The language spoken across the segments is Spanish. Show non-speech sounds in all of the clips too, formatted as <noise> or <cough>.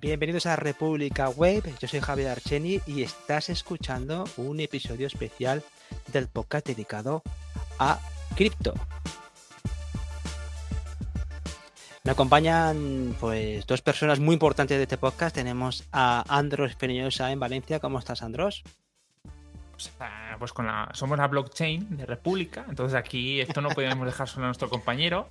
Bienvenidos a República Web, yo soy Javier Archeni y estás escuchando un episodio especial del podcast dedicado a cripto. Me acompañan pues dos personas muy importantes de este podcast. Tenemos a Andros Peñosa en Valencia. ¿Cómo estás, Andros? pues con la, somos la blockchain de República, entonces aquí esto no podíamos dejar solo a nuestro compañero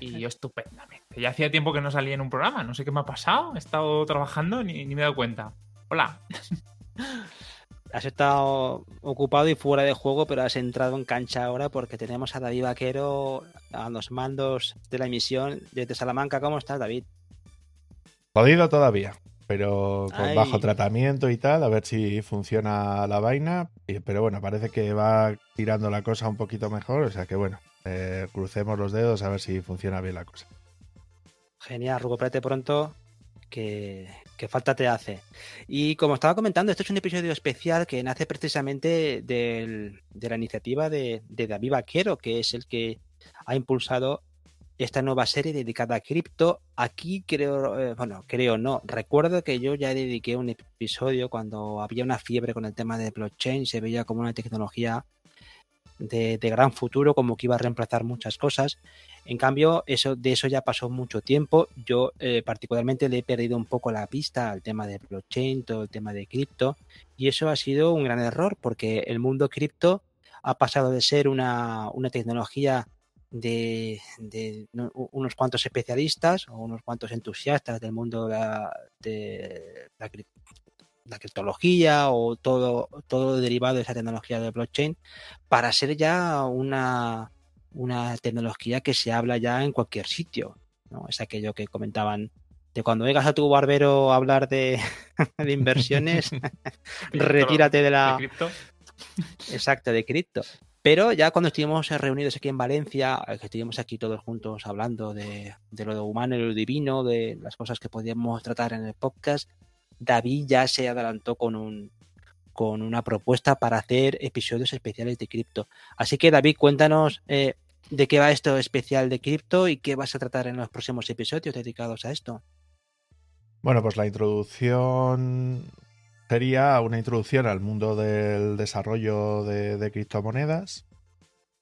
y yo estupendamente. Ya hacía tiempo que no salía en un programa, no sé qué me ha pasado, he estado trabajando ni, ni me he dado cuenta. Hola. <laughs> Has estado ocupado y fuera de juego, pero has entrado en cancha ahora porque tenemos a David Vaquero a los mandos de la emisión desde Salamanca. ¿Cómo estás, David? Jodido todavía pero con bajo tratamiento y tal, a ver si funciona la vaina. Pero bueno, parece que va tirando la cosa un poquito mejor, o sea que bueno, eh, crucemos los dedos a ver si funciona bien la cosa. Genial, recupérate pronto, que, falta te hace. Y como estaba comentando, este es un episodio especial que nace precisamente de la iniciativa de, David Vaquero, que es el que ha impulsado esta nueva serie dedicada a cripto. Aquí creo, eh, bueno, creo no, recuerdo que yo ya dediqué un episodio cuando había una fiebre con el tema de blockchain, se veía como una tecnología de, gran futuro, como que iba a reemplazar muchas cosas. En cambio, eso, de eso ya pasó mucho tiempo. Yo eh, particularmente le he perdido un poco la pista al tema de blockchain, todo el tema de cripto, y eso ha sido un gran error porque el mundo cripto ha pasado de ser una, una tecnología de, unos cuantos especialistas o unos cuantos entusiastas del mundo de la, criptología o todo, todo derivado de esa tecnología de blockchain para ser ya una, una tecnología que se habla ya en cualquier sitio. ¿no? Es aquello que comentaban de cuando llegas a tu barbero a hablar de, <laughs> de inversiones, <laughs> <laughs> retírate de la... Exacto, de cripto. Pero ya cuando estuvimos reunidos aquí en Valencia, eh, que estuvimos aquí todos juntos hablando de, lo humano y lo divino, de las cosas que podíamos tratar en el podcast, David ya se adelantó con un con una propuesta para hacer episodios especiales de cripto. Así que David, cuéntanos eh, de qué va esto especial de cripto y qué vas a tratar en los próximos episodios dedicados a esto. Bueno, pues la introducción sería una introducción al mundo del desarrollo de, criptomonedas.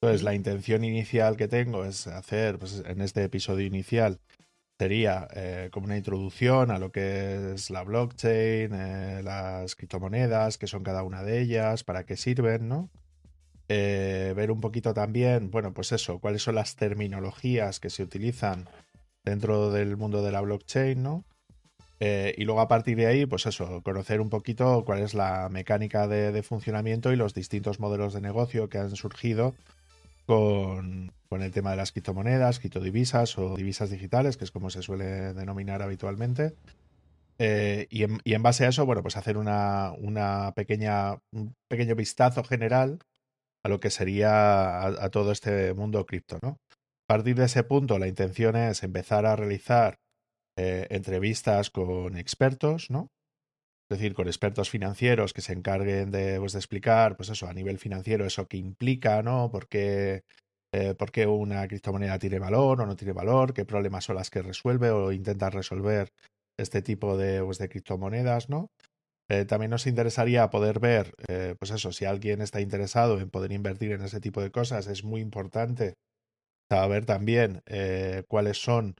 Entonces, la intención inicial que tengo es hacer, pues, en este episodio inicial, sería eh, como una introducción a lo que es la blockchain, eh, las criptomonedas, qué son cada una de ellas, para qué sirven, ¿no? Eh, ver un poquito también, bueno, pues eso, cuáles son las terminologías que se utilizan dentro del mundo de la blockchain, ¿no? Y luego a partir de ahí, pues eso, conocer un poquito cuál es la mecánica de, funcionamiento y los distintos modelos de negocio que han surgido con, el tema de las criptomonedas, criptodivisas o divisas digitales, que es como se suele denominar habitualmente. Eh, y, en, base a eso, bueno, pues hacer una, pequeña, un pequeño vistazo general a lo que sería a todo este mundo cripto, ¿no? A partir de ese punto, la intención es empezar a realizar eh, entrevistas con expertos, ¿no? Es decir, con expertos financieros que se encarguen de, pues, de explicar, pues eso, a nivel financiero, eso que implica, ¿no? ¿Por qué, eh, por qué una criptomoneda tiene valor o no tiene valor? ¿Qué problemas son las que resuelve o intenta resolver este tipo de, pues, de criptomonedas, ¿no? Eh, también nos interesaría poder ver, pues eso, si alguien está interesado en poder invertir en ese tipo de cosas, es muy importante saber también cuáles son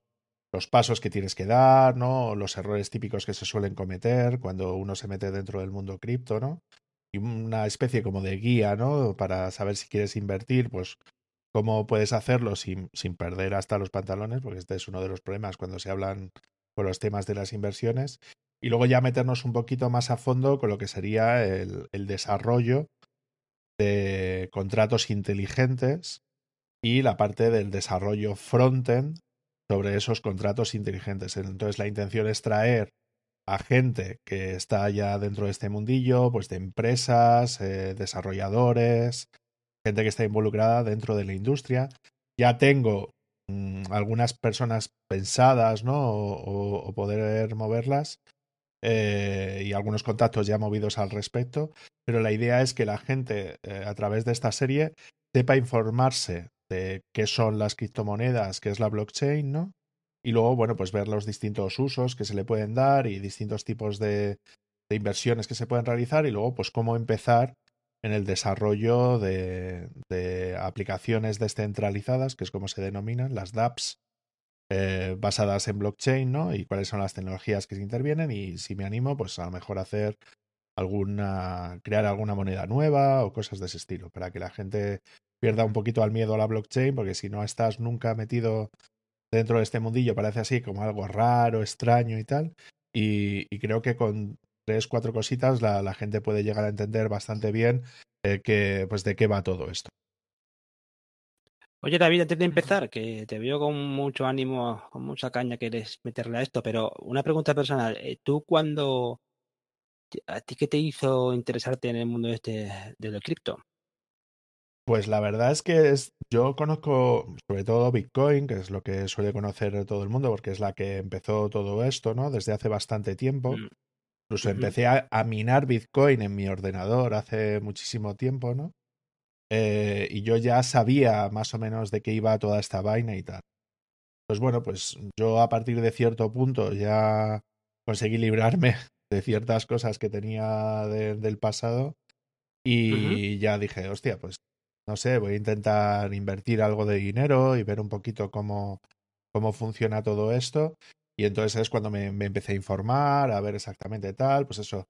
los pasos que tienes que dar, ¿no? Los errores típicos que se suelen cometer cuando uno se mete dentro del mundo cripto, ¿no? Y una especie como de guía, ¿no? Para saber si quieres invertir, pues cómo puedes hacerlo sin, sin perder hasta los pantalones, porque este es uno de los problemas cuando se hablan con los temas de las inversiones. Y luego ya meternos un poquito más a fondo con lo que sería el, el desarrollo de contratos inteligentes y la parte del desarrollo frontend sobre esos contratos inteligentes. Entonces la intención es traer a gente que está ya dentro de este mundillo, pues de empresas, eh, desarrolladores, gente que está involucrada dentro de la industria. Ya tengo mm, algunas personas pensadas, ¿no? O, poder moverlas. Eh, y algunos contactos ya movidos al respecto, pero la idea es que la gente eh, a través de esta serie sepa informarse de qué son las criptomonedas, qué es la blockchain, ¿no? y luego, bueno, pues ver los distintos usos que se le pueden dar y distintos tipos de, de inversiones que se pueden realizar y luego, pues cómo empezar en el desarrollo de, de aplicaciones descentralizadas, que es como se denominan, las dApps, eh, basadas en blockchain, ¿no? Y cuáles son las tecnologías que se intervienen y si me animo, pues a lo mejor hacer alguna, crear alguna moneda nueva o cosas de ese estilo, para que la gente pierda un poquito al miedo a la blockchain, porque si no estás nunca metido dentro de este mundillo, parece así como algo raro, extraño y tal. Y, y creo que con tres, cuatro cositas la, la, gente puede llegar a entender bastante bien eh, que, pues de qué va todo esto. Oye, David, antes de empezar, que te veo con mucho ánimo, con mucha caña quieres meterle a esto, pero una pregunta personal. Eh, ¿Tú cuando... ¿A ti qué te hizo interesarte en el mundo este de lo cripto? Pues la verdad es que es, yo conozco sobre todo Bitcoin, que es lo que suele conocer todo el mundo, porque es la que empezó todo esto, ¿no? Desde hace bastante tiempo. Mm. Incluso uh -huh. empecé a, a, minar Bitcoin en mi ordenador hace muchísimo tiempo, ¿no? Eh, y yo ya sabía más o menos de qué iba toda esta vaina y tal. Pues bueno, pues yo a partir de cierto punto ya conseguí librarme <laughs> de ciertas cosas que tenía de, del pasado y uh -huh. ya dije, hostia, pues no sé, voy a intentar invertir algo de dinero y ver un poquito cómo, cómo funciona todo esto. Y entonces es cuando me, empecé a informar, a ver exactamente tal, pues eso,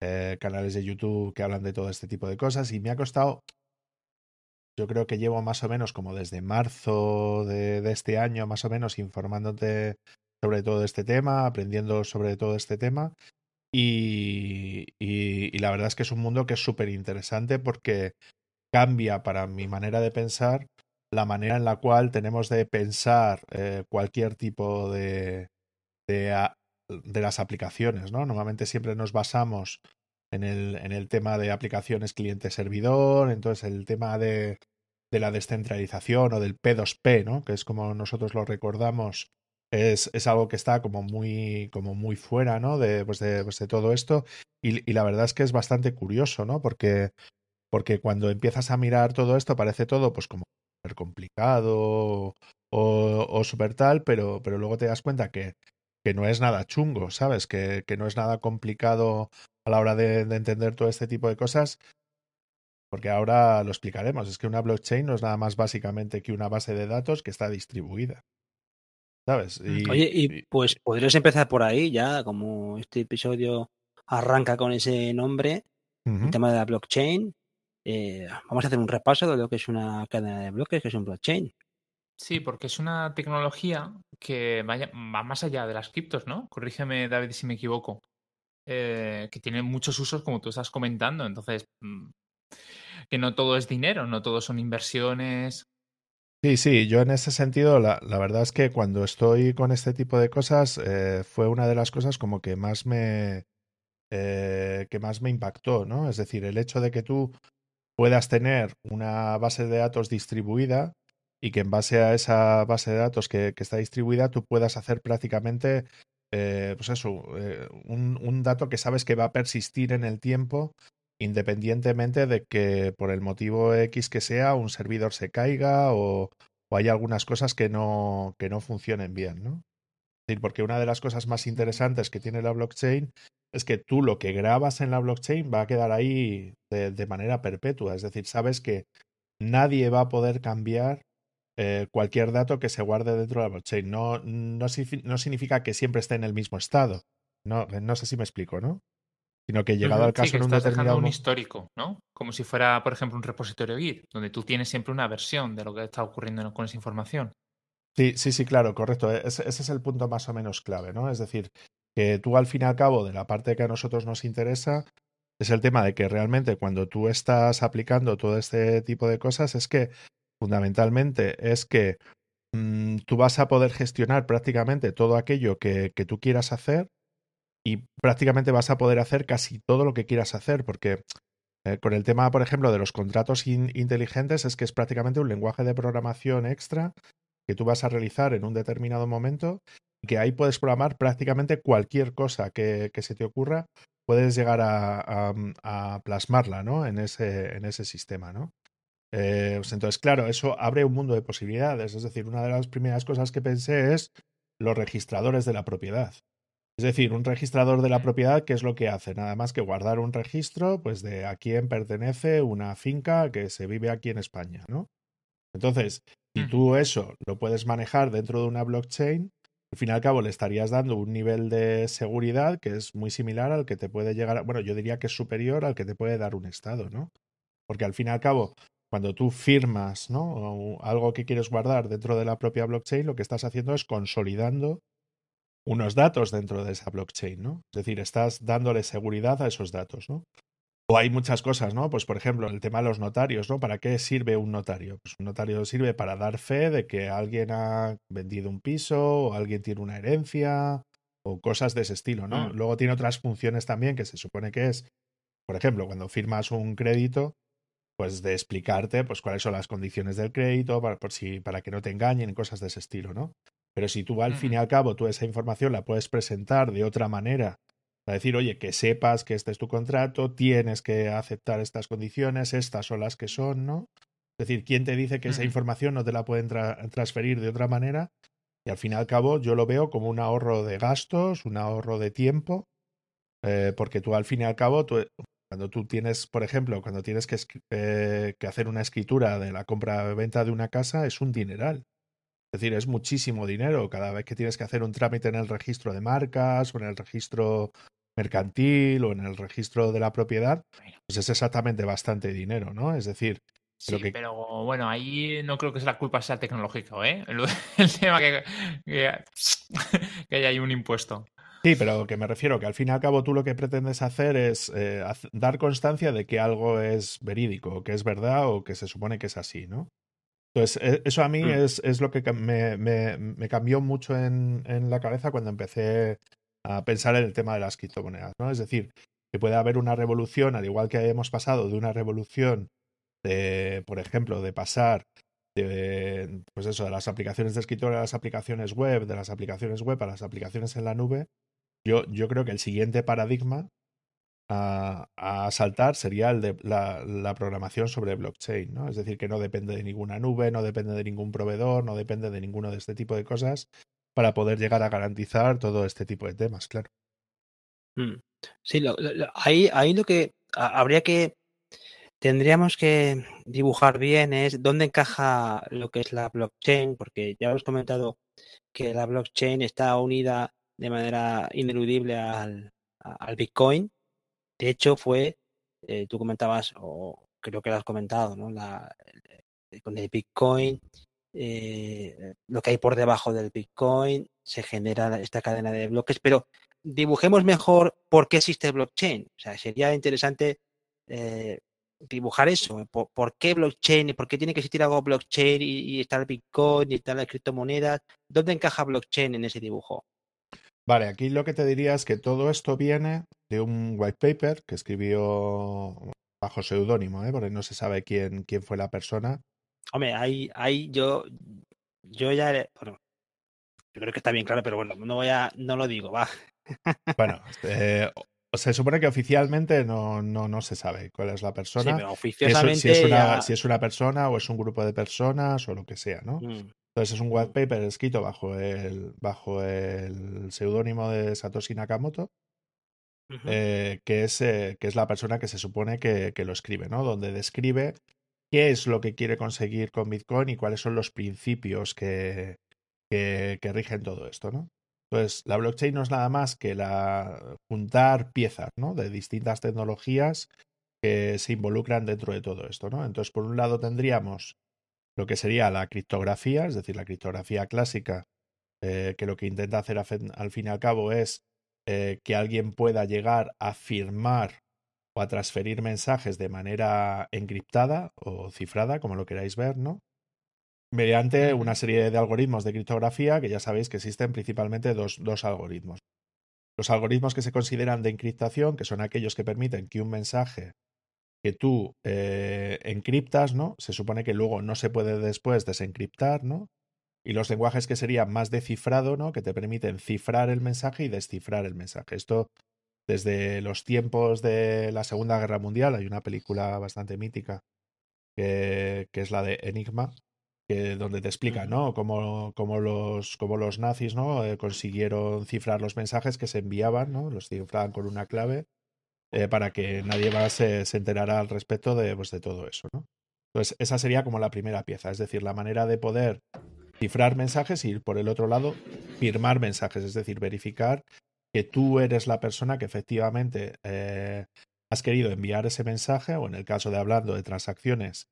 eh, canales de YouTube que hablan de todo este tipo de cosas. Y me ha costado, yo creo que llevo más o menos como desde marzo de, este año, más o menos, informándote sobre todo este tema, aprendiendo sobre todo este tema. Y, la verdad es que es un mundo que es súper interesante porque cambia para mi manera de pensar la manera en la cual tenemos de pensar eh, cualquier tipo de, de, de, las aplicaciones, ¿no? Normalmente siempre nos basamos en el, en el tema de aplicaciones cliente-servidor, entonces el tema de, de, la descentralización o del P2P, ¿no? Que es como nosotros lo recordamos, es, es algo que está como muy, como muy fuera, ¿no? De, pues de, pues de todo esto. Y, y, la verdad es que es bastante curioso, ¿no? Porque porque cuando empiezas a mirar todo esto parece todo pues como súper complicado o, o súper tal, pero, pero luego te das cuenta que, que no es nada chungo, ¿sabes? Que, que no es nada complicado a la hora de, de, entender todo este tipo de cosas, porque ahora lo explicaremos. Es que una blockchain no es nada más básicamente que una base de datos que está distribuida. ¿Sabes? Y, Oye, y pues podrías empezar por ahí ya, como este episodio arranca con ese nombre, uh -huh. el tema de la blockchain, eh, vamos a hacer un repaso de lo que es una cadena de bloques, que es un blockchain. Sí, porque es una tecnología que vaya, va más allá de las criptos, ¿no? Corrígeme, David, si me equivoco. Eh, que tiene muchos usos, como tú estás comentando. Entonces, mm, que no todo es dinero, no todo son inversiones. Sí, sí, yo en ese sentido, la, verdad es que cuando estoy con este tipo de cosas, eh, fue una de las cosas como que más me. Eh, que más me impactó, ¿no? Es decir, el hecho de que tú puedas tener una base de datos distribuida y que en base a esa base de datos que, está distribuida tú puedas hacer prácticamente eh, pues eso, eh, un, un, dato que sabes que va a persistir en el tiempo independientemente de que por el motivo X que sea un servidor se caiga o, o hay algunas cosas que no, que no funcionen bien, ¿no? Decir, porque una de las cosas más interesantes que tiene la blockchain es que tú lo que grabas en la blockchain va a quedar ahí de manera perpetua. Es decir, sabes que nadie va a poder cambiar eh, cualquier dato que se guarde dentro de la blockchain. No, no, no, significa que siempre esté en el mismo estado. No, no sé si me explico, ¿no? Sino que llegado al caso sí, que en un estás determinado dejando un histórico, ¿no? Como si fuera, por ejemplo, un repositorio Git, donde tú tienes siempre una versión de lo que está ocurriendo con esa información. Sí, sí, sí, claro, correcto. Ese, ese es el punto más o menos clave, ¿no? Es decir, que tú al fin y al cabo de la parte que a nosotros nos interesa es el tema de que realmente cuando tú estás aplicando todo este tipo de cosas es que fundamentalmente es que mmm, tú vas a poder gestionar prácticamente todo aquello que, que, tú quieras hacer y prácticamente vas a poder hacer casi todo lo que quieras hacer porque eh, con el tema por ejemplo de los contratos in inteligentes es que es prácticamente un lenguaje de programación extra que tú vas a realizar en un determinado momento que ahí puedes programar prácticamente cualquier cosa que, que se te ocurra, puedes llegar a, a, a, plasmarla ¿no? en, ese, en ese sistema. ¿no? Eh, pues entonces, claro, eso abre un mundo de posibilidades. Es decir, una de las primeras cosas que pensé es, los registradores de la propiedad. Es decir, un registrador de la propiedad, ¿qué es lo que hace? Nada más que guardar un registro, pues de a quién pertenece una finca que se vive aquí en España, ¿no? Entonces, si tú eso lo puedes manejar dentro de una blockchain, al fin y al cabo le estarías dando un nivel de seguridad que es muy similar al que te puede llegar, bueno, yo diría que es superior al que te puede dar un Estado, ¿no? Porque al fin y al cabo, cuando tú firmas, ¿no? algo que quieres guardar dentro de la propia blockchain, lo que estás haciendo es consolidando unos datos dentro de esa blockchain, ¿no? Es decir, estás dándole seguridad a esos datos, ¿no? O hay muchas cosas, ¿no? Pues por ejemplo, el tema de los notarios, ¿no? ¿Para qué sirve un notario? Pues un notario sirve para dar fe de que alguien ha vendido un piso o alguien tiene una herencia o cosas de ese estilo, ¿no? Mm. Luego tiene otras funciones también que se supone que es, por ejemplo, cuando firmas un crédito, pues de explicarte pues cuáles son las condiciones del crédito para, por si, para que no te engañen, cosas de ese estilo, ¿no? Pero si tú al fin y al cabo tú esa información la puedes presentar de otra manera a decir, oye, que sepas que este es tu contrato, tienes que aceptar estas condiciones, estas son las que son, ¿no? Es decir, ¿quién te dice que esa información no te la pueden transferir de otra manera? Y al fin y al cabo yo lo veo como un ahorro de gastos, un ahorro de tiempo, eh, porque tú al fin y al cabo, cuando tú tienes, por ejemplo, cuando tienes que, eh, que hacer una escritura de la compra-venta de una casa, es un dineral. Es decir, es muchísimo dinero cada vez que tienes que hacer un trámite en el registro de marcas o en el registro mercantil o en el registro de la propiedad, pues es exactamente bastante dinero, ¿no? Es decir, Sí, pero bueno, ahí no creo que la culpa sea tecnológico, ¿eh? <laughs> El, tema que, que, haya un impuesto. Sí, pero que me refiero que al fin y al cabo tú lo que pretendes hacer es eh, dar constancia de que algo es verídico, que es verdad o que se supone que es así, ¿no? Entonces, e, eso a mí mm. es, es, lo que me, me, me cambió mucho en, en, la cabeza cuando empecé a pensar en el tema de las criptomonedas, ¿no? Es decir, que puede haber una revolución, al igual que hemos pasado de una revolución de, por ejemplo, de pasar de, pues eso, de las aplicaciones de escritorio a las aplicaciones web, de las aplicaciones web a las aplicaciones en la nube, yo, yo creo que el siguiente paradigma a, a saltar sería el de la, programación sobre blockchain, ¿no? Es decir, que no depende de ninguna nube, no depende de ningún proveedor, no depende de ninguno de este tipo de cosas, para poder llegar a garantizar todo este tipo de temas, claro. Mm. Sí, ahí, ahí lo que habría que tendríamos que dibujar bien es dónde encaja lo que es la blockchain, porque ya hemos comentado que la blockchain está unida de manera ineludible al, al Bitcoin. De hecho, fue, eh, tú comentabas, o creo que lo has comentado, ¿no? La, con el Bitcoin eh, lo que hay por debajo del Bitcoin, se genera esta cadena de bloques, pero dibujemos mejor por qué existe blockchain. O sea, sería interesante eh, dibujar eso, ¿Por, qué blockchain, por qué tiene que existir algo blockchain y, estar Bitcoin y estar las criptomonedas, ¿dónde encaja blockchain en ese dibujo? Vale, aquí lo que te diría es que todo esto viene de un white paper que escribió bajo seudónimo, ¿eh? porque no se sabe quién, quién fue la persona, Hombre, ahí, ahí yo, yo ya, bueno, yo creo que está bien claro, pero bueno, no voy a, no lo digo, va. Bueno, <laughs> eh, se supone que oficialmente no, no, no se sabe cuál es la persona. Sí, pero oficialmente si, es una, si es una persona o es un grupo de personas o lo que sea, ¿no? Mm. Entonces es un white paper escrito bajo el, bajo el seudónimo de Satoshi Nakamoto. eh, que, es, eh, que es la persona que se supone que, que, lo escribe, ¿no? Donde describe qué es lo que quiere conseguir con Bitcoin y cuáles son los principios que, que, rigen todo esto, ¿no? Entonces, la blockchain no es nada más que la juntar piezas, ¿no? De distintas tecnologías que se involucran dentro de todo esto, ¿no? Entonces, por un lado tendríamos lo que sería la criptografía, es decir, la criptografía clásica, eh, que lo que intenta hacer al fin y al cabo es eh, que alguien pueda llegar a firmar a transferir mensajes de manera encriptada o cifrada, como lo queráis ver, ¿no? Mediante una serie de algoritmos de criptografía que ya sabéis que existen principalmente dos, dos algoritmos. Los algoritmos que se consideran de encriptación, que son aquellos que permiten que un mensaje que tú eh, encriptas, ¿no? Se supone que luego no se puede después desencriptar, ¿no? Y los lenguajes que serían más de cifrado, ¿no? Que te permiten cifrar el mensaje y descifrar el mensaje. Esto desde los tiempos de la Segunda Guerra Mundial. Hay una película bastante mítica que, es la de Enigma, que donde te explican, ¿no? Cómo, cómo los, cómo los nazis, ¿no? Eh, consiguieron cifrar los mensajes que se enviaban, ¿no? Los cifraban con una clave eh, para que nadie más se, se enterara al respecto de, pues, de todo eso, ¿no? Entonces, esa sería como la primera pieza, es decir, la manera de poder cifrar mensajes y por el otro lado firmar mensajes, es decir, verificar que tú eres la persona que efectivamente eh, has querido enviar ese mensaje o en el caso de hablando de transacciones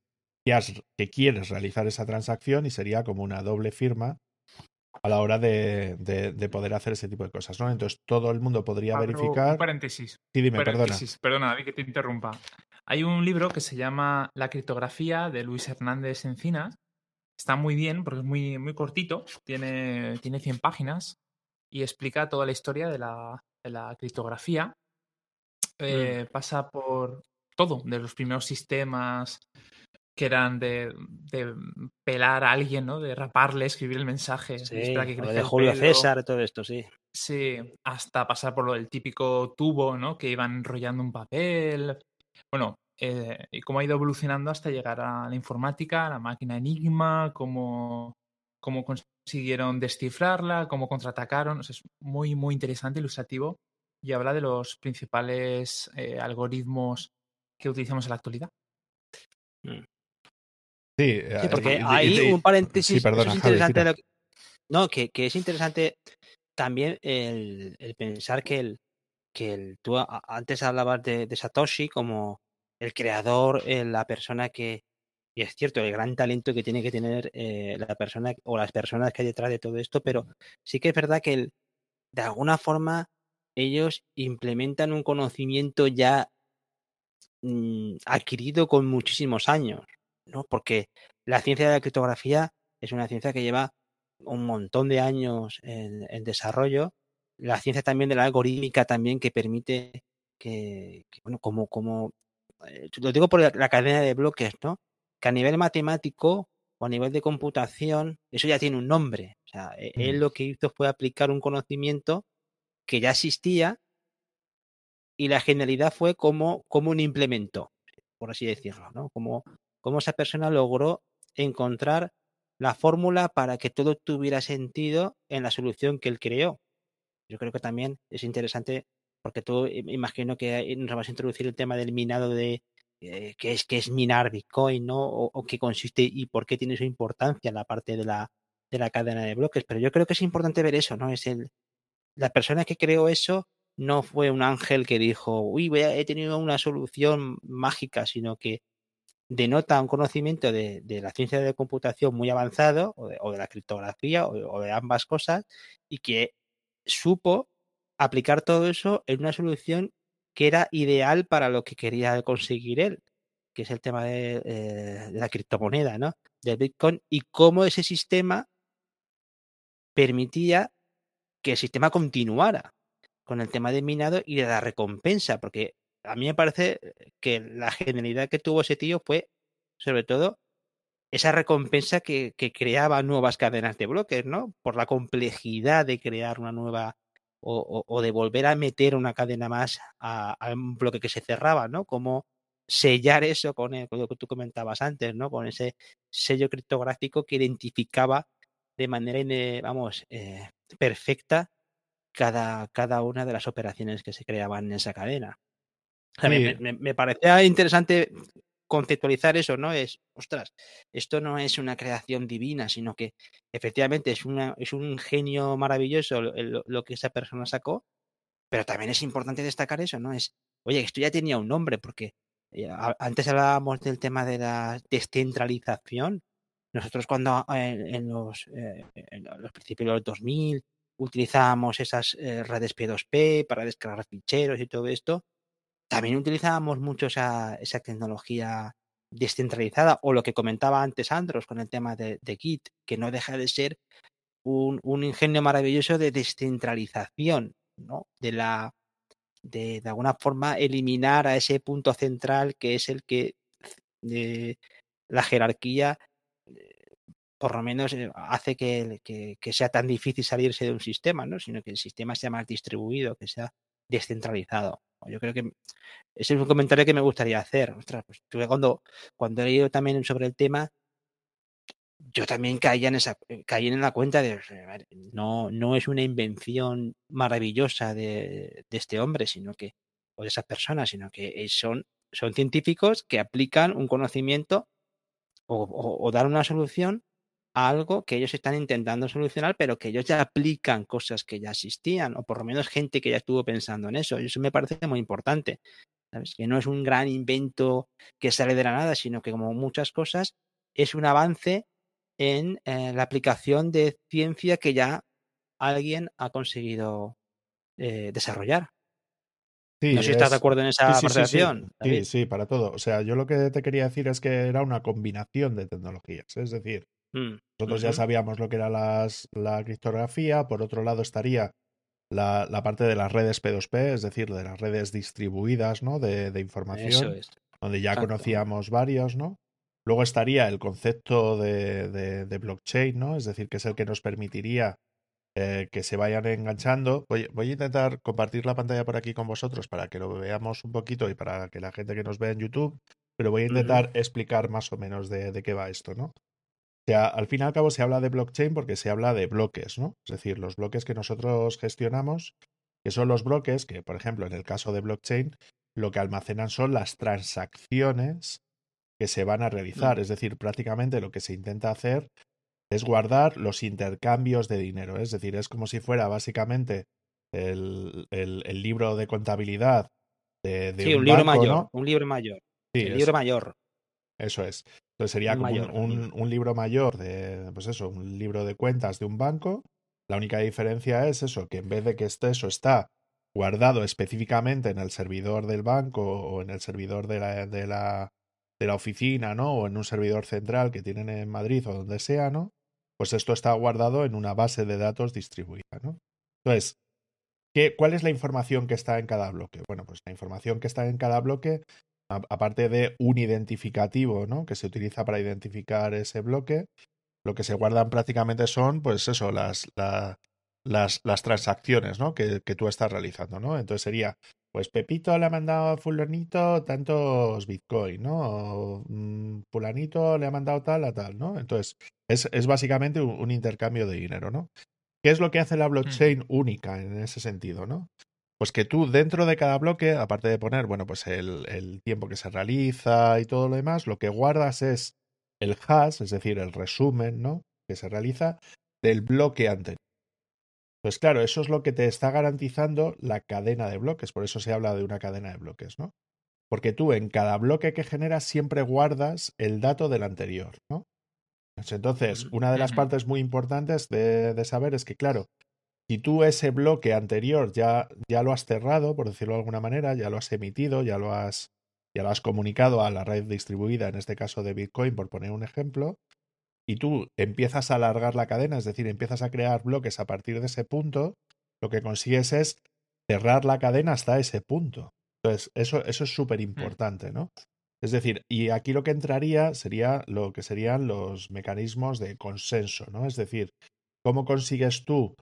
que, quieres realizar esa transacción y sería como una doble firma a la hora de, de, poder hacer ese tipo de cosas, ¿no? Entonces todo el mundo podría verificar. Un paréntesis. Sí, dime, paréntesis. perdona. Perdona, que te interrumpa. Hay un libro que se llama La criptografía de Luis Hernández Encinas. Está muy bien porque es muy, muy cortito, tiene, tiene 100 páginas y explica toda la historia de la, de la criptografía. Mm. Eh, pasa por todo, de los primeros sistemas que eran de, pelar a alguien, ¿no? De raparle, escribir el mensaje. Sí, de Julio César, todo esto, sí. Sí, hasta pasar por lo del típico tubo, ¿no? Que iban enrollando un papel. Bueno, eh, y cómo ha ido evolucionando hasta llegar a la informática, a la máquina Enigma, cómo, cómo consiguieron descifrarla, cómo contraatacaron. es muy, muy interesante, ilustrativo, y habla de los principales eh, algoritmos que utilizamos en la actualidad. Sí, sí porque hay un paréntesis. interesante no, que, que, es interesante también el, el, pensar que el que el, tú antes hablabas de, de Satoshi como el creador, eh, la persona que, y es cierto, el gran talento que tiene que tener eh, la persona o las personas que hay detrás de todo esto, pero sí que es verdad que el, de alguna forma ellos implementan un conocimiento ya mm, adquirido con muchísimos años. ¿No? Porque la ciencia de la criptografía es una ciencia que lleva un montón de años en, desarrollo. La ciencia también de la algorítmica también que permite que, bueno, como, como eh, lo digo por la cadena de bloques, ¿no? Que a nivel matemático o a nivel de computación, eso ya tiene un nombre. O sea, e, él lo que hizo fue aplicar un conocimiento que ya existía y la genialidad fue como, como un implementó, por así decirlo, ¿no? Como cómo esa persona logró encontrar la fórmula para que todo tuviera sentido en la solución que él creó. Yo creo que también es interesante porque tú imagino que nos vas a introducir el tema del minado de eh, qué es qué es minar Bitcoin, ¿no? O, qué consiste y por qué tiene su importancia la parte de la, de la cadena de bloques. Pero yo creo que es importante ver eso, ¿no? Es el la persona que creó eso no fue un ángel que dijo, uy, he tenido una solución mágica, sino que denota un conocimiento de, la ciencia de computación muy avanzado, o de, la criptografía, o, de ambas cosas, y que supo aplicar todo eso en una solución que era ideal para lo que quería conseguir él, que es el tema de, eh, la criptomoneda, ¿no? De Bitcoin, y cómo ese sistema permitía que el sistema continuara con el tema de minado y de la recompensa, porque a mí me parece que la genialidad que tuvo ese tío fue, sobre todo, esa recompensa que, creaba nuevas cadenas de bloques, ¿no? Por la complejidad de crear una nueva o, de volver a meter una cadena más a, un bloque que se cerraba, ¿no? Como sellar eso con, lo que tú comentabas antes, ¿no? Con ese sello criptográfico que identificaba de manera, vamos, eh, perfecta cada, cada una de las operaciones que se creaban en esa cadena me, parecía interesante conceptualizar eso, ¿no? Es, ostras, esto no es una creación divina, sino que efectivamente es, una, es un genio maravilloso lo, que esa persona sacó, pero también es importante destacar eso, ¿no? Es, oye, esto ya tenía un nombre, porque eh, antes hablábamos del tema de la descentralización. Nosotros cuando eh, en, los, eh, en los principios de los 2000 utilizábamos esas redes P2P para descargar ficheros y todo esto, también utilizábamos mucho esa, esa tecnología descentralizada o lo que comentaba antes Andros con el tema de, Git, que no deja de ser un, ingenio maravilloso de descentralización, ¿no? De la de, de alguna forma eliminar a ese punto central que es el que de la jerarquía eh, por lo menos eh, hace que, que, que, sea tan difícil salirse de un sistema, ¿no? sino que el sistema sea más distribuido, que sea descentralizado. Yo creo que ese es un comentario que me gustaría hacer. Ostras, pues cuando, cuando he leído también sobre el tema, yo también caía en esa, caí en la cuenta de no, no es una invención maravillosa de, este hombre, sino que, o de esas personas, sino que son, son científicos que aplican un conocimiento o, o, o una solución a algo que ellos están intentando solucionar, pero que ellos ya aplican cosas que ya existían, o por lo menos gente que ya estuvo pensando en eso. Y eso me parece muy importante. ¿sabes? Que no es un gran invento que sale de la nada, sino que como muchas cosas es un avance en eh, la aplicación de ciencia que ya alguien ha conseguido eh, desarrollar. Sí, no sé si estás de acuerdo en esa sí, sí, sí, para todo. O sea, yo lo que te quería decir es que era una combinación de tecnologías. Es decir, Mm, nosotros ya sabíamos lo que era las, la criptografía. Por otro lado estaría la, la parte de las redes P2P, es decir, de las redes distribuidas, ¿no? De, de Eso información, es. donde ya Exacto. conocíamos varios, ¿no? Luego estaría el concepto de, de, de blockchain, ¿no? Es decir, que es el que nos permitiría eh, que se vayan enganchando. Voy, voy a intentar compartir la pantalla por aquí con vosotros para que lo veamos un poquito y para que la gente que nos vea en YouTube, pero voy a intentar explicar más o menos de, de qué va esto, ¿no? O sea, al fin y al cabo se habla de blockchain porque se habla de bloques, ¿no? Es decir, los bloques que nosotros gestionamos, que son los bloques que, por ejemplo, en el caso de blockchain, lo que almacenan son las transacciones que se van a mm, realizar. Es decir, prácticamente lo que se intenta hacer es guardar los intercambios de dinero. Es decir, es como si fuera básicamente el, el- el libro de contabilidad de, de Sí, un un libro banco, mayor, ¿no? un libro mayor. Sí, El es- libro mayor, eso es. Entonces sería como un, mayor. un- un libro mayor de, pues eso, un libro de cuentas de un banco. La única diferencia es eso, que en vez de que esté eso está guardado específicamente en el servidor del banco o en el servidor de la, de la, de la oficina, ¿no? O en un servidor central que tienen en Madrid o donde sea, ¿no? Pues esto está guardado en una base de datos distribuida, ¿no? Entonces, ¿qué, ¿cuál es la información que está en cada bloque? Bueno, pues la información que está en cada bloque aparte de un identificativo, ¿no? Que se utiliza para identificar ese bloque, lo que se guardan prácticamente son, pues eso, las, la- las, las transacciones, ¿no? Que, que tú estás realizando, ¿no? Entonces sería, pues Pepito le ha mandado a fulanito tantos Bitcoin, ¿no? O, mm, fulanito le ha mandado tal a tal, ¿no? Entonces, es, es básicamente un, un intercambio de dinero, ¿no? ¿Qué es lo que hace la blockchain única en ese sentido, ¿no? Pues que tú dentro de cada bloque, aparte de poner, bueno, pues el, el tiempo que se realiza y todo lo demás, lo que guardas es el hash, es decir, el resumen, ¿no? Que se realiza del bloque anterior. Pues claro, eso es lo que te está garantizando la cadena de bloques, por eso se habla de una cadena de bloques, ¿no? Porque tú en cada bloque que generas siempre guardas el dato del anterior, ¿no? Pues Entonces, una de las partes muy importantes de, de saber es que, claro, si tú ese bloque anterior ya, ya lo has cerrado, por decirlo de alguna manera, ya lo has emitido, ya lo has, ya lo has comunicado a la red distribuida, en este caso de Bitcoin, por poner un ejemplo, y tú empiezas a alargar la cadena, es decir, empiezas a crear bloques a partir de ese punto, lo que consigues es cerrar la cadena hasta ese punto. Entonces, eso, eso es súper importante, ¿no? Es decir, y aquí lo que entraría sería lo que serían los mecanismos de consenso, ¿no? Es decir, ¿cómo consigues tú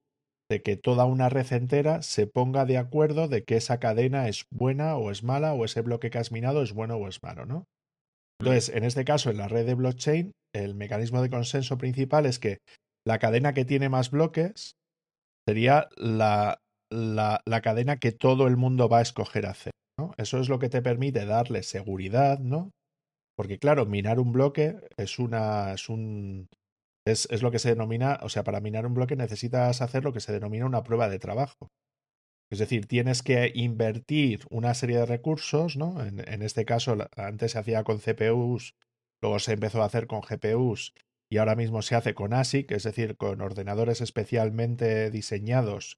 que toda una red entera se ponga de acuerdo de que esa cadena es buena o es mala o ese bloque que has minado es bueno o es malo, ¿no? Entonces, en este caso, en la red de blockchain, el mecanismo de consenso principal es que la cadena que tiene más bloques sería la, la, la cadena que todo el mundo va a escoger hacer, ¿no? Eso es lo que te permite darle seguridad, ¿no? Porque claro, minar un bloque es una, es un, es, es lo que se denomina, o sea, para minar un bloque necesitas hacer lo que se denomina una prueba de trabajo. Es decir, tienes que invertir una serie de recursos, ¿no? En, en este caso, antes se hacía con CPUs, luego se empezó a hacer con GPUs y ahora mismo se hace con ASIC, es decir, con ordenadores especialmente diseñados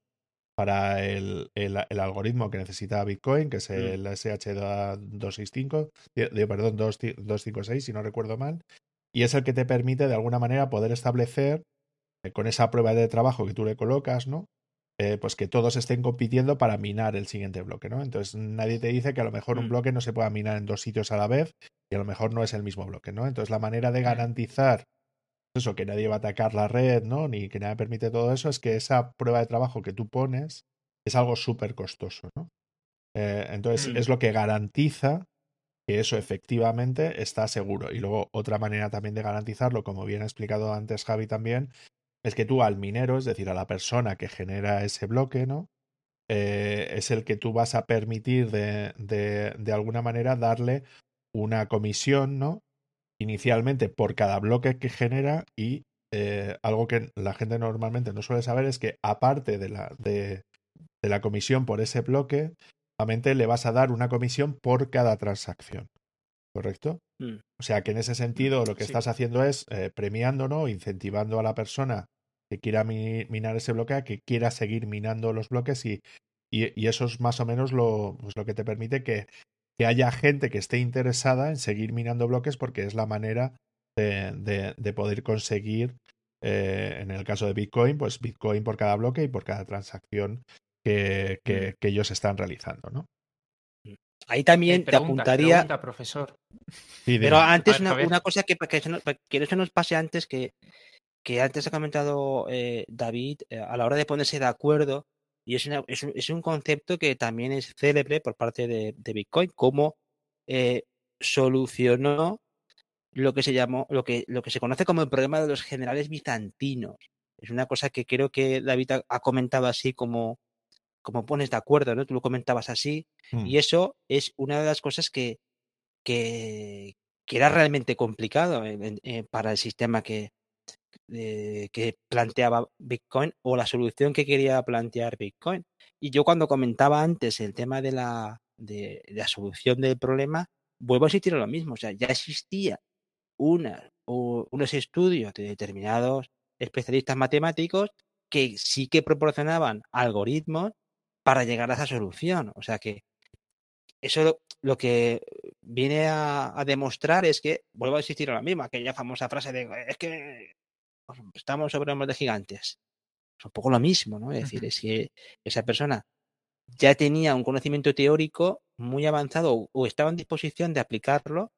para el, el- el algoritmo que necesita Bitcoin, que es el SH265, de- de- perdón, 2 256, si no recuerdo mal, y es el que te permite de alguna manera poder establecer eh, con esa prueba de trabajo que tú le colocas, ¿no? Eh, pues que todos estén compitiendo para minar el siguiente bloque, ¿no? Entonces nadie te dice que a lo mejor un Mm. bloque no se pueda minar en dos sitios a la vez y a lo mejor no es el mismo bloque, ¿no? Entonces la manera de garantizar eso, que nadie va a atacar la red, ¿no? Ni que nadie permite todo eso, es que esa prueba de trabajo que tú pones es algo súper costoso, ¿no? Eh, entonces Mm. es lo que garantiza que eso efectivamente está seguro. Y luego otra manera también de garantizarlo, como bien ha explicado antes Javi también, es que tú al minero, es decir, a la persona que genera ese bloque, ¿no? Eh, es el que tú vas a permitir de, de, alguna manera darle una comisión, ¿no? Inicialmente por cada bloque que genera y eh, algo que la gente normalmente no suele saber es que aparte de la, de la comisión por ese bloque, solamente le vas a dar una comisión por cada transacción. ¿Correcto? Mm. O sea que en ese sentido lo que Sí. estás haciendo es eh, premiando, ¿no? Incentivando a la persona que quiera mi- minar ese bloque a que quiera seguir minando los bloques y, y, y eso es más o menos lo, pues lo que te permite que, que haya gente que esté interesada en seguir minando bloques porque es la manera de, de, de poder conseguir, eh, en el caso de Bitcoin, pues Bitcoin por cada bloque y por cada transacción que, que, que ellos están realizando, ¿no? Ahí también te apuntaría. pregunta, profesor. Sí, Pero antes, ver, una, cosa que, que, se nos, que eso nos pase antes, que, que antes ha comentado eh, David, eh, a la hora de ponerse de acuerdo, y es, una- es, un, es un concepto que también es célebre por parte de, de Bitcoin, cómo eh, solucionó lo que se llamó, lo que, lo que se conoce como el problema de los generales bizantinos. Es una cosa que creo que David ha, ha comentado así como, como pones de acuerdo, ¿no? Tú lo comentabas así, Mm. y eso es una de las cosas que, que, que era realmente complicado en- en- eh, para el sistema que, eh, que planteaba Bitcoin o la solución que quería plantear Bitcoin. Y yo cuando comentaba antes el tema de la, de, de la solución del problema, vuelvo a insistir en lo mismo. O sea, ya existía una, o unos estudios de determinados especialistas matemáticos que sí que proporcionaban algoritmos para llegar a esa solución. O sea que eso lo, lo que viene a, a demostrar es que, vuelvo a insistir en la misma, aquella famosa frase de es que estamos sobre hombros de gigantes. Es un poco lo mismo, ¿no? Es decir, es que esa persona ya tenía un conocimiento teórico muy avanzado o, estaba en disposición de aplicarlo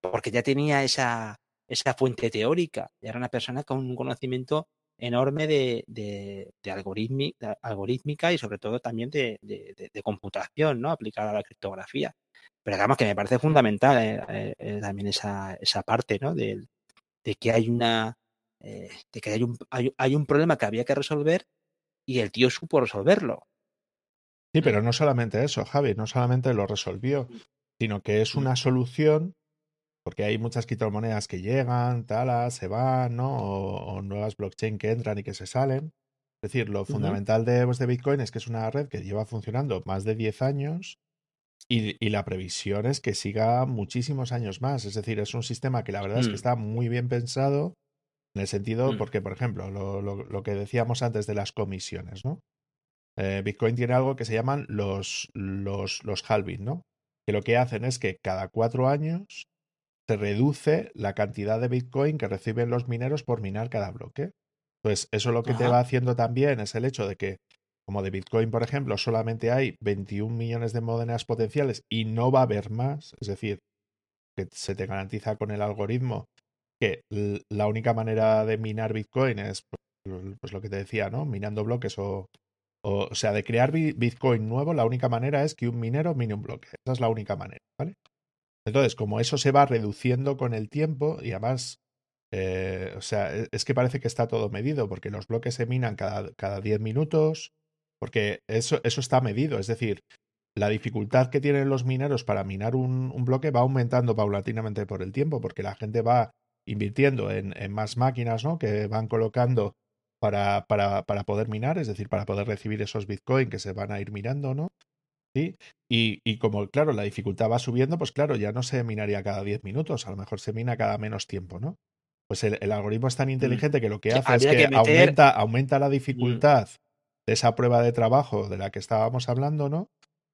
porque ya tenía esa, esa fuente teórica. Y era una persona con un conocimiento enorme de, de, de algorítmica y sobre todo también de, computación, ¿no? Aplicada a la criptografía. Pero digamos que me parece fundamental eh, eh, también esa, esa parte, ¿no? De, de que hay una eh, de que hay un, hay, hay un problema que había que resolver y el tío supo resolverlo. Sí, pero no solamente eso, Javi, no solamente lo resolvió, sino que es una solución, porque hay muchas criptomonedas que llegan, talas, se van, ¿no? O, o nuevas blockchain que entran y que se salen. Es decir, lo fundamental de, pues, de Bitcoin es que es una red que lleva funcionando más de 10 años y, y la previsión es que siga muchísimos años más. Es decir, es un sistema que la verdad es que Mm. está muy bien pensado en el sentido, Mm. porque, por ejemplo, lo, lo- lo que decíamos antes de las comisiones, ¿no? Eh, Bitcoin tiene algo que se llaman los, los, los halving, ¿no? Que lo que hacen es que cada cuatro años se reduce la cantidad de Bitcoin que reciben los mineros por minar cada bloque. Entonces, eso lo que te va haciendo también es el hecho de que, como de Bitcoin, por ejemplo, solamente hay 21 millones de monedas potenciales y no va a haber más, es decir, que se te garantiza con el algoritmo que la única manera de minar Bitcoin es pues, pues lo que te decía, ¿no? Minando bloques o, o, o sea, de crear bi- Bitcoin nuevo, la única manera es que un minero mine un bloque. Esa es la única manera, ¿vale? Entonces, como eso se va reduciendo con el tiempo y además, eh, o sea, e- es que parece que está todo medido porque los bloques se minan cada, cada 10 minutos, porque eso, eso está medido, es decir, la dificultad que tienen los mineros para minar un, un bloque va aumentando paulatinamente por el tiempo, porque la gente va invirtiendo en, en más máquinas, ¿no? Que van colocando para, para, para poder minar, es decir, para poder recibir esos Bitcoin que se van a ir mirando, ¿no? ¿Sí? Y, y como, claro, la dificultad va subiendo, pues claro, ya no se minaría cada 10 minutos, a lo mejor se mina cada menos tiempo, ¿no? Pues el, el algoritmo es tan inteligente que lo que hace es que, que meter- aumenta, aumenta la dificultad de esa prueba de trabajo de la que estábamos hablando, ¿no?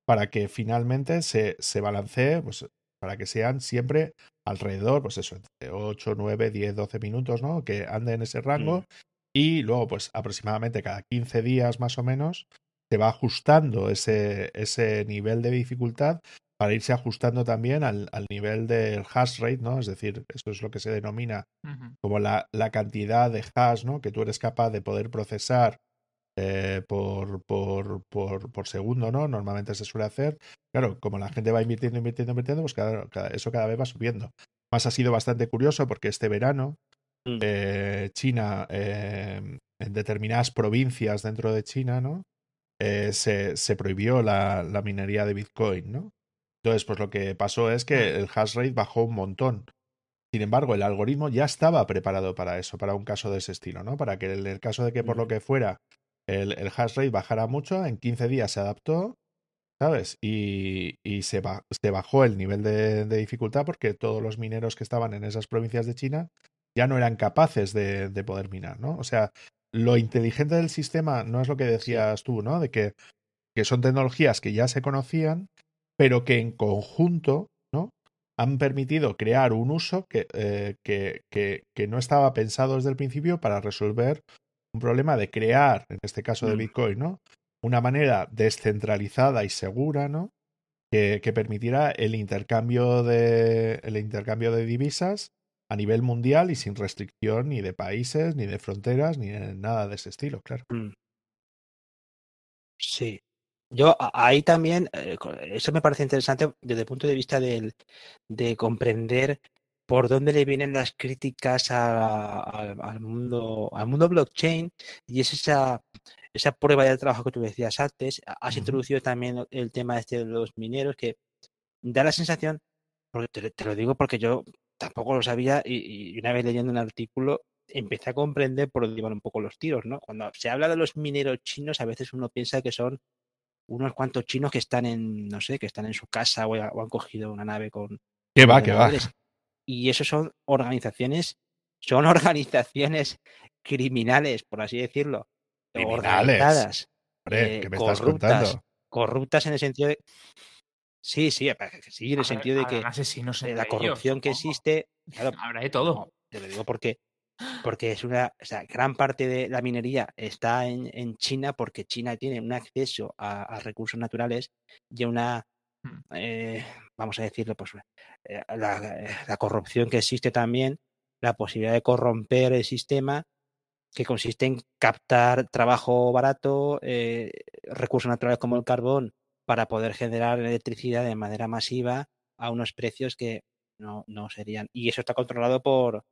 Para que finalmente se, se balancee, pues para que sean siempre alrededor, pues eso, entre 8, 9, 10, 12 minutos, ¿no? Que ande en ese rango. Mm. Y luego, pues aproximadamente cada 15 días más o menos, se va ajustando ese, ese nivel de dificultad para irse ajustando también al, al nivel del hash rate, ¿no? Es decir, eso es lo que se denomina como la, la cantidad de hash, ¿no? Que tú eres capaz de poder procesar eh, por, por, por, por, segundo, ¿no? Normalmente se suele hacer. Claro, como la gente va invirtiendo, invirtiendo, invirtiendo, pues cada, eso cada vez va subiendo. Más ha sido bastante curioso porque este verano mm. eh, China, eh, en determinadas provincias dentro de China, ¿no? Se, se, prohibió la, la, minería de Bitcoin, ¿no? Entonces, pues lo que pasó es que el hash rate bajó un montón. Sin embargo, el algoritmo ya estaba preparado para eso, para un caso de ese estilo, ¿no? Para que en el caso de que por lo que fuera el, el hash rate bajara mucho, en 15 días se adaptó, ¿sabes? Y, y se, se, bajó el nivel de, de, dificultad porque todos los mineros que estaban en esas provincias de China ya no eran capaces de, de poder minar, ¿no? O sea, lo inteligente del sistema no es lo que decías tú, ¿no? De que, que son tecnologías que ya se conocían, pero que en conjunto, ¿no? Han permitido crear un uso que, eh, que, que, que, no estaba pensado desde el principio para resolver un problema de crear, en este caso de mm. Bitcoin, ¿no? Una manera descentralizada y segura, ¿no? Que, que permitiera el intercambio de el intercambio de divisas a nivel mundial y sin restricción ni de países, ni de fronteras, ni de nada de ese estilo, claro. Mm. Sí. Yo ahí también, eh, eso me parece interesante desde el punto de vista del, de comprender por dónde le vienen las críticas a, a, al mundo al mundo blockchain y es esa esa prueba de trabajo que tú decías antes has uh -huh. introducido también el tema este de los mineros que da la sensación porque te, te lo digo porque yo tampoco lo sabía y, y, una vez leyendo un artículo empecé a comprender por dónde iban un poco los tiros no cuando se habla de los mineros chinos a veces uno piensa que son unos cuantos chinos que están en no sé que están en su casa o, o han cogido una nave con que va que va. y eso son organizaciones, son organizaciones criminales, por así decirlo, criminales. organizadas, Hombre, eh, me corruptas, corruptas en el sentido de sí, sí, sí, en el sentido de que asesinos la corrupción ellos, que existe, claro, habrá de todo. Te lo digo porque porque es una, o sea, gran parte de la minería está en, en China porque China tiene un acceso a, a recursos naturales y una eh, vamos a decirlo, pues eh, la, eh, la, corrupción que existe también, la posibilidad de corromper el sistema, que consiste en captar trabajo barato, eh, recursos naturales como el carbón, para poder generar electricidad de manera masiva a unos precios que no, no serían. Y eso está controlado por,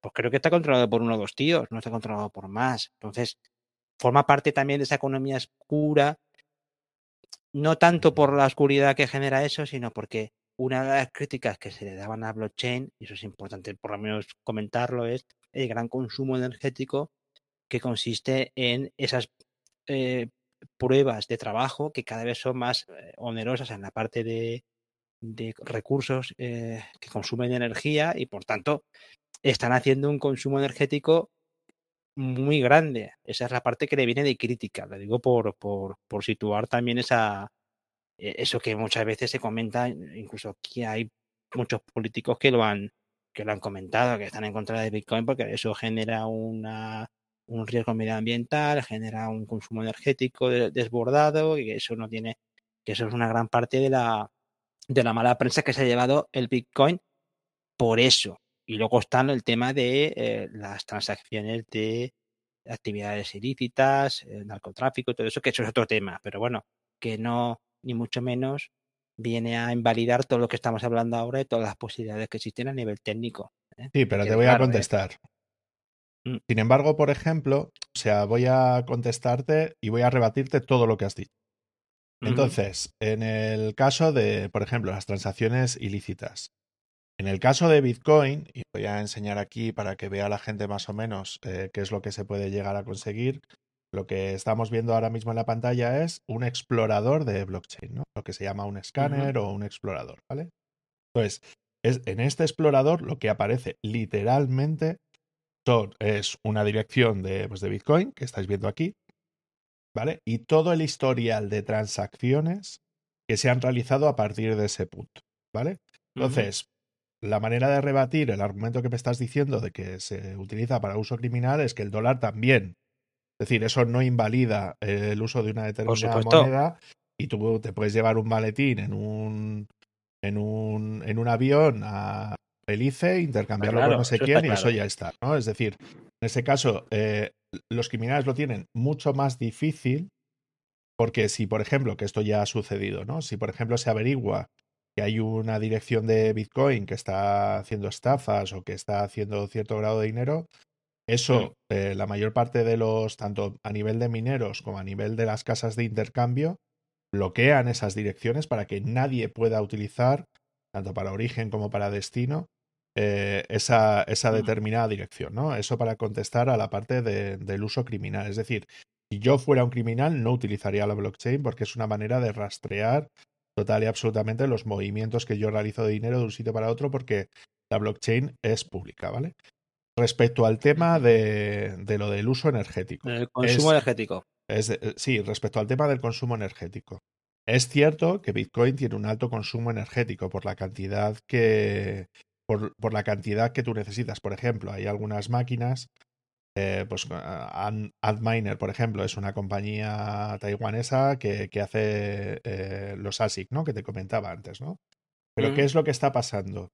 pues creo que está controlado por uno o dos tíos, no está controlado por más. Entonces, forma parte también de esa economía oscura no tanto por la oscuridad que genera eso, sino porque una de las críticas que se le daban a blockchain, y eso es importante por lo menos comentarlo, es el gran consumo energético que consiste en esas eh, pruebas de trabajo que cada vez son más eh, onerosas en la parte de, de recursos eh, que consumen energía y por tanto están haciendo un consumo energético muy grande. Esa es la parte que le viene de crítica, lo digo por, por, por situar también esa, e, eso que muchas veces se comenta, incluso aquí hay muchos políticos que lo han, que lo han comentado, que están en contra de Bitcoin porque eso genera una, un riesgo medioambiental, genera un consumo energético desbordado y que eso no tiene, que eso es una gran parte de la, de la mala prensa que se ha llevado el Bitcoin por eso, y luego está el tema de eh, las transacciones de actividades ilícitas, el narcotráfico, todo eso, que eso es otro tema, pero bueno, que no, ni mucho menos, viene a invalidar todo lo que estamos hablando ahora y todas las posibilidades que existen a nivel técnico. ¿eh? Sí, pero te voy a contestar. ¿Eh? Sin embargo, por ejemplo, o sea, voy a contestarte y voy a rebatirte todo lo que has dicho. Entonces, uh -huh. en el caso de, por ejemplo, las transacciones ilícitas, en el caso de Bitcoin, y voy a enseñar aquí para que vea la gente más o menos eh, qué es lo que se puede llegar a conseguir, lo que estamos viendo ahora mismo en la pantalla es un explorador de blockchain, ¿no? lo que se llama un escáner uh -huh. o un explorador, ¿vale? Entonces, es, en este explorador lo que aparece literalmente son, es una dirección de, pues, de Bitcoin que estáis viendo aquí, ¿vale? Y todo el historial de transacciones que se han realizado a partir de ese punto, ¿vale? Entonces, uh -huh la manera de rebatir el argumento que me estás diciendo de que se utiliza para uso criminal es que el dólar también. Es decir, eso no invalida el uso de una determinada moneda y tú te puedes llevar un maletín en un en un en un avión a Belice, intercambiarlo claro, con no sé quién y claro. eso ya está, ¿no? Es decir, en ese caso, eh, los criminales lo tienen mucho más difícil porque si, por ejemplo, que esto ya ha sucedido, ¿no? Si, por ejemplo, se averigua que hay una dirección de Bitcoin que está haciendo estafas o que está haciendo cierto grado de dinero, eso, eh, la mayor parte de los, tanto a nivel de mineros como a nivel de las casas de intercambio, bloquean esas direcciones para que nadie pueda utilizar, tanto para origen como para destino, eh, esa, esa, determinada dirección, ¿no? Eso para contestar a la parte de, del uso criminal. Es decir, si yo fuera un criminal, no utilizaría la blockchain porque es una manera de rastrear total y absolutamente los movimientos que yo realizo de dinero de un sitio para otro porque la blockchain es pública, ¿vale? Respecto al tema de, de lo del uso energético. El consumo energético. Es, eh, sí, respecto al tema del consumo energético. Es cierto que Bitcoin tiene un alto consumo energético por la cantidad que, por, por, la cantidad que tú necesitas. Por ejemplo, hay algunas máquinas, eh, pues Antminer, por ejemplo, es una compañía taiwanesa que, que hace eh, los ASIC, ¿no? Que te comentaba antes, ¿no? Pero mm. ¿qué es lo que está pasando?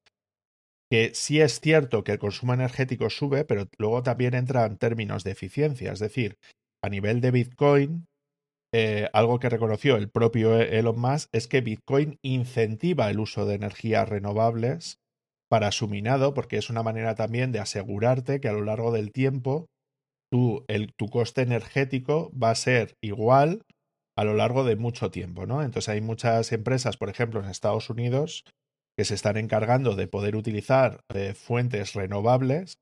Que sí es cierto que el consumo energético sube, pero luego también entran términos de eficiencia. Es decir, a nivel de Bitcoin, eh, algo que reconoció el propio Elon Musk es que Bitcoin incentiva el uso de energías renovables para su minado, porque es una manera también de asegurarte que a lo largo del tiempo tu, el, tu coste energético va a ser igual a lo largo de mucho tiempo, ¿no? Entonces hay muchas empresas, por ejemplo, en Estados Unidos, que se están encargando de poder utilizar eh, fuentes renovables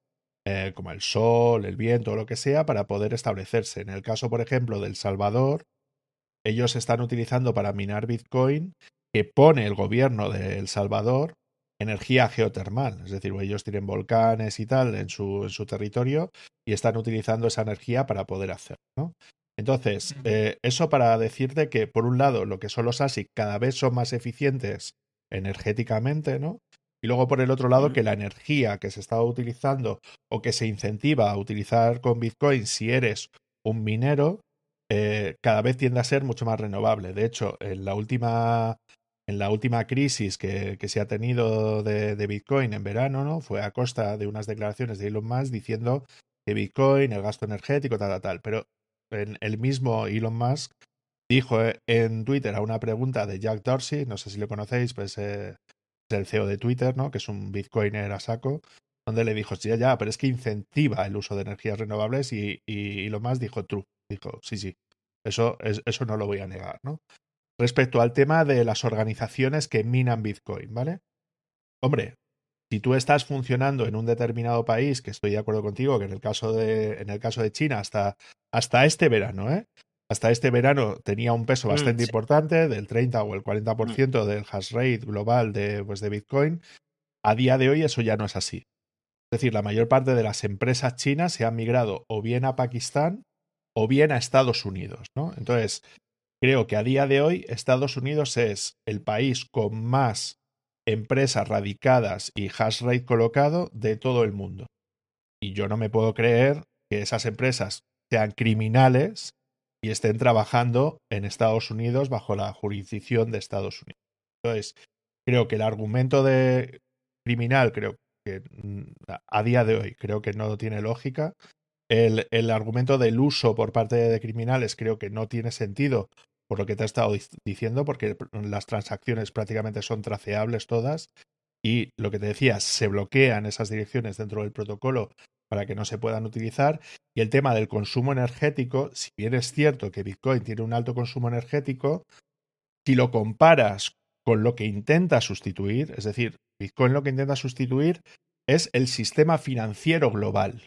eh, como el sol, el viento o lo que sea, para poder establecerse. En el caso, por ejemplo, del Salvador, ellos están utilizando para minar Bitcoin que pone el gobierno de El Salvador energía geotermal, es decir, ellos tienen volcanes y tal en su, en su territorio y están utilizando esa energía para poder hacerlo. ¿no? Entonces, eh, eso para decirte que, por un lado, lo que son los ASIC cada vez son más eficientes energéticamente, ¿no? Y luego, por el otro lado, que la energía que se está utilizando o que se incentiva a utilizar con Bitcoin si eres un minero, eh, cada vez tiende a ser mucho más renovable. De hecho, en la última, en la última crisis que, que se ha tenido de, de, Bitcoin en verano, ¿no? Fue a costa de unas declaraciones de Elon Musk diciendo que Bitcoin, el gasto energético, tal, tal, tal. Pero en el mismo Elon Musk dijo eh, en Twitter a una pregunta de Jack Dorsey, no sé si lo conocéis, pues eh, el CEO de Twitter, ¿no? Que es un bitcoiner a saco, donde le dijo, sí, ya, pero es que incentiva el uso de energías renovables y, y, lo más dijo true. Dijo, sí, sí, eso, es, eso no lo voy a negar, ¿no? Respecto al tema de las organizaciones que minan Bitcoin, ¿vale? Hombre, si tú estás funcionando en un determinado país, que estoy de acuerdo contigo, que en el caso de, en el caso de China, hasta, hasta este verano, ¿eh? hasta este verano tenía un peso mm, bastante mm, sí. importante, del 30 o el 40% mm. del hash rate global de, pues, de Bitcoin. A día de hoy eso ya no es así. Es decir, la mayor parte de las empresas chinas se han migrado o bien a Pakistán o bien a Estados Unidos, ¿no? Entonces, creo que a día de hoy Estados Unidos es el país con más empresas radicadas y hash rate colocado de todo el mundo. Y yo no me puedo creer que esas empresas sean criminales y estén trabajando en Estados Unidos bajo la jurisdicción de Estados Unidos. Entonces, creo que el argumento de criminal, creo que mm, a día de hoy, creo que no tiene lógica. El, argumento del uso por parte de criminales creo que no tiene sentido por lo que te he estado diciendo, porque las transacciones prácticamente son traceables todas y lo que te decía, se bloquean esas direcciones dentro del protocolo para que no se puedan utilizar. Y el tema del consumo energético, si bien es cierto que Bitcoin tiene un alto consumo energético, si lo comparas con lo que intenta sustituir, es decir, Bitcoin lo que intenta sustituir es el sistema financiero global.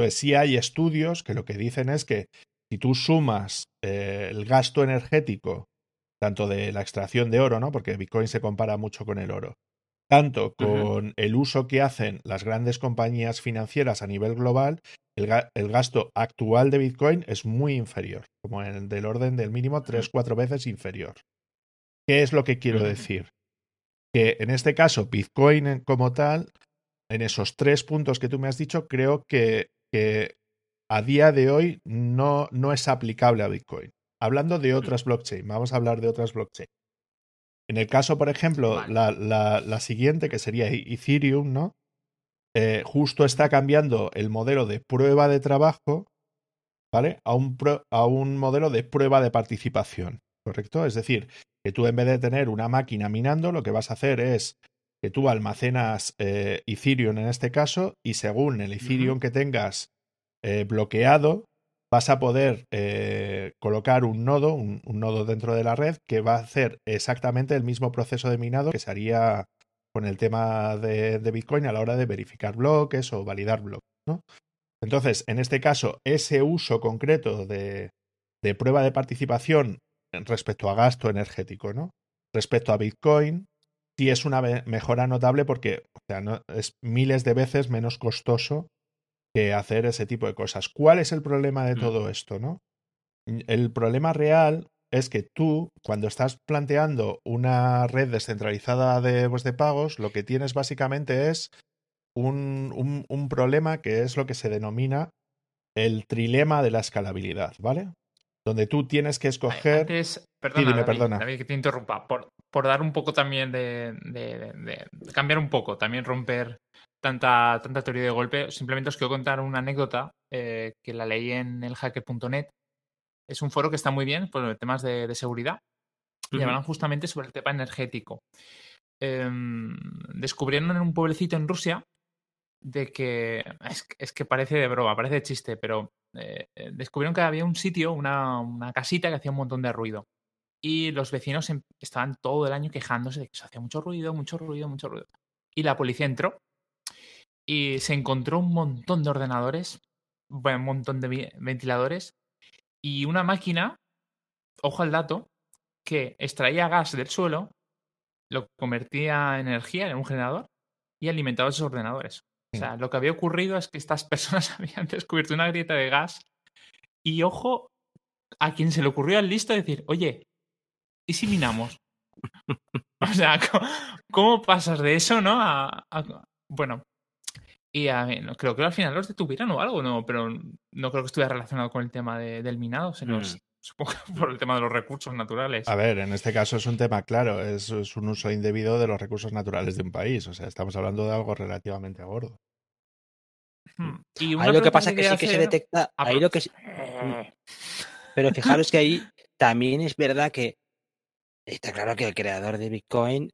Entonces, sí hay estudios que lo que dicen es que si tú sumas eh, el gasto energético, tanto de la extracción de oro, ¿no? Porque Bitcoin se compara mucho con el oro, tanto con uh -huh. el uso que hacen las grandes compañías financieras a nivel global, el, ga el, gasto actual de Bitcoin es muy inferior, como en, del orden del mínimo tres, cuatro veces inferior. ¿Qué es lo que quiero uh -huh. decir? Que en este caso, Bitcoin como tal, en esos tres puntos que tú me has dicho, creo que, que a día de hoy no, no es aplicable a Bitcoin. Hablando de otras blockchain, vamos a hablar de otras blockchain. En el caso, por ejemplo, vale. la, la, la, siguiente, que sería Ethereum, ¿no? Eh, justo está cambiando el modelo de prueba de trabajo ¿vale? A un, a un modelo de prueba de participación, ¿correcto? Es decir, que tú en vez de tener una máquina minando, lo que vas a hacer es que tú almacenas eh, Ethereum en este caso y según el Ethereum que tengas eh, bloqueado, vas a poder eh, colocar un nodo, un, nodo dentro de la red que va a hacer exactamente el mismo proceso de minado que se haría con el tema de, Bitcoin a la hora de verificar bloques o validar bloques. ¿no? Entonces, en este caso, ese uso concreto de, de prueba de participación respecto a gasto energético, ¿no? Respecto a Bitcoin, sí es una mejora notable porque o sea, no, es miles de veces menos costoso que hacer ese tipo de cosas. ¿Cuál es el problema de mm. todo esto, no? El problema real es que tú, cuando estás planteando una red descentralizada de, pues, de pagos, lo que tienes básicamente es un, un, problema que es lo que se denomina el trilema de la escalabilidad, ¿vale? Donde tú tienes que escoger. perdona, perdona. que te interrumpa. Por, por dar un poco también de, de, cambiar un poco, también romper tanta, tanta teoría de golpe. Simplemente os quiero contar una anécdota eh, que la leí en el hacker.net. Es un foro que está muy bien por temas de, seguridad. Y hablan justamente sobre el tema energético. Em, descubrieron en un pueblecito en Rusia de que es, que parece de broma, parece de chiste, pero eh, descubrieron que había un sitio, una, una, casita que hacía un montón de ruido. Y los vecinos em, estaban todo el año quejándose de que se hacía mucho ruido, mucho ruido, mucho ruido. Y la policía entró y se encontró un montón de ordenadores, un montón de ventiladores y una máquina, ojo al dato, que extraía gas del suelo, lo convertía en energía en un generador y alimentaba esos ordenadores. O sea, lo que había ocurrido es que estas <laughs> personas <laughs> habían descubierto una grieta de gas y ojo a quien se le ocurrió al listo decir, oye, ¿y si minamos? <laughs> o sea, ¿cómo, pasas de eso, no? a, bueno, y a creo que al final los detuvieron o algo, no, pero no creo que estuviera relacionado con el tema del minado, sino mm. <laughs> supongo por el tema de los recursos naturales. A ver, en este caso es un tema claro, es, un uso indebido de los recursos naturales de un país, o sea, estamos hablando de algo relativamente gordo. Hmm. Y ahí lo que pasa es que sí que se detecta, ahí lo que eh. pero fijaros que ahí también es verdad que está claro que el creador de Bitcoin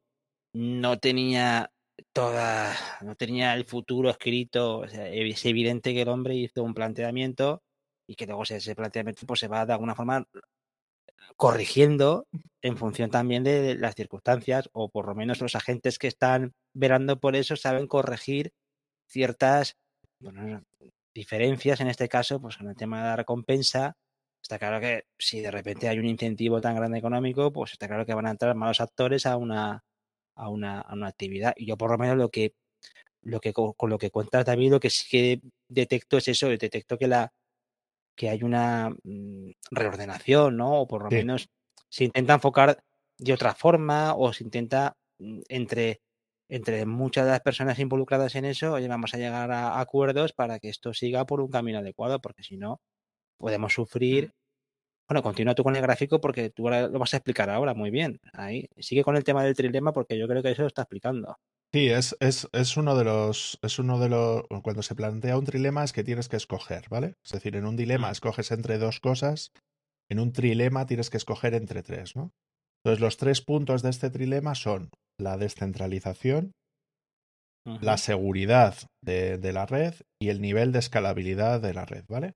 no tenía toda, no tenía el futuro escrito. es evidente que el hombre hizo un planteamiento y que luego ese planteamiento pues, se va de alguna forma corrigiendo en función también de las circunstancias o por lo menos los agentes que están verando por eso saben corregir ciertas diferencias en este caso pues en el tema de la recompensa está claro que si de repente hay un incentivo tan grande económico pues está claro que van a entrar malos actores a una a una, a una actividad. Y yo por lo menos lo que, lo que con, lo que cuentas David, lo que sí que detecto es eso, detecto que la que hay una mm, reordenación, ¿no? O por lo menos se intenta enfocar de otra forma o se intenta mm, entre entre muchas de las personas involucradas en eso, oye, vamos a llegar a acuerdos para que esto siga por un camino adecuado, porque si no, podemos sufrir bueno, continúa tú con el gráfico porque tú lo vas a explicar ahora muy bien. Ahí. Sigue con el tema del trilema porque yo creo que eso lo está explicando. Sí, es, es, es, uno de los. Es uno de los. Cuando se plantea un trilema es que tienes que escoger, ¿vale? Es decir, en un dilema mm. escoges entre dos cosas, en un trilema tienes que escoger entre tres, ¿no? Entonces, los tres puntos de este trilema son la descentralización, la seguridad de, de la red y el nivel de escalabilidad de la red, ¿vale?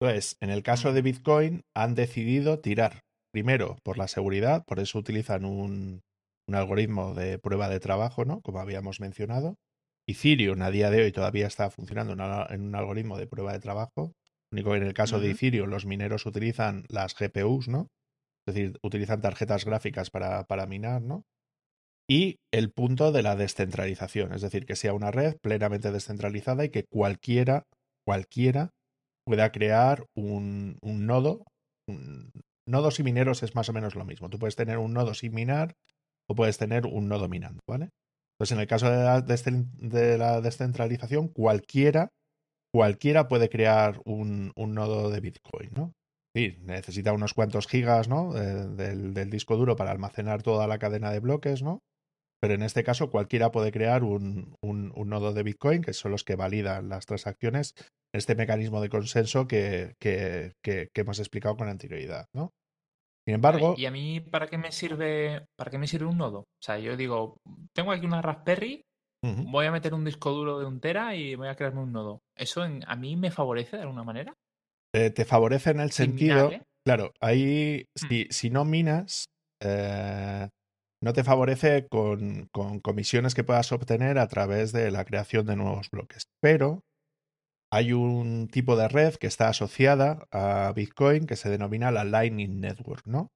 Entonces, en el caso de Bitcoin, han decidido tirar primero por la seguridad, por eso utilizan un, un algoritmo de prueba de trabajo, ¿no? Como habíamos mencionado. Ethereum a día de hoy todavía está funcionando en un algoritmo de prueba de trabajo. Único que en el caso de Ethereum los mineros utilizan las GPUs, ¿no? Es decir, utilizan tarjetas gráficas para, para minar, ¿no? Y el punto de la descentralización, es decir, que sea una red plenamente descentralizada y que cualquiera, cualquiera pueda crear un, nodo. nodos y mineros es más o menos lo mismo. Tú puedes tener un nodo sin minar o puedes tener un nodo minando, ¿vale? Entonces, en el caso de la, de la descentralización, cualquiera, cualquiera puede crear un, nodo de Bitcoin, ¿no? Sí, necesita unos cuantos gigas, ¿no? del, del, disco duro para almacenar toda la cadena de bloques, ¿no? Pero en este caso cualquiera puede crear un, un, nodo de Bitcoin, que son los que validan las transacciones, este mecanismo de consenso que, que, que, hemos explicado con anterioridad, ¿no? Sin embargo. ¿Y a mí para qué me sirve, para qué me sirve un nodo? O sea, yo digo, tengo aquí una Raspberry, voy a meter un disco duro de un tera y voy a crearme un nodo. ¿Eso a mí me favorece de alguna manera? Eh, te favorece en el sentido. Claro, ahí hmm. si, si no minas, eh, no te favorece con, con, comisiones que puedas obtener a través de la creación de nuevos bloques. Pero hay un tipo de red que está asociada a Bitcoin que se denomina la Lightning Network, ¿no?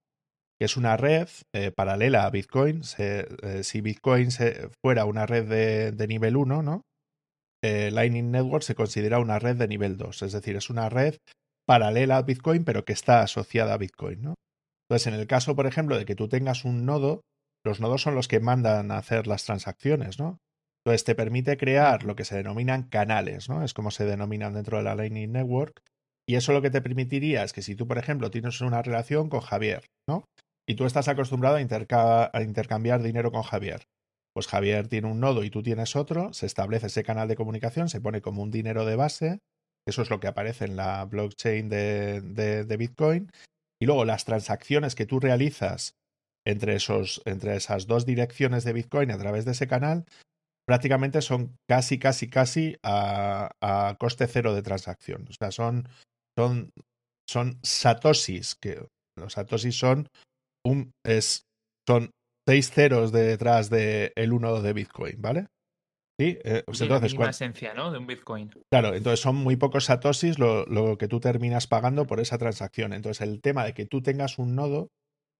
Que es una red eh, paralela a Bitcoin. Eh, si Bitcoin fuera una red de, de nivel 1, ¿no? Eh, Lightning Network se considera una red de nivel 2, es decir, es una red paralela a Bitcoin, pero que está asociada a Bitcoin, ¿no? Entonces, en el caso, por ejemplo, de que tú tengas un nodo, los nodos son los que mandan a hacer las transacciones, ¿no? Entonces te permite crear lo que se denominan canales, ¿no? Es como se denominan dentro de la Lightning Network. Y eso lo que te permitiría es que si tú, por ejemplo, tienes una relación con Javier, ¿no? Y tú estás acostumbrado a, a intercambiar dinero con Javier. Pues Javier tiene un nodo y tú tienes otro, se establece ese canal de comunicación, se pone como un dinero de base, eso es lo que aparece en la blockchain de, de Bitcoin, y luego las transacciones que tú realizas entre, esos, entre esas dos direcciones de Bitcoin a través de ese canal prácticamente son casi, casi, casi a, a coste cero de transacción. O sea, son, son, son satoshis, que los satoshis son un, es, son seis ceros detrás del el uno de Bitcoin, ¿vale? Sí, eh, pues entonces, la esencia, ¿no? De un Bitcoin. Claro, entonces son muy pocos satoshis lo, lo, que tú terminas pagando por esa transacción. Entonces, el tema de que tú tengas un nodo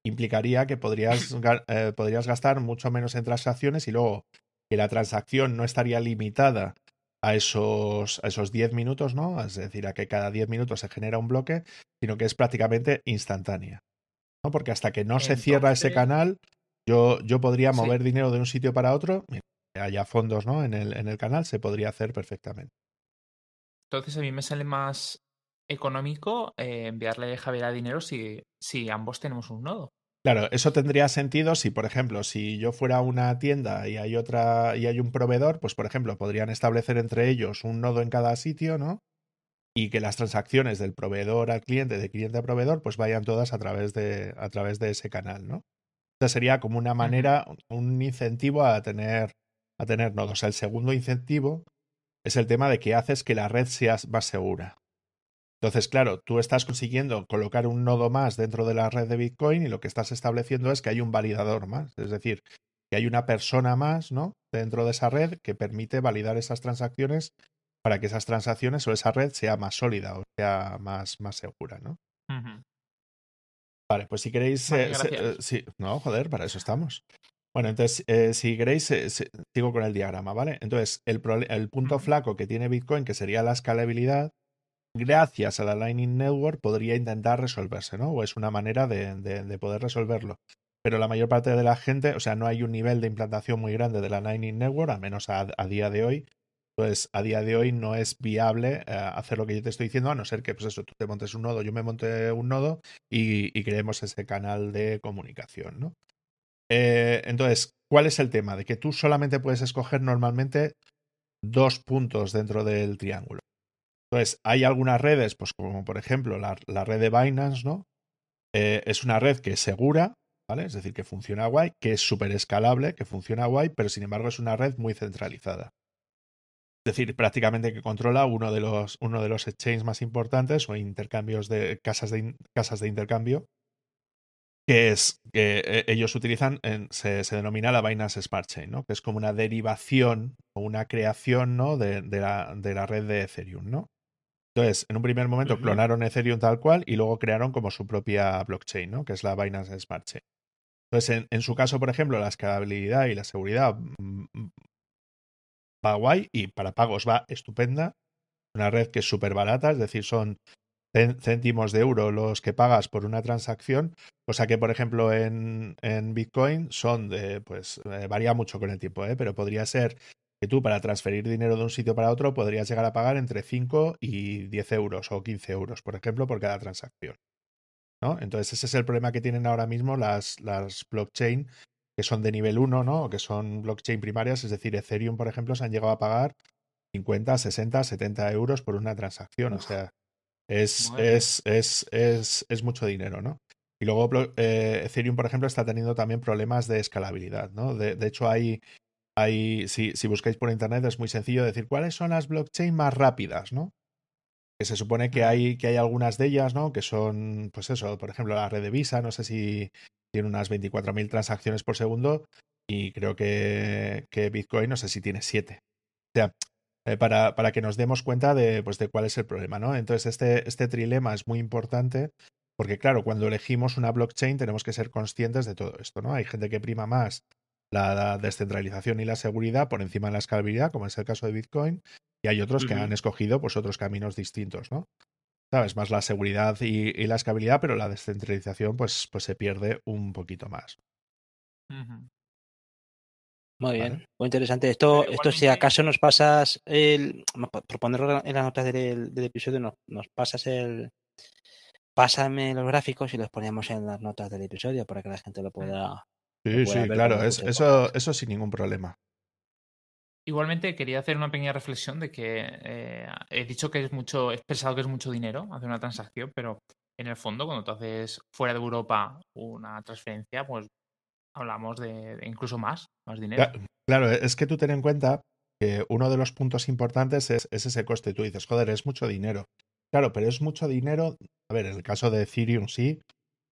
implicaría que podrías, <clears throat> eh, podrías gastar mucho menos en transacciones y luego que la transacción no estaría limitada a esos, a esos 10 minutos, ¿no? Es decir, a que cada 10 minutos se genera un bloque, sino que es prácticamente instantánea. ¿no? Porque hasta que no se cierra ese canal, yo, yo podría mover dinero de un sitio para otro, que haya fondos ¿no? en, el, en el canal, se podría hacer perfectamente. Entonces a mí me sale más económico eh, enviarle a Javier dinero si, si ambos tenemos un nodo. Claro, eso tendría sentido si, por ejemplo, si yo fuera una tienda y hay otra y hay un proveedor, pues por ejemplo, podrían establecer entre ellos un nodo en cada sitio, ¿no? Y que las transacciones del proveedor al cliente, de cliente a proveedor, pues vayan todas a través de, a través de ese canal, ¿no? O sería como una manera, un incentivo a tener, a tener nodos. El segundo incentivo es el tema de que haces que la red sea más segura. Entonces, claro, tú estás consiguiendo colocar un nodo más dentro de la red de Bitcoin y lo que estás estableciendo es que hay un validador más, es decir, que hay una persona más, ¿no? Dentro de esa red que permite validar esas transacciones para que esas transacciones o esa red sea más sólida o sea más, más segura, ¿no? Vale, pues si queréis... Eh, eh, no, joder, para eso estamos. Bueno, entonces, eh, si queréis, sigo con el diagrama, ¿vale? Entonces, el, el punto flaco que tiene Bitcoin, que sería la escalabilidad, gracias a la Lightning Network podría intentar resolverse, ¿no? O es una manera de, de, poder resolverlo. Pero la mayor parte de la gente, o sea, no hay un nivel de implantación muy grande de la Lightning Network, al menos a, día de hoy. Pues a día de hoy no es viable eh, hacer lo que yo te estoy diciendo, a no ser que, pues eso, tú te montes un nodo, yo me monte un nodo y, y creemos ese canal de comunicación, ¿no? Eh, entonces, ¿cuál es el tema? De que tú solamente puedes escoger normalmente dos puntos dentro del triángulo. Entonces, hay algunas redes, pues como por ejemplo la, red de Binance, ¿no? Eh, es una red que es segura, ¿vale? Es decir, que funciona guay, que es súper escalable, que funciona guay, pero sin embargo es una red muy centralizada. Es decir, prácticamente que controla uno de los, uno de los exchanges más importantes o intercambios de casas de, casas de intercambio, que es que eh, ellos utilizan, se, denomina la Binance Smart Chain, ¿no? Que es como una derivación o una creación, ¿no? De, la, de la red de Ethereum, ¿no? Entonces, en un primer momento clonaron Ethereum tal cual y luego crearon como su propia blockchain, ¿no? Que es la Binance Smart Chain. Entonces, en, su caso, por ejemplo, la escalabilidad y la seguridad mm, mm, va guay y para pagos va estupenda. Una red que es súper barata, es decir, son céntimos de euro los que pagas por una transacción, cosa que, por ejemplo, en, en Bitcoin son de, pues, eh, varía mucho con el tiempo, ¿eh? pero podría ser que tú para transferir dinero de un sitio para otro podrías llegar a pagar entre 5 y 10 euros o 15 euros, por ejemplo, por cada transacción. ¿no? Entonces ese es el problema que tienen ahora mismo las, las blockchain que son de nivel 1, ¿no? Que son blockchain primarias, es decir, Ethereum, por ejemplo, se han llegado a pagar 50, 60, 70 euros por una transacción. O sea, es, es, es, es, es mucho dinero, ¿no? Y luego eh, Ethereum, por ejemplo, está teniendo también problemas de escalabilidad, ¿no? De, de hecho, hay, si, si, buscáis por internet es muy sencillo decir cuáles son las blockchain más rápidas, ¿no? Que se supone que hay, que hay algunas de ellas, ¿no? Que son, pues eso, por ejemplo, la red de Visa, no sé si tiene unas 24.000 transacciones por segundo y creo que, que Bitcoin, no sé si tiene 7. O sea, eh, para, para, que nos demos cuenta de, pues, de cuál es el problema, ¿no? Entonces, este, este trilema es muy importante porque, claro, cuando elegimos una blockchain tenemos que ser conscientes de todo esto, ¿no? Hay gente que prima más la descentralización y la seguridad por encima de la escalabilidad, como es el caso de Bitcoin, y hay otros uh -huh. que han escogido pues otros caminos distintos, ¿no? ¿Sabes? Más la seguridad y, y, la escalabilidad, pero la descentralización pues, pues se pierde un poquito más. Uh -huh. Muy bien, vale. muy interesante. Esto, esto si acaso nos pasas el. Por ponerlo en las notas del, del episodio, nos, nos, pasas el. Pásame los gráficos y los ponemos en las notas del episodio para que la gente lo pueda. Sí, sí, claro, es, eso, eso sin ningún problema. Igualmente quería hacer una pequeña reflexión de que eh, he dicho que es mucho, he pensado que es mucho dinero hacer una transacción, pero en el fondo cuando tú haces fuera de Europa una transferencia, pues hablamos de, de incluso más, más dinero. Claro, es que tú ten en cuenta que uno de los puntos importantes es, es, ese coste. Tú dices, joder, es mucho dinero. Claro, pero es mucho dinero. A ver, en el caso de Ethereum sí,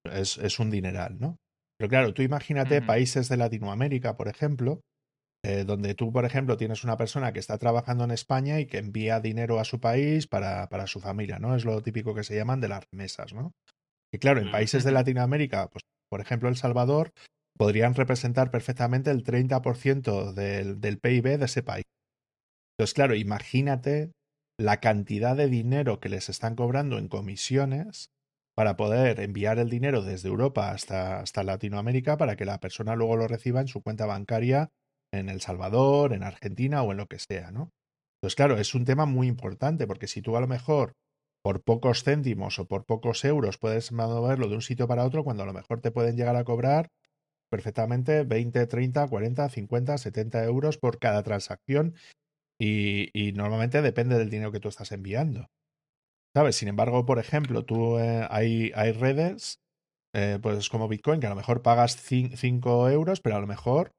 es, es un dineral, ¿no? Pero claro, tú imagínate uh -huh. países de Latinoamérica, por ejemplo, eh, donde tú, por ejemplo, tienes una persona que está trabajando en España y que envía dinero a su país para, para su familia, ¿no? Es lo típico que se llaman de las remesas, ¿no? Y claro, en países de Latinoamérica, pues, por ejemplo, El Salvador, podrían representar perfectamente el 30% del, del PIB de ese país. Entonces, claro, imagínate la cantidad de dinero que les están cobrando en comisiones para poder enviar el dinero desde Europa hasta, hasta Latinoamérica para que la persona luego lo reciba en su cuenta bancaria en El Salvador, en Argentina o en lo que sea, ¿no? Entonces, claro, es un tema muy importante porque si tú a lo mejor por pocos céntimos o por pocos euros puedes moverlo de un sitio para otro, cuando a lo mejor te pueden llegar a cobrar perfectamente 20, 30, 40, 50, 70 euros por cada transacción y, y normalmente depende del dinero que tú estás enviando. ¿Sabes? Sin embargo, por ejemplo, tú eh, hay, hay redes, eh, pues como Bitcoin, que a lo mejor pagas 5 euros, pero a lo mejor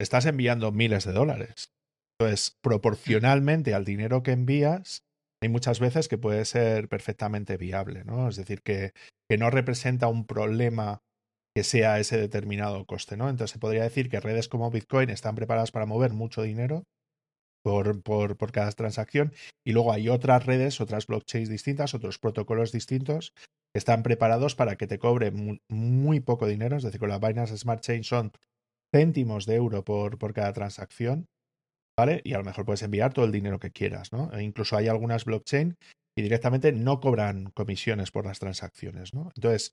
estás enviando miles de dólares. Entonces, proporcionalmente al dinero que envías, hay muchas veces que puede ser perfectamente viable, ¿no? Es decir, que, que no representa un problema que sea ese determinado coste, ¿no? Entonces se podría decir que redes como Bitcoin están preparadas para mover mucho dinero por, por, por, cada transacción. Y luego hay otras redes, otras blockchains distintas, otros protocolos distintos que están preparados para que te cobre muy, muy poco dinero. Es decir, con la Binance Smart Chain son céntimos de euro por, por cada transacción. ¿Vale? Y a lo mejor puedes enviar todo el dinero que quieras, ¿no? E incluso hay algunas blockchain y directamente no cobran comisiones por las transacciones, ¿no? Entonces,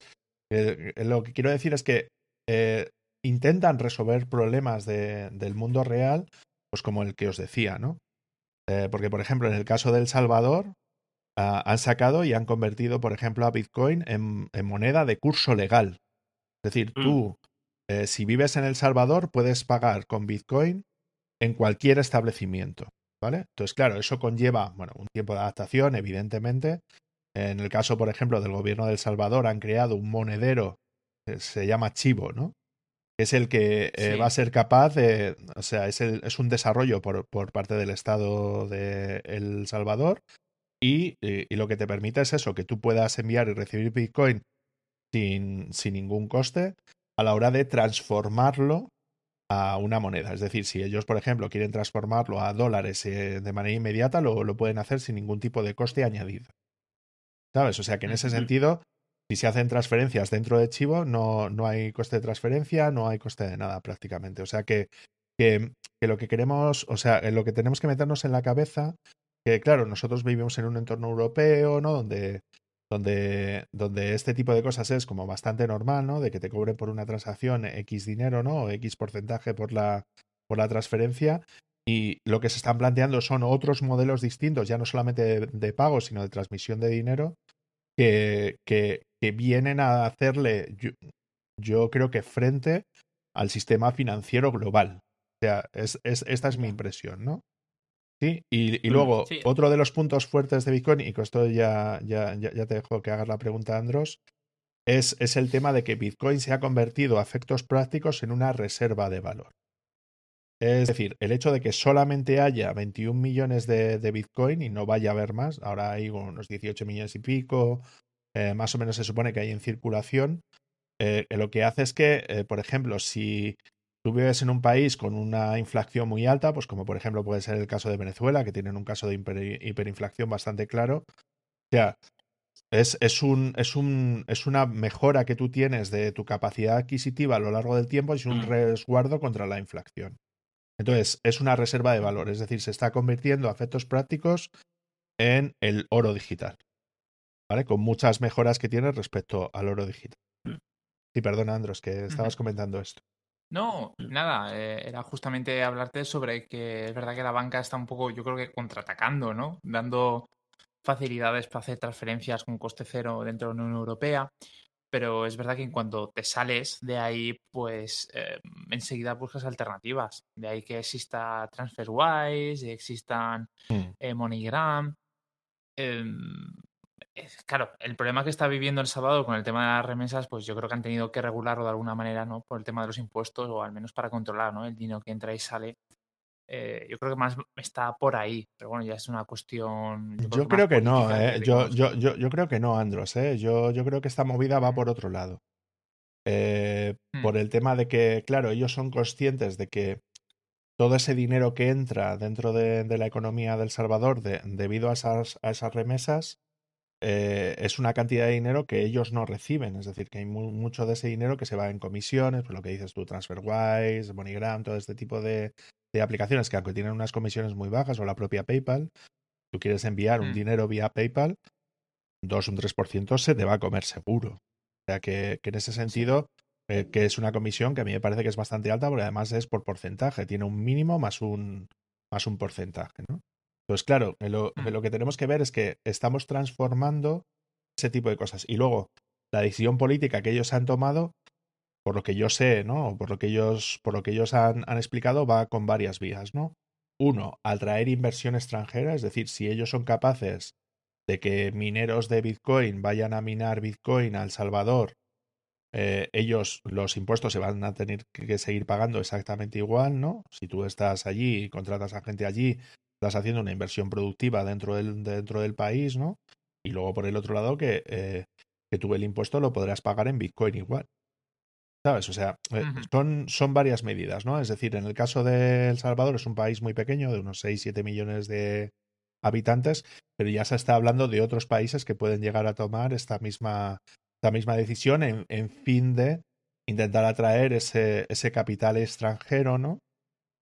eh, lo que quiero decir es que eh, intentan resolver problemas de, del mundo real pues como el que os decía, ¿no? Eh, porque, por ejemplo, en el caso de El Salvador, uh, han sacado y han convertido, por ejemplo, a Bitcoin en, en moneda de curso legal. Es decir, mm. tú, eh, si vives en El Salvador, puedes pagar con Bitcoin en cualquier establecimiento, ¿vale? Entonces, claro, eso conlleva, bueno, un tiempo de adaptación, evidentemente. En el caso, por ejemplo, del gobierno de El Salvador, han creado un monedero que se llama Chivo, ¿no? Es el que eh, va a ser capaz de, o sea, es, el, es un desarrollo por, por, parte del Estado de El Salvador y, y, y, lo que te permite es eso, que tú puedas enviar y recibir Bitcoin sin, sin ningún coste a la hora de transformarlo a una moneda. Es decir, si ellos, por ejemplo, quieren transformarlo a dólares eh, de manera inmediata, lo, lo pueden hacer sin ningún tipo de coste añadido. ¿Sabes? O sea que en ese sentido si se hacen transferencias dentro de Chivo, no, no hay coste de transferencia, no hay coste de nada prácticamente. O sea que, que, lo que queremos, o sea, lo que tenemos que meternos en la cabeza, que claro, nosotros vivimos en un entorno europeo, ¿no? Donde, donde, donde este tipo de cosas es como bastante normal, ¿no? De que te cobren por una transacción X dinero, ¿no? O X porcentaje por la, por la transferencia. Y lo que se están planteando son otros modelos distintos, ya no solamente de, de pago, sino de transmisión de dinero, que, que, que vienen a hacerle, yo, yo, creo que frente al sistema financiero global. O sea, es, esta es mi impresión, ¿no? Sí, y, Mm, luego, sí. otro de los puntos fuertes de Bitcoin, y con esto ya, ya, ya, ya te dejo que hagas la pregunta, Andros, es, es el tema de que Bitcoin se ha convertido a efectos prácticos en una reserva de valor. Es decir, el hecho de que solamente haya 21 millones de, de Bitcoin y no vaya a haber más, ahora hay unos 18 millones y pico, eh, más o menos se supone que hay en circulación, eh, lo que hace es que, eh, por ejemplo, si tú vives en un país con una inflación muy alta, pues como por ejemplo puede ser el caso de Venezuela, que tienen un caso de hiper- hiperinflación bastante claro, o sea, es, es, un, es, un, es una mejora que tú tienes de tu capacidad adquisitiva a lo largo del tiempo y es un Mm. resguardo contra la inflación. Entonces, es una reserva de valor, es decir, se está convirtiendo a efectos prácticos en el oro digital, ¿vale? Con muchas mejoras que tiene respecto al oro digital. Sí, perdona, Andros, que estabas comentando esto. No, nada, eh, era justamente hablarte sobre que es verdad que la banca está un poco, yo creo que contraatacando, ¿no? Dando facilidades para hacer transferencias con coste cero dentro de la Unión Europea, pero es verdad que en cuanto te sales de ahí, pues eh, enseguida buscas alternativas. De ahí que exista TransferWise, existan Mm. eh, MoneyGram. Em, claro, el problema que está viviendo El Salvador con el tema de las remesas, pues yo creo que han tenido que regularlo de alguna manera, ¿no? Por el tema de los impuestos o al menos para controlar, ¿no? El dinero que entra y sale. Eh, yo creo que más está por ahí, pero bueno, ya es una cuestión. Yo creo que no, ¿eh? que Yo, yo, yo, yo creo que no, Andros, ¿eh? Yo, yo creo que esta movida va por otro lado. Eh, Hmm. por el tema de que, claro, ellos son conscientes de que todo ese dinero que entra dentro de, de la economía del Salvador de- debido a esas, a esas remesas eh, es una cantidad de dinero que ellos no reciben. Es decir, que hay mu- mucho de ese dinero que se va en comisiones, pues lo que dices tú, TransferWise, MoneyGram, todo este tipo de, de aplicaciones que aunque tienen unas comisiones muy bajas o la propia PayPal, tú quieres enviar un Hmm. dinero vía PayPal, 2 o un 3% se te va a comer seguro. O sea que, que en ese sentido, eh, que es una comisión que a mí me parece que es bastante alta porque además es por porcentaje, tiene un mínimo más un, más un porcentaje, ¿no? Entonces, claro, eh, lo, lo que tenemos que ver es que estamos transformando ese tipo de cosas. Y luego, la decisión política que ellos han tomado, por lo que yo sé, ¿no? Por lo que ellos, por lo que ellos han, han explicado, va con varias vías, ¿no? Uno, atraer inversión extranjera, es decir, si ellos son capaces de que mineros de Bitcoin vayan a minar Bitcoin a El Salvador, eh, ellos los impuestos se van a tener que seguir pagando exactamente igual, ¿no? Si tú estás allí y contratas a gente allí, estás haciendo una inversión productiva dentro del, dentro del país, ¿no? Y luego por el otro lado que, eh, que tú el impuesto lo podrás pagar en Bitcoin igual. ¿Sabes? O sea, eh, son, son varias medidas, ¿no? Es decir, en el caso de El Salvador es un país muy pequeño, de unos 6-7 millones de habitantes, pero ya se está hablando de otros países que pueden llegar a tomar esta misma, esta misma decisión en, en fin de intentar atraer ese, ese capital extranjero, ¿no?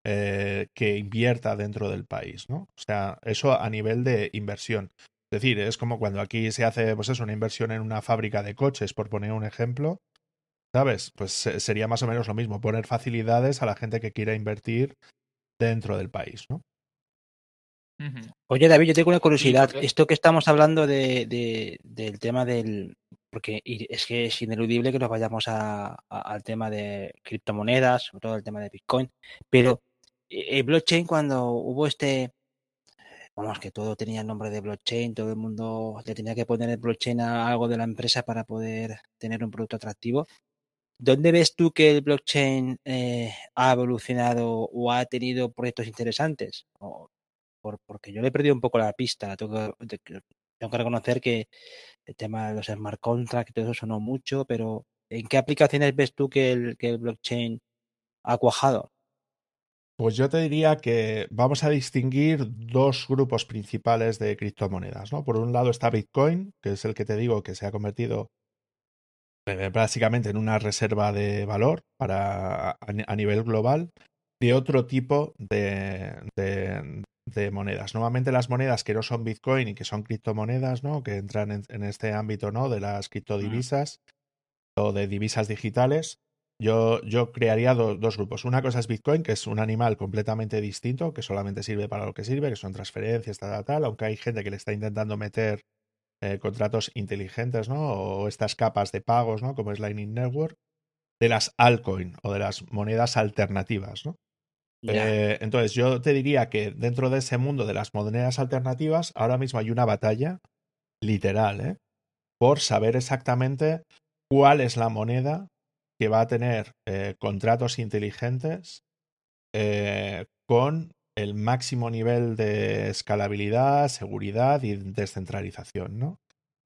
Eh, que invierta dentro del país, ¿no? O sea, eso a nivel de inversión. Es decir, es como cuando aquí se hace, pues eso, una inversión en una fábrica de coches, por poner un ejemplo, ¿sabes? Pues sería más o menos lo mismo, poner facilidades a la gente que quiera invertir dentro del país, ¿no? Oye, David, yo tengo una curiosidad. Esto que estamos hablando de, de- del tema del. Porque es que es ineludible que nos vayamos a- a- al tema de criptomonedas, sobre todo el tema de Bitcoin. Pero el blockchain, cuando hubo este. Vamos, que todo tenía el nombre de blockchain, todo el mundo le tenía que poner el blockchain a algo de la empresa para poder tener un producto atractivo. ¿Dónde ves tú que el blockchain eh, ha evolucionado o ha tenido proyectos interesantes? Porque yo le he perdido un poco la pista. Tengo que, tengo que reconocer que el tema de los smart contracts todo eso sonó mucho, pero ¿en qué aplicaciones ves tú que el blockchain ha cuajado? Pues yo te diría que vamos a distinguir dos grupos principales de criptomonedas, ¿no? Por un lado está Bitcoin, que es el que te digo que se ha convertido eh, básicamente en una reserva de valor para a, ni- a nivel global de otro tipo de, de- de monedas. Normalmente las monedas que no son Bitcoin y que son criptomonedas, ¿no? Que entran en, en este ámbito, ¿no? De las criptodivisas o de divisas digitales. Yo, yo crearía do- dos grupos. Una cosa es Bitcoin, que es un animal completamente distinto, que solamente sirve para lo que sirve, que son transferencias, tal, tal, tal, aunque hay gente que le está intentando meter eh, contratos inteligentes, ¿no? O estas capas de pagos, ¿no? Como es Lightning Network. de las altcoin o de las monedas alternativas, ¿no? Eh, entonces, yo te diría que dentro de ese mundo de las monedas alternativas, ahora mismo hay una batalla literal, ¿eh? por saber exactamente cuál es la moneda que va a tener eh, contratos inteligentes eh, con el máximo nivel de escalabilidad, seguridad y descentralización, ¿no?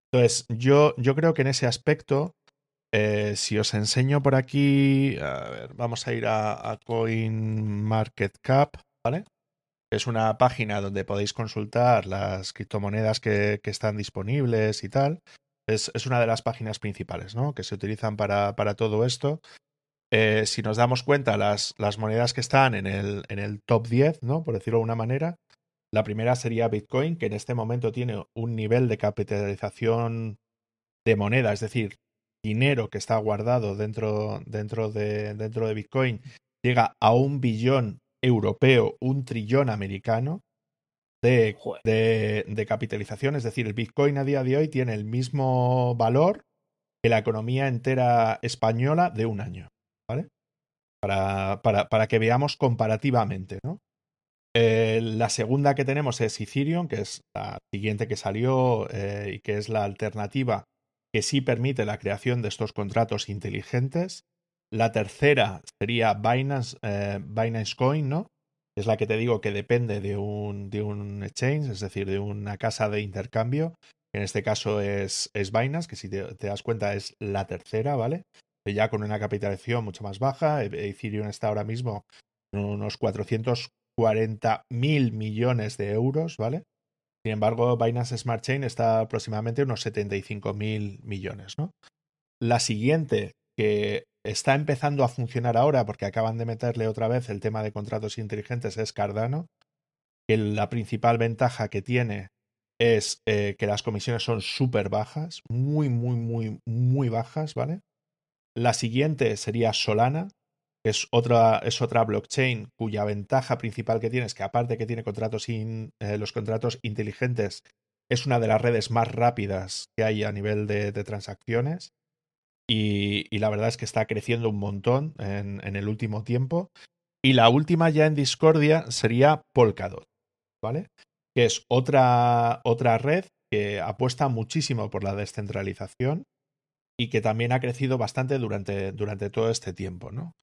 Entonces, yo, yo creo que en ese aspecto, eh, si os enseño por aquí, a ver, vamos a ir a, CoinMarketCap, ¿vale? Es una página donde podéis consultar las criptomonedas que, que están disponibles y tal. Es, es, una de las páginas principales, ¿no? Que se utilizan para, para todo esto. Eh, si nos damos cuenta, las, las monedas que están en el, en el top 10, ¿no? Por decirlo de una manera, la primera sería Bitcoin, que en este momento tiene un nivel de capitalización de moneda, es decir, dinero que está guardado dentro, dentro, de, dentro de Bitcoin, llega a un billón europeo, un trillón americano de, capitalización. Es decir, el Bitcoin a día de hoy tiene el mismo valor que la economía entera española de un año. ¿Vale? Para, para, para que veamos comparativamente, ¿no? Eh, la segunda que tenemos es Ethereum, que es la siguiente que salió eh, y que es la alternativa que sí permite la creación de estos contratos inteligentes. La tercera sería Binance, eh, Binance Coin, ¿no? Es la que te digo que depende de un, de un exchange, es decir, de una casa de intercambio. En este caso es, es Binance, que si te, das cuenta es la tercera, ¿vale? Ya con una capitalización mucho más baja. Ethereum está ahora mismo en unos 440 mil millones de euros, ¿vale? Sin embargo, Binance Smart Chain está aproximadamente unos 75 mil millones, ¿no? La siguiente que está empezando a funcionar ahora porque acaban de meterle otra vez el tema de contratos inteligentes es Cardano, que la principal ventaja que tiene es eh, que las comisiones son súper bajas, muy, muy, muy, muy bajas, ¿vale? La siguiente sería Solana, que es otra, es otra blockchain cuya ventaja principal que tiene es que aparte que tiene contratos in, eh, los contratos inteligentes, es una de las redes más rápidas que hay a nivel de, de transacciones. Y, la verdad es que está creciendo un montón en, en, el último tiempo. Y la última ya en discordia sería Polkadot, ¿vale? Que es otra, otra red que apuesta muchísimo por la descentralización y que también ha crecido bastante durante, durante todo este tiempo, ¿no?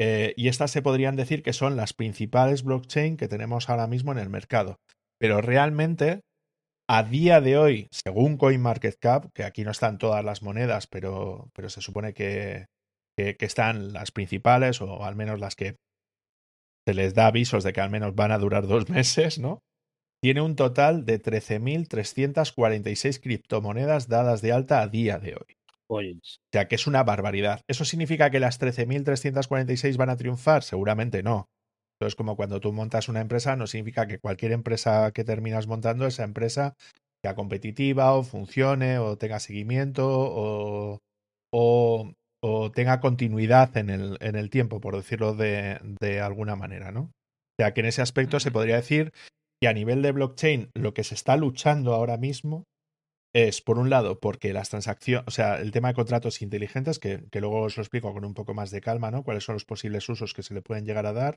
Eh, y estas se podrían decir que son las principales blockchain que tenemos ahora mismo en el mercado. Pero realmente, a día de hoy, según CoinMarketCap, que aquí no están todas las monedas, pero, pero se supone que, que, que están las principales, o al menos las que se les da avisos de que al menos van a durar dos <laughs> meses, ¿no? Tiene un total de 13.346 criptomonedas dadas de alta a día de hoy. O sea, que es una barbaridad. ¿Eso significa que las 13.346 van a triunfar? Seguramente no. Entonces, como cuando tú montas una empresa, no significa que cualquier empresa que terminas montando, esa empresa sea competitiva o funcione o tenga seguimiento o, o, o tenga continuidad en el, en el, tiempo, por decirlo de, de alguna manera, ¿no? O sea, que en ese aspecto se podría decir que a nivel de blockchain lo que se está luchando ahora mismo es, por un lado, porque las transacciones, o sea, el tema de contratos inteligentes, que, que, luego os lo explico con un poco más de calma, ¿no? Cuáles son los posibles usos que se le pueden llegar a dar.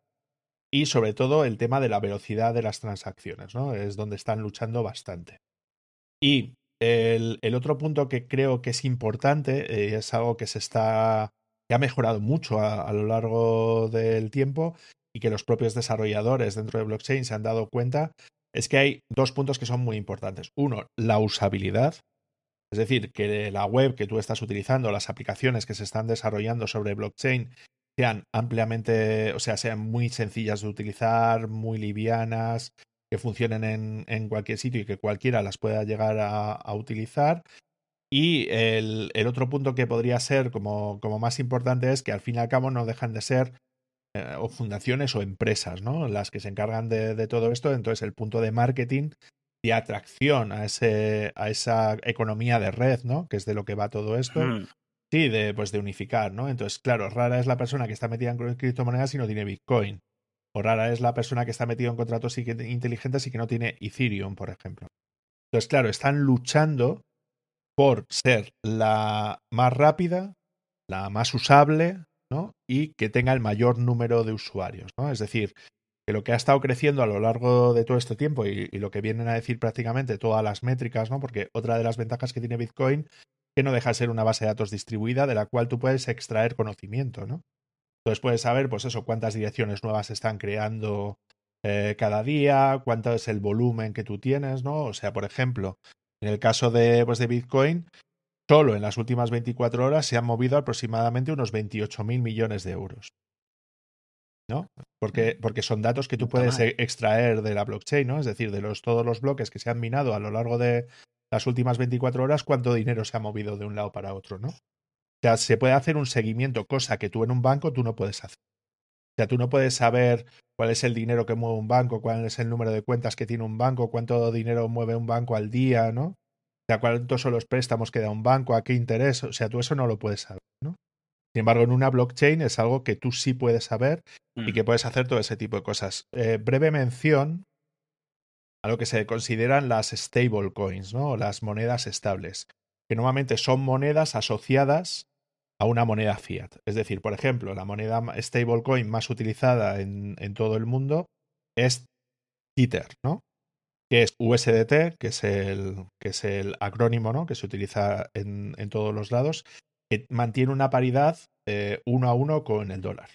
Y sobre todo el tema de la velocidad de las transacciones, ¿no? Es donde están luchando bastante. Y el, otro punto que creo que es importante, eh, es algo que se está. que ha mejorado mucho a lo largo del tiempo y que los propios desarrolladores dentro de blockchain se han dado cuenta, es que hay dos puntos que son muy importantes. Uno, la usabilidad. Es decir, que la web que tú estás utilizando, las aplicaciones que se están desarrollando sobre blockchain sean ampliamente, o sea, sean muy sencillas de utilizar, muy livianas, que funcionen en, en cualquier sitio y que cualquiera las pueda llegar a, a utilizar. Y el, el, otro punto que podría ser como, como más importante es que al fin y al cabo no dejan de ser eh, o fundaciones o empresas, ¿no? Las que se encargan de, de, todo esto. Entonces, el punto de marketing y atracción a, ese, a esa economía de red, ¿no? Que es de lo que va todo esto. Mm. Sí, de, pues de unificar, ¿no? Entonces, claro, rara es la persona que está metida en criptomonedas y no tiene Bitcoin. O rara es la persona que está metida en contratos inteligentes y que no tiene Ethereum, por ejemplo. Entonces, claro, están luchando por ser la más rápida, la más usable, ¿no? Y que tenga el mayor número de usuarios, ¿no? Es decir, que lo que ha estado creciendo a lo largo de todo este tiempo y, lo que vienen a decir prácticamente todas las métricas, ¿no? Porque otra de las ventajas que tiene Bitcoin que no deja de ser una base de datos distribuida de la cual tú puedes extraer conocimiento, ¿no? Entonces puedes saber, pues eso, cuántas direcciones nuevas se están creando eh, cada día, cuánto es el volumen que tú tienes, ¿no? O sea, por ejemplo, en el caso de, pues, de Bitcoin, solo en las últimas 24 horas se han movido aproximadamente unos 28 mil millones de euros. ¿no? Porque, porque son datos que tú puedes e extraer de la blockchain, ¿no? Es decir, de los, todos los bloques que se han minado a lo largo de las últimas 24 horas, cuánto dinero se ha movido de un lado para otro, ¿no? O sea, se puede hacer un seguimiento, cosa que tú en un banco tú no puedes hacer. O sea, tú no puedes saber cuál es el dinero que mueve un banco, cuál es el número de cuentas que tiene un banco, cuánto dinero mueve un banco al día, ¿no? O sea, cuántos son los préstamos que da un banco, a qué interés. O sea, tú eso no lo puedes saber, ¿no? Sin embargo, en una blockchain es algo que tú sí puedes saber y mm. que puedes hacer todo ese tipo de cosas. Eh, breve mención a lo que se consideran las stable coins, ¿no? las monedas estables, que normalmente son monedas asociadas a una moneda fiat. Es decir, por ejemplo, la moneda stablecoin más utilizada en, todo el mundo es Tether, ¿no? Que es USDT, que es el, que es el acrónimo, ¿no? Que se utiliza en, en todos los lados, que mantiene una paridad eh, uno a uno con el dólar.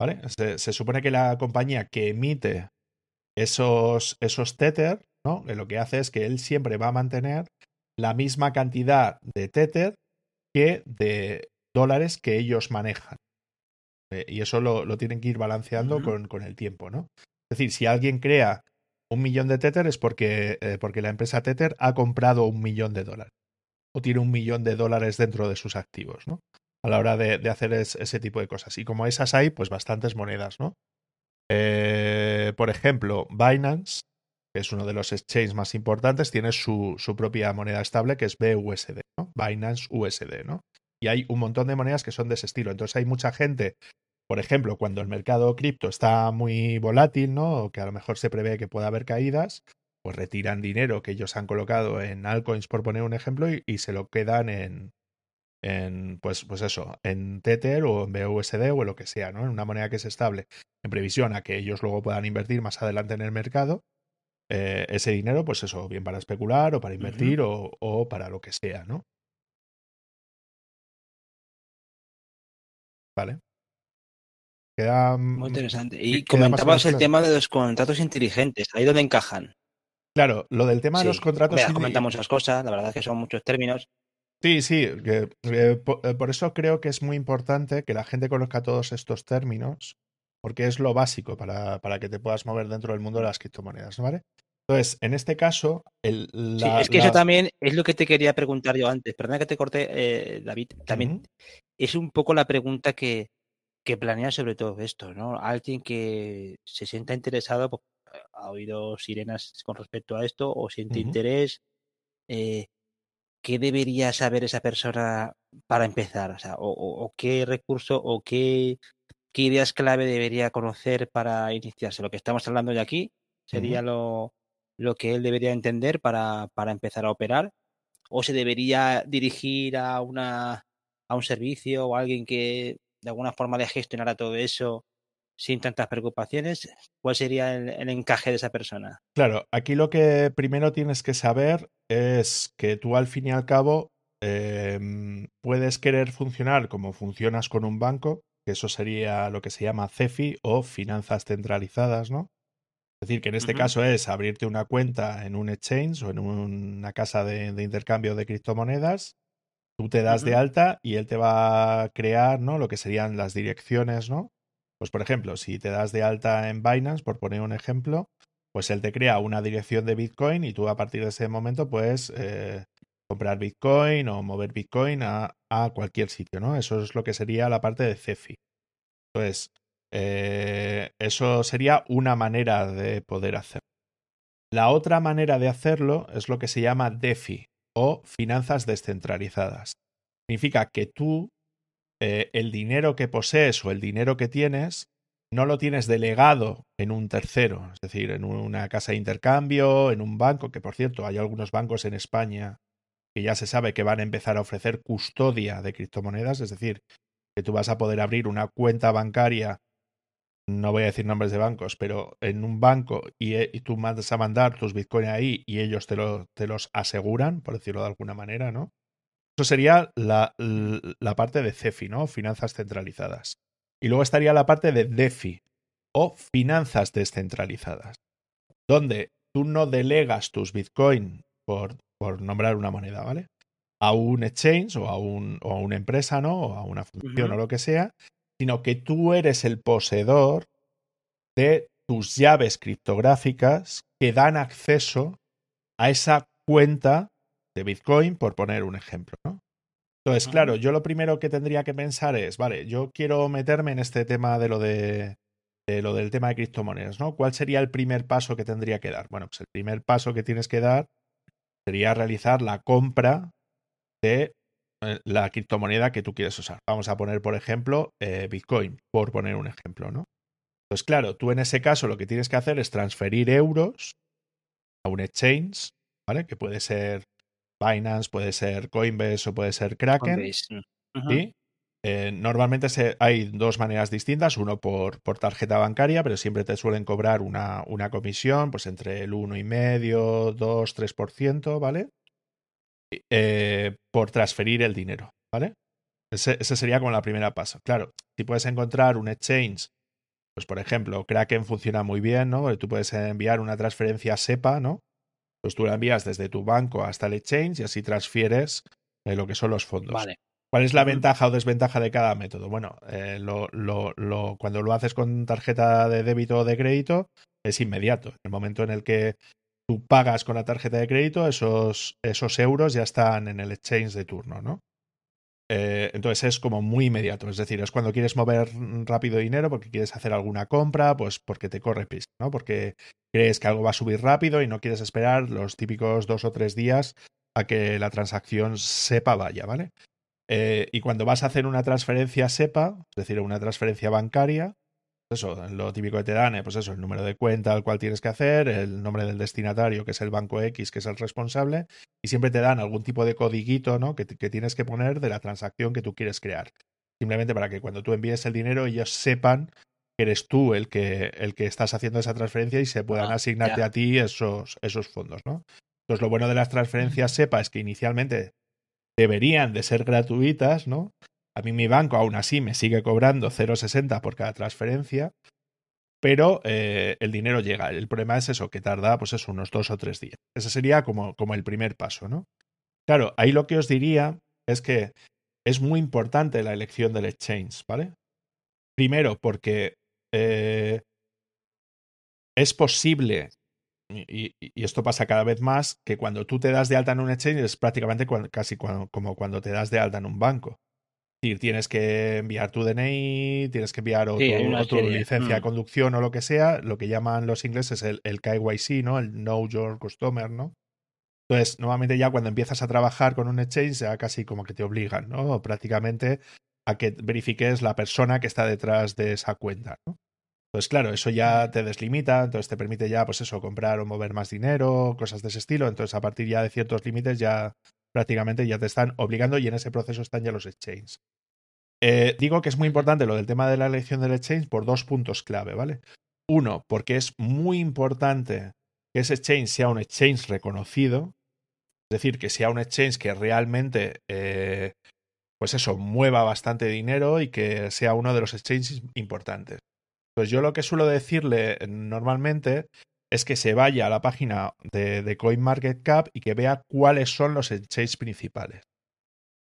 ¿Vale? Se, supone que la compañía que emite esos, esos Tether, ¿no? Lo que hace es que él siempre va a mantener la misma cantidad de Tether que de dólares que ellos manejan. Eh, y eso lo, lo, tienen que ir balanceando uh -huh. con, con, el tiempo, ¿no? Es decir, si alguien crea un millón de Tether es porque, eh, porque la empresa Tether ha comprado un millón de dólares. O tiene un millón de dólares dentro de sus activos, ¿no? A la hora de, de hacer es, ese tipo de cosas. Y como esas hay, pues bastantes monedas, ¿no? Eh, por ejemplo, Binance, que es uno de los exchanges más importantes, tiene su, propia moneda estable que es BUSD, ¿no? Binance USD, ¿no? Y hay un montón de monedas que son de ese estilo. Entonces hay mucha gente, por ejemplo, cuando el mercado cripto está muy volátil, ¿no? O que a lo mejor se prevé que pueda haber caídas, pues retiran dinero que ellos han colocado en altcoins, por poner un ejemplo, y, y se lo quedan en, en pues, pues eso, en Tether o en BUSD o en lo que sea, ¿no? En una moneda que es estable, en previsión a que ellos luego puedan invertir más adelante en el mercado. Eh, ese dinero, pues eso, bien para especular o para invertir uh -huh. o, o, para lo que sea, ¿no? Vale. Queda, Muy interesante. Y comentabas el tema de los contratos inteligentes, ahí donde encajan. Claro, lo del tema sí. de los contratos. Mira, comenta muchas cosas, la verdad es que son muchos términos. Sí, sí, que, eh, por, eh, por, eso creo que es muy importante que la gente conozca todos estos términos, porque es lo básico para, para que te puedas mover dentro del mundo de las criptomonedas, ¿vale? Entonces, en este caso, el, la, sí, es que la... eso también es lo que te quería preguntar yo antes. Perdona que te corté, eh, David. También uh -huh. es un poco la pregunta que, que planea sobre todo esto, ¿no? Alguien que se sienta interesado, pues, ha oído sirenas con respecto a esto o siente uh -huh. interés. Eh, ¿qué debería saber esa persona para empezar? O, sea, o, o, o qué recurso o qué, qué, ideas clave debería conocer para iniciarse. Lo que estamos hablando de aquí sería uh -huh. lo, lo, que él debería entender para, para, empezar a operar. O se debería dirigir a, una, a un servicio o a alguien que de alguna forma le gestionara todo eso sin tantas preocupaciones, ¿cuál sería el, el, encaje de esa persona? Claro, aquí lo que primero tienes que saber es que tú al fin y al cabo eh, puedes querer funcionar como funcionas con un banco, que eso sería lo que se llama CEFI o finanzas centralizadas, ¿no? Es decir, que en este uh -huh. caso es abrirte una cuenta en un exchange o en una casa de, de intercambio de criptomonedas, tú te das uh -huh. de alta y él te va a crear, ¿no? Lo que serían las direcciones, ¿no? Pues por ejemplo, si te das de alta en Binance, por poner un ejemplo, pues él te crea una dirección de Bitcoin y tú a partir de ese momento puedes eh, comprar Bitcoin o mover Bitcoin a, cualquier sitio, ¿no? Eso es lo que sería la parte de CEFI. Entonces, eh, eso sería una manera de poder hacerlo. La otra manera de hacerlo es lo que se llama DeFi o finanzas descentralizadas. Significa que tú eh, el dinero que posees o el dinero que tienes no lo tienes delegado en un tercero, es decir, en una casa de intercambio, en un banco, que por cierto hay algunos bancos en España que ya se sabe que van a empezar a ofrecer custodia de criptomonedas, es decir, que tú vas a poder abrir una cuenta bancaria, no voy a decir nombres de bancos, pero en un banco y, y tú mandas a mandar tus bitcoins ahí y ellos te, lo, te los aseguran, por decirlo de alguna manera, ¿no? Eso sería la, la parte de CEFI, ¿no? Finanzas centralizadas. Y luego estaría la parte de DeFi o finanzas descentralizadas, donde tú no delegas tus Bitcoin, por, por nombrar una moneda, ¿vale? A un exchange o a, un, o a una empresa, ¿no? O a una función o lo que sea, sino que tú eres el poseedor de tus llaves criptográficas que dan acceso a esa cuenta de Bitcoin, por poner un ejemplo, ¿no? Entonces, claro, yo lo primero que tendría que pensar es, vale, yo quiero meterme en este tema de lo de, de lo del tema de criptomonedas, ¿no? ¿Cuál sería el primer paso que tendría que dar? Bueno, pues el primer paso que tienes que dar sería realizar la compra de eh, la criptomoneda que tú quieres usar. Vamos a poner, por ejemplo, eh, Bitcoin, por poner un ejemplo, ¿no? Pues claro, tú en ese caso lo que tienes que hacer es transferir euros a un exchange, ¿vale? Que puede ser Binance, puede ser Coinbase o puede ser Kraken. Mm. ¿sí? Eh, normalmente se, hay dos maneras distintas, uno por, por, tarjeta bancaria, pero siempre te suelen cobrar una, una comisión, pues entre el 1,5, 2, 3%, ¿vale? Eh, por transferir el dinero, ¿vale? Ese, ese, sería como la primera paso. Claro, si puedes encontrar un exchange, pues por ejemplo, Kraken funciona muy bien, ¿no? Tú puedes enviar una transferencia SEPA, ¿no? Pues tú la envías desde tu banco hasta el exchange y así transfieres eh, lo que son los fondos. Vale. ¿Cuál es la ventaja o desventaja de cada método? Bueno, eh, lo, lo, lo, cuando lo haces con tarjeta de débito o de crédito, es inmediato. En el momento en el que tú pagas con la tarjeta de crédito, esos, esos euros ya están en el exchange de turno, ¿no? Eh, entonces es como muy inmediato, es decir, es cuando quieres mover rápido dinero porque quieres hacer alguna compra, pues porque te corre pista, ¿no? Porque crees que algo va a subir rápido y no quieres esperar los típicos dos o tres días a que la transacción sepa vaya, ¿vale? Eh, y cuando vas a hacer una transferencia SEPA, es decir, una transferencia bancaria, eso, lo típico que te dan, eh, pues eso, el número de cuenta al cual tienes que hacer, el nombre del destinatario, que es el banco X, que es el responsable, y siempre te dan algún tipo de codiguito, ¿no? Que, que tienes que poner de la transacción que tú quieres crear. Simplemente para que cuando tú envíes el dinero ellos sepan que eres tú el que, el que estás haciendo esa transferencia y se puedan Ah, asignarte a ti esos, esos fondos, ¿no? Entonces, lo bueno de las transferencias SEPA es que inicialmente deberían de ser gratuitas, ¿no? A mí mi banco aún así me sigue cobrando 0,60 por cada transferencia, pero eh, el dinero llega. El problema es eso, que tarda pues eso, unos dos o tres días. Ese sería como, como el primer paso, ¿no? Claro, ahí lo que os diría es que es muy importante la elección del exchange, ¿vale? Primero, porque eh, es posible, y, esto pasa cada vez más, que cuando tú te das de alta en un exchange es prácticamente casi como cuando te das de alta en un banco. Es decir, tienes que enviar tu DNI, tienes que enviar o Sí, hay tu, una o tu serie. licencia de Mm. conducción o lo que sea, lo que llaman los ingleses el, el KYC, ¿no? El Know Your Customer, ¿no? Entonces, nuevamente ya cuando empiezas a trabajar con un exchange, ya casi como que te obligan, ¿no? Prácticamente a que verifiques la persona que está detrás de esa cuenta, ¿no? Entonces, claro, eso ya te deslimita, entonces te permite ya, pues eso, comprar o mover más dinero, cosas de ese estilo. Entonces, a partir ya de ciertos límites, ya prácticamente ya te están obligando y en ese proceso están ya los exchanges. Eh, digo que es muy importante lo del tema de la elección del exchange por dos puntos clave, ¿vale? Uno, porque es muy importante que ese exchange sea un exchange reconocido, es decir, que sea un exchange que realmente, eh, pues eso, mueva bastante dinero y que sea uno de los exchanges importantes. Pues yo lo que suelo decirle normalmente es que se vaya a la página de, de CoinMarketCap y que vea cuáles son los exchanges principales.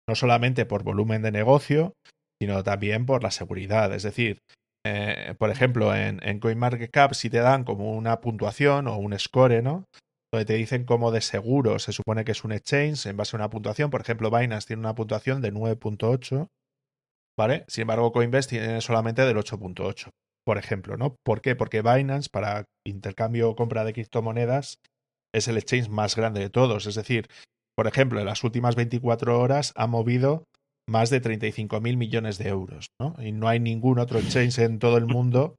No solamente por volumen de negocio, sino también por la seguridad. Es decir, eh, por ejemplo, en, en CoinMarketCap si te dan como una puntuación o un score, ¿no? Donde te dicen cómo de seguro se supone que es un exchange en base a una puntuación. Por ejemplo, Binance tiene una puntuación de 9.8, ¿vale? Sin embargo, Coinbase tiene solamente del 8.8 por ejemplo, ¿no? ¿Por qué? Porque Binance, para intercambio o compra de criptomonedas, es el exchange más grande de todos. Es decir, por ejemplo, en las últimas 24 horas ha movido más de 35 mil millones de euros, ¿no? Y no hay ningún otro exchange en todo el mundo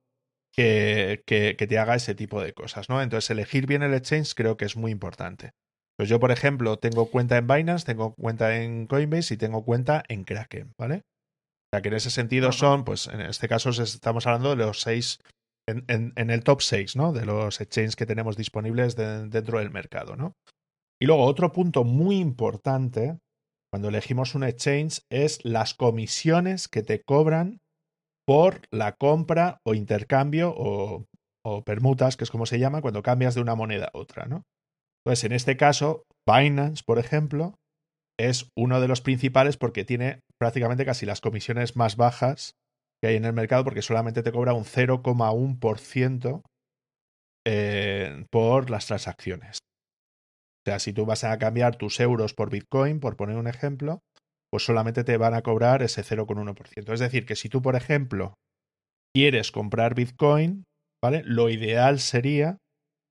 que, que, te haga ese tipo de cosas, ¿no? Entonces, elegir bien el exchange creo que es muy importante. Pues yo, por ejemplo, tengo cuenta en Binance, tengo cuenta en Coinbase y tengo cuenta en Kraken, ¿vale? Sea que en ese sentido son, pues en este caso estamos hablando de los seis, en, el top 6, ¿no? De los exchanges que tenemos disponibles dentro del mercado, ¿no? Y luego otro punto muy importante cuando elegimos un exchange es las comisiones que te cobran por la compra o intercambio o, permutas, que es como se llama, cuando cambias de una moneda a otra, ¿no? Entonces, en este caso, Binance, por ejemplo, es uno de los principales porque tiene prácticamente casi las comisiones más bajas que hay en el mercado porque solamente te cobra un 0,1% eh, por las transacciones. O sea, si tú vas a cambiar tus euros por Bitcoin, por poner un ejemplo, pues solamente te van a cobrar ese 0,1%. Es decir, que si tú, por ejemplo, quieres comprar Bitcoin, ¿vale? Lo ideal sería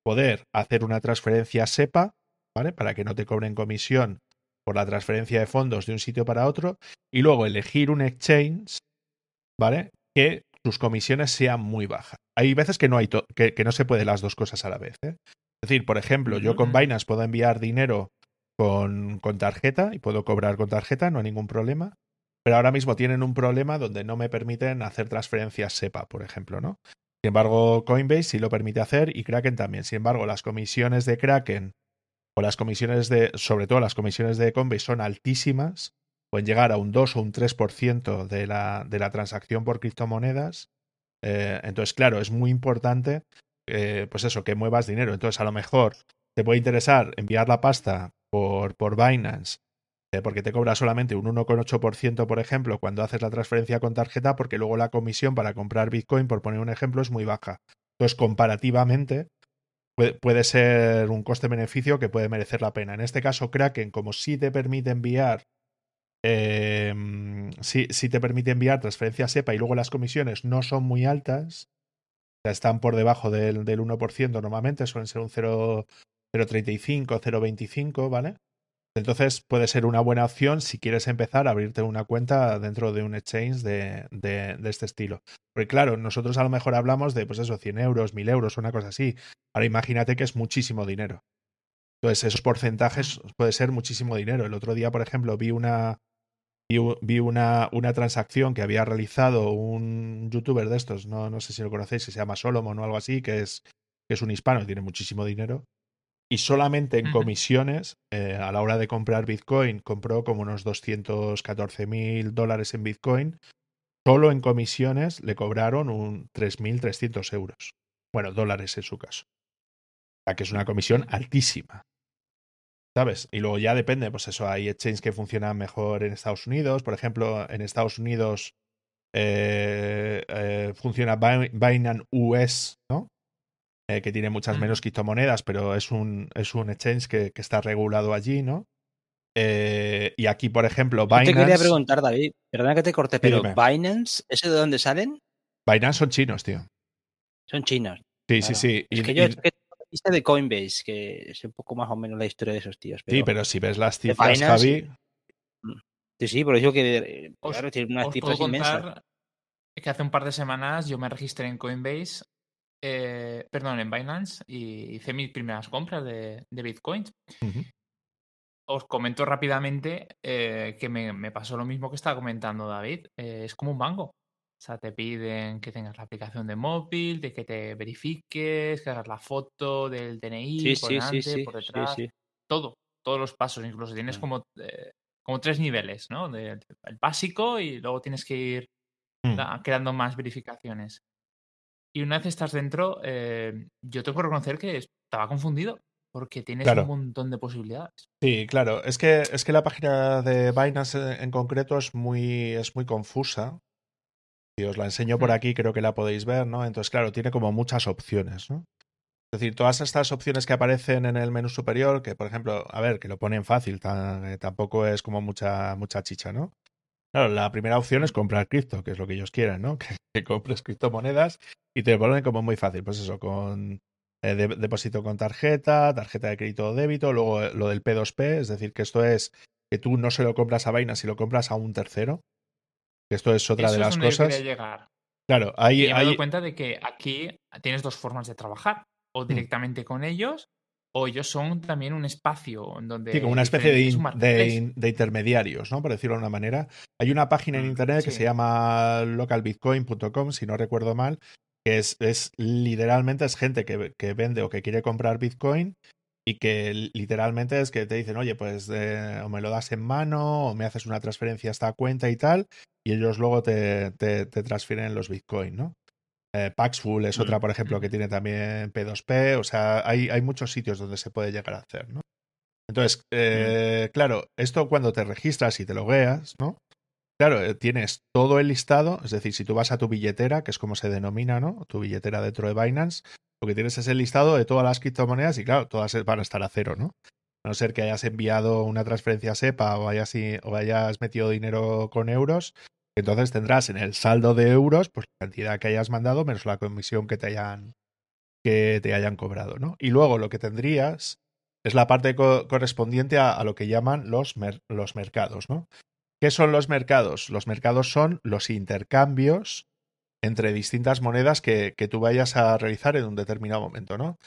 poder hacer una transferencia SEPA, ¿vale? Para que no te cobren comisión por la transferencia de fondos de un sitio para otro y luego elegir un exchange, ¿vale? Que sus comisiones sean muy bajas. Hay veces que no hay que, que, no se puede las dos cosas a la vez. ¿eh? Es decir, por ejemplo, yo con Binance puedo enviar dinero con, con, tarjeta y puedo cobrar con tarjeta, no hay ningún problema. Pero ahora mismo tienen un problema donde no me permiten hacer transferencias SEPA, por ejemplo, ¿no? Sin embargo, Coinbase sí lo permite hacer y Kraken también. Sin embargo, las comisiones de Kraken o las comisiones de, sobre todo las comisiones de Coinbase son altísimas, pueden llegar a un 2 o un 3% de la, de la transacción por criptomonedas. Eh, entonces, claro, es muy importante eh, pues eso, que muevas dinero. Entonces, a lo mejor te puede interesar enviar la pasta por, por Binance eh, porque te cobra solamente un 1,8%, por ejemplo, cuando haces la transferencia con tarjeta, porque luego la comisión para comprar Bitcoin, por poner un ejemplo, es muy baja. Entonces, comparativamente, puede, ser un coste-beneficio que puede merecer la pena. En este caso, Kraken, como sí te permite enviar eh, si, te permite enviar transferencias SEPA y luego las comisiones no son muy altas, están por debajo del, del 1% normalmente, suelen ser un 0,35, 0,25, ¿vale? Entonces puede ser una buena opción si quieres empezar a abrirte una cuenta dentro de un exchange de, de, de, este estilo. Porque claro, nosotros a lo mejor hablamos de, pues eso, 100 euros, 1000 euros, una cosa así. Ahora imagínate que es muchísimo dinero. Entonces esos porcentajes puede ser muchísimo dinero. El otro día, por ejemplo, vi una, vi, una, una, transacción que había realizado un youtuber de estos, no, no sé si lo conocéis, se llama Solomon o algo así, que es, que es un hispano tiene muchísimo dinero. Y solamente en comisiones, eh, a la hora de comprar Bitcoin, compró como unos 214 mil dólares en Bitcoin. Solo en comisiones le cobraron un 3.300 euros. Bueno, dólares en su caso. O sea que es una comisión altísima. ¿Sabes? Y luego ya depende, pues eso, hay exchanges que funcionan mejor en Estados Unidos. Por ejemplo, en Estados Unidos eh, eh, funciona Binance US, ¿no? Eh, que tiene muchas menos criptomonedas, pero es un, es un exchange que, que está regulado allí, ¿no? y aquí, por ejemplo, Binance. Yo te quería preguntar, David, perdona que te corte, pero Binance, ¿ese de dónde salen? Binance son chinos, tío. Son chinos. Sí, sí, sí. Es que yo de Coinbase, que es un poco más o menos la historia de esos tíos. sí, pero si ves las cifras, Javi. Mm. Sí, sí, por eso que eh, claro, tiene unas cifras inmensas. Que hace un par de semanas yo me registré en Coinbase, eh, perdón, en Binance y hice mis primeras compras de, de Bitcoin. Os comento rápidamente eh, que me, me, pasó lo mismo que estaba comentando David. es como un banco. O sea, te piden que tengas la aplicación de móvil, de que te verifiques, que hagas la foto del DNI por delante, por detrás. Todo, todos los pasos. Incluso tienes como, eh, como tres niveles, ¿no? el básico y luego tienes que ir mm. creando más verificaciones. Y una vez estás dentro, eh, yo tengo que reconocer que estaba confundido porque tienes un montón de posibilidades. Sí, claro. Es que, es que la página de Binance en concreto es muy, es muy confusa y os la enseño por aquí, creo que la podéis ver, ¿no? Entonces, claro, tiene como muchas opciones, ¿no? Es decir, todas estas opciones que aparecen en el menú superior, que por ejemplo, a ver, que lo ponen fácil, eh, tampoco es como mucha, mucha chicha, ¿no? Claro, la primera opción es comprar cripto, que es lo que ellos quieren, ¿no? <laughs> Que, compres criptomonedas y te lo ponen como muy fácil. Pues eso, con eh, depósito con tarjeta, tarjeta de crédito o débito, luego eh, lo del P2P, es decir, que esto es que tú no se lo compras a Vaina, si lo compras a un tercero. Esto es otra de las cosas. llegar. Claro, ahí. me he dado cuenta de que aquí tienes dos formas de trabajar. O mm. directamente con ellos o ellos son también un espacio en donde... Sí, como una especie de, de, intermediarios, ¿no? Por decirlo de una manera. Hay una página en mm, internet que se llama localbitcoin.com, si no recuerdo mal, que es, es literalmente es gente que, que, vende o que quiere comprar Bitcoin y que literalmente es que te dicen, oye, pues eh, o me lo das en mano o me haces una transferencia a esta cuenta y tal, y ellos luego te, te, te transfieren los Bitcoin, ¿no? Eh, Paxful es otra, mm, por ejemplo, que tiene también P2P. O sea, hay, hay muchos sitios donde se puede llegar a hacer, ¿no? Entonces, mm. eh, claro, esto cuando te registras y te logueas, ¿no? Claro, eh, tienes todo el listado, es decir, si tú vas a tu billetera, que es como se denomina, ¿no? Tu billetera dentro de Binance, lo que tienes es el listado de todas las criptomonedas y claro, todas van a estar a cero, ¿no? A no ser que hayas enviado una transferencia SEPA o hayas, o hayas metido dinero con euros, entonces tendrás en el saldo de euros, pues la cantidad que hayas mandado menos la comisión que te hayan, que te hayan cobrado, ¿no? Y luego lo que tendrías es la parte correspondiente a, lo que llaman los, los mercados, ¿no? ¿Qué son los mercados? Los mercados son los intercambios entre distintas monedas que, que tú vayas a realizar en un determinado momento, ¿no?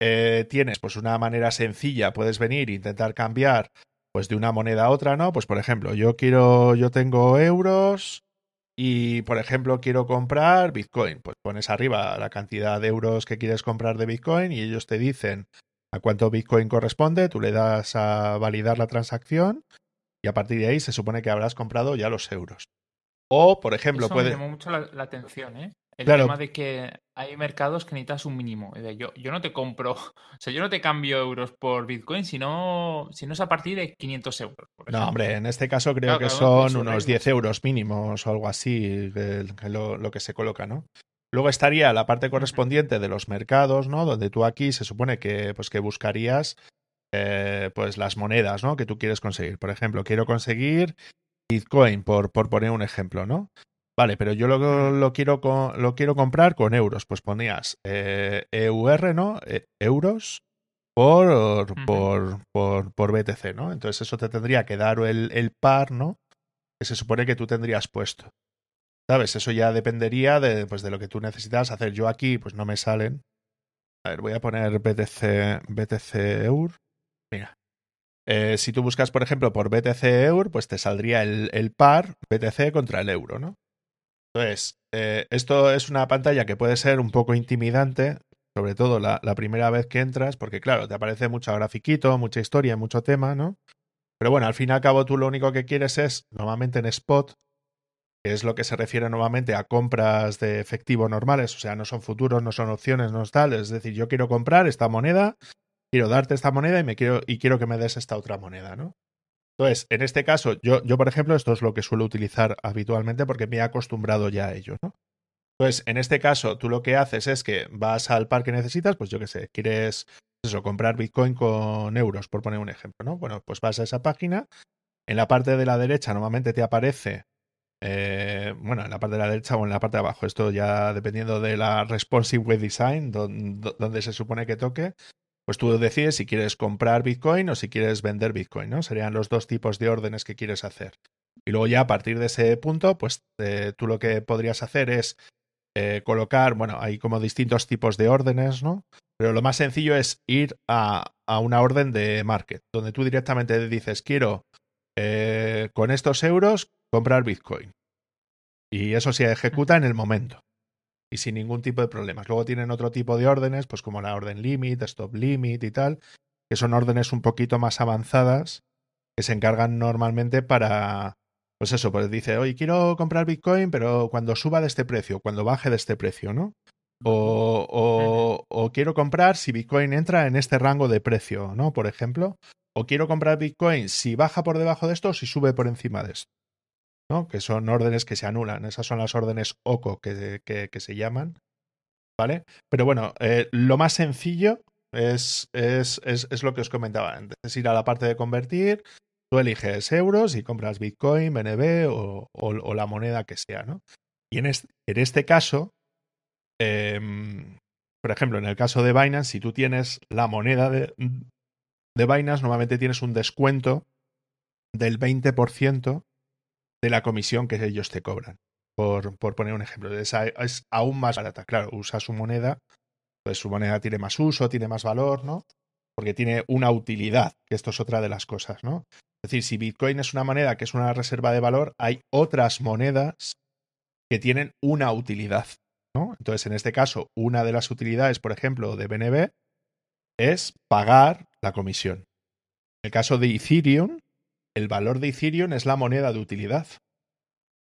Eh, tienes pues una manera sencilla, puedes venir e intentar cambiar pues de una moneda a otra, ¿no? Pues por ejemplo, yo quiero, yo tengo euros y por ejemplo quiero comprar Bitcoin. Pues pones arriba la cantidad de euros que quieres comprar de Bitcoin y ellos te dicen a cuánto Bitcoin corresponde, tú le das a validar la transacción y a partir de ahí se supone que habrás comprado ya los euros. O, por ejemplo, Eso puede. Me llamó mucho la, atención, ¿eh? El tema de que hay mercados que necesitas un mínimo. Yo, yo no te compro, <laughs> o sea, yo no te cambio euros por Bitcoin, sino, si no es a partir de 500 euros. no, hombre, en este caso creo que son unos 10 euros mínimos o algo así, lo, que se coloca, ¿no? Luego estaría la parte correspondiente de los mercados, ¿no? Donde tú aquí se supone que, pues, que buscarías eh, pues las monedas, ¿no? Que tú quieres conseguir. Por ejemplo, quiero conseguir Bitcoin, por, por poner un ejemplo, ¿no? Vale, pero yo lo, lo, quiero, lo quiero comprar con euros. Pues ponías eh, EUR, ¿no? E, euros por, por, por, por, BTC, ¿no? Entonces eso te tendría que dar el, el par, ¿no? Que se supone que tú tendrías puesto. ¿Sabes? Eso ya dependería de, pues, de lo que tú necesitas hacer. Yo aquí, pues no me salen. A ver, voy a poner BTC, BTC EUR. Mira. Eh, si tú buscas, por ejemplo, por BTC EUR, pues te saldría el, el par BTC contra el euro, ¿no? Entonces, eh, esto es una pantalla que puede ser un poco intimidante, sobre todo la, primera vez que entras, porque claro, te aparece mucho grafiquito, mucha historia, mucho tema, ¿no? Pero bueno, al fin y al cabo tú lo único que quieres es, normalmente en spot, que es lo que se refiere normalmente a compras de efectivo normales, o sea, no son futuros, no son opciones, no es tal, es decir, yo quiero comprar esta moneda, quiero darte esta moneda y me quiero y quiero que me des esta otra moneda, ¿no? Entonces, en este caso, yo, yo, por ejemplo, esto es lo que suelo utilizar habitualmente porque me he acostumbrado ya a ello, ¿no? Entonces, en este caso, tú lo que haces es que vas al par que necesitas, pues yo qué sé, quieres eso, comprar Bitcoin con euros, por poner un ejemplo, ¿no? Bueno, pues vas a esa página, en la parte de la derecha normalmente te aparece, eh, bueno, en la parte de la derecha o en la parte de abajo, esto ya dependiendo de la responsive web design, donde se supone que toque, pues tú decides si quieres comprar Bitcoin o si quieres vender Bitcoin, ¿no? Serían los dos tipos de órdenes que quieres hacer. Y luego ya a partir de ese punto, pues eh, tú lo que podrías hacer es eh, colocar, bueno, hay como distintos tipos de órdenes, ¿no? Pero lo más sencillo es ir a, una orden de market, donde tú directamente dices, quiero eh, con estos euros comprar Bitcoin. Y eso se ejecuta en el momento y sin ningún tipo de problemas. Luego tienen otro tipo de órdenes, pues como la orden limit, stop limit y tal, que son órdenes un poquito más avanzadas que se encargan normalmente para, pues eso, pues dice, oye, quiero comprar Bitcoin, pero cuando suba de este precio, cuando baje de este precio, ¿no? O, o, o quiero comprar si Bitcoin entra en este rango de precio, ¿no? Por ejemplo. O quiero comprar Bitcoin si baja por debajo de esto o si sube por encima de esto que son órdenes que se anulan. Esas son las órdenes OCO que, que, se llaman. ¿Vale? Pero bueno, eh, lo más sencillo es, es, es, lo que os comentaba antes. Es ir a la parte de convertir, tú eliges euros y compras Bitcoin, BNB o, o, la moneda que sea, ¿no? Y en este, en este caso, em, por ejemplo, en el caso de Binance, si tú tienes la moneda de, de Binance, normalmente tienes un descuento del 20% de la comisión que ellos te cobran. Por, por poner un ejemplo, es, es, aún más barata. Claro, usa su moneda, pues su moneda tiene más uso, tiene más valor, ¿no? porque tiene una utilidad, que esto es otra de las cosas, ¿no? Es decir, si Bitcoin es una moneda que es una reserva de valor, hay otras monedas que tienen una utilidad, ¿no? Entonces, en este caso, una de las utilidades, por ejemplo, de BNB es pagar la comisión. En el caso de Ethereum, el valor de Ethereum es la moneda de utilidad.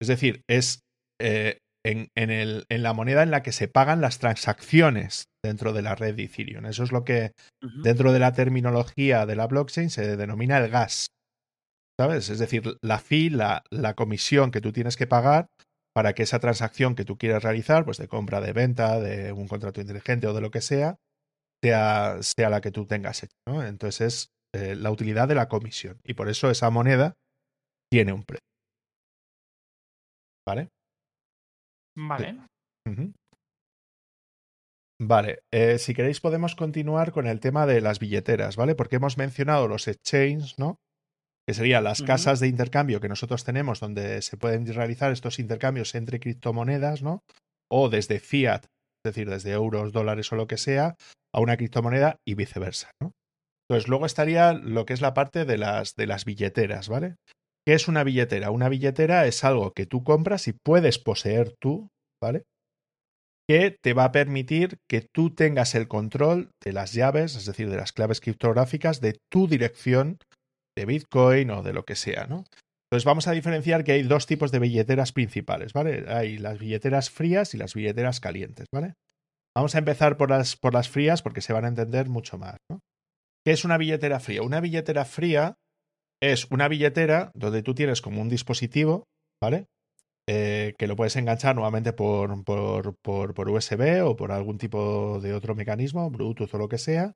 Es decir, es eh, en, el, en, la moneda en la que se pagan las transacciones dentro de la red de Ethereum. Eso es lo que dentro de la terminología de la blockchain se denomina el gas. ¿Sabes? Es decir, la fee, la, la comisión que tú tienes que pagar para que esa transacción que tú quieras realizar, pues de compra, de venta, de un contrato inteligente o de lo que sea, sea, sea la que tú tengas hecho. ¿no? Entonces es eh, la utilidad de la comisión. Y por eso esa moneda tiene un precio. ¿Vale? Vale. Vale, eh, si queréis podemos continuar con el tema de las billeteras, ¿vale? Porque hemos mencionado los exchanges, ¿no? Que serían las casas de intercambio que nosotros tenemos donde se pueden realizar estos intercambios entre criptomonedas, ¿no? O desde fiat, es decir, desde euros, dólares o lo que sea, a una criptomoneda y viceversa, ¿no? Entonces, luego estaría lo que es la parte de las, de las billeteras, ¿vale? ¿Qué es una billetera? Una billetera es algo que tú compras y puedes poseer tú, ¿vale? Que te va a permitir que tú tengas el control de las llaves, es decir, de las claves criptográficas de tu dirección de Bitcoin o de lo que sea, ¿no? Entonces vamos a diferenciar que hay dos tipos de billeteras principales, ¿vale? Hay las billeteras frías y las billeteras calientes, ¿vale? Vamos a empezar por las, por las frías porque se van a entender mucho más, ¿no? ¿Qué es una billetera fría? Una billetera fría es una billetera donde tú tienes como un dispositivo, ¿vale? Eh, que lo puedes enganchar nuevamente por, por, por, USB o por algún tipo de otro mecanismo, Bluetooth o lo que sea,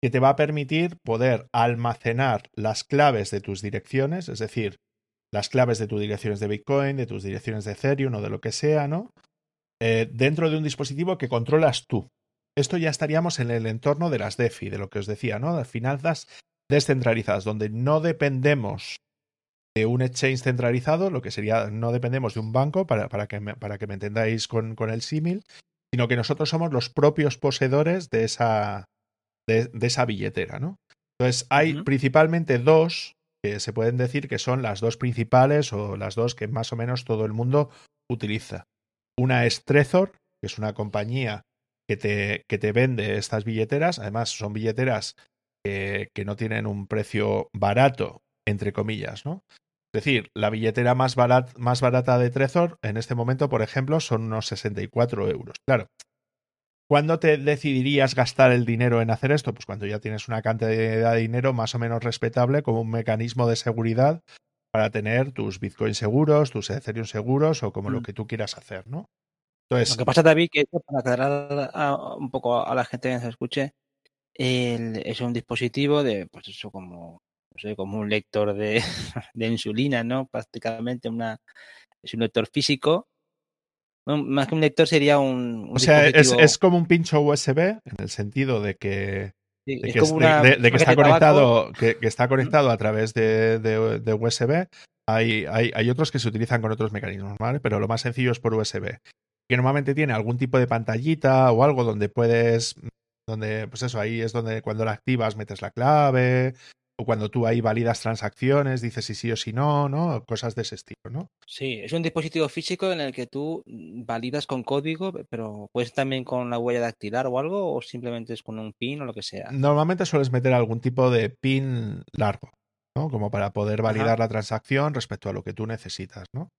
que te va a permitir poder almacenar las claves de tus direcciones, es decir, las claves de tus direcciones de Bitcoin, de tus direcciones de Ethereum o de lo que sea, ¿no? Eh, dentro de un dispositivo que controlas tú. Esto ya estaríamos en el entorno de las DeFi, de lo que os decía, ¿no? Las finanzas descentralizadas, donde no dependemos de un exchange centralizado, lo que sería, no dependemos de un banco, para, para, que, me, para que me entendáis con, con, el símil, sino que nosotros somos los propios poseedores de esa, de, esa billetera, ¿no? Entonces, hay principalmente dos que se pueden decir que son las dos principales o las dos que más o menos todo el mundo utiliza. Una es Trezor, que es una compañía que te, que te vende estas billeteras. Además, son billeteras que, no tienen un precio barato, entre comillas, ¿no? Es decir, la billetera más, más barata de Trezor en este momento, por ejemplo, son unos 64 euros. Claro. ¿Cuándo te decidirías gastar el dinero en hacer esto? Pues cuando ya tienes una cantidad de dinero más o menos respetable como un mecanismo de seguridad para tener tus Bitcoin seguros, tus Ethereum seguros o como lo mm. que tú quieras hacer, ¿no? Entonces, lo que pasa, David, que para aclarar un poco a la gente que nos escuche, es un dispositivo de, pues eso, como, no sé, como un lector de, <laughs> de insulina, ¿no? Prácticamente una, es un lector físico. más que un lector sería un. o sea, es, es, como un pincho USB en el sentido de que. de, que, está conectado, que, está conectado a través de, de USB. Hay, hay, hay, otros que se utilizan con otros mecanismos, ¿vale? Pero lo más sencillo es por USB. Que normalmente tiene algún tipo de pantallita o algo donde puedes donde, pues eso, ahí es donde cuando la activas metes la clave, o cuando tú ahí validas transacciones, dices si sí o si no, ¿no? Cosas de ese estilo, ¿no? Sí, es un dispositivo físico en el que tú validas con código, pero puedes también con la huella dactilar o algo, o simplemente es con un pin o lo que sea. Normalmente sueles meter algún tipo de pin largo, ¿no? Como para poder validar la transacción respecto a lo que tú necesitas, ¿no?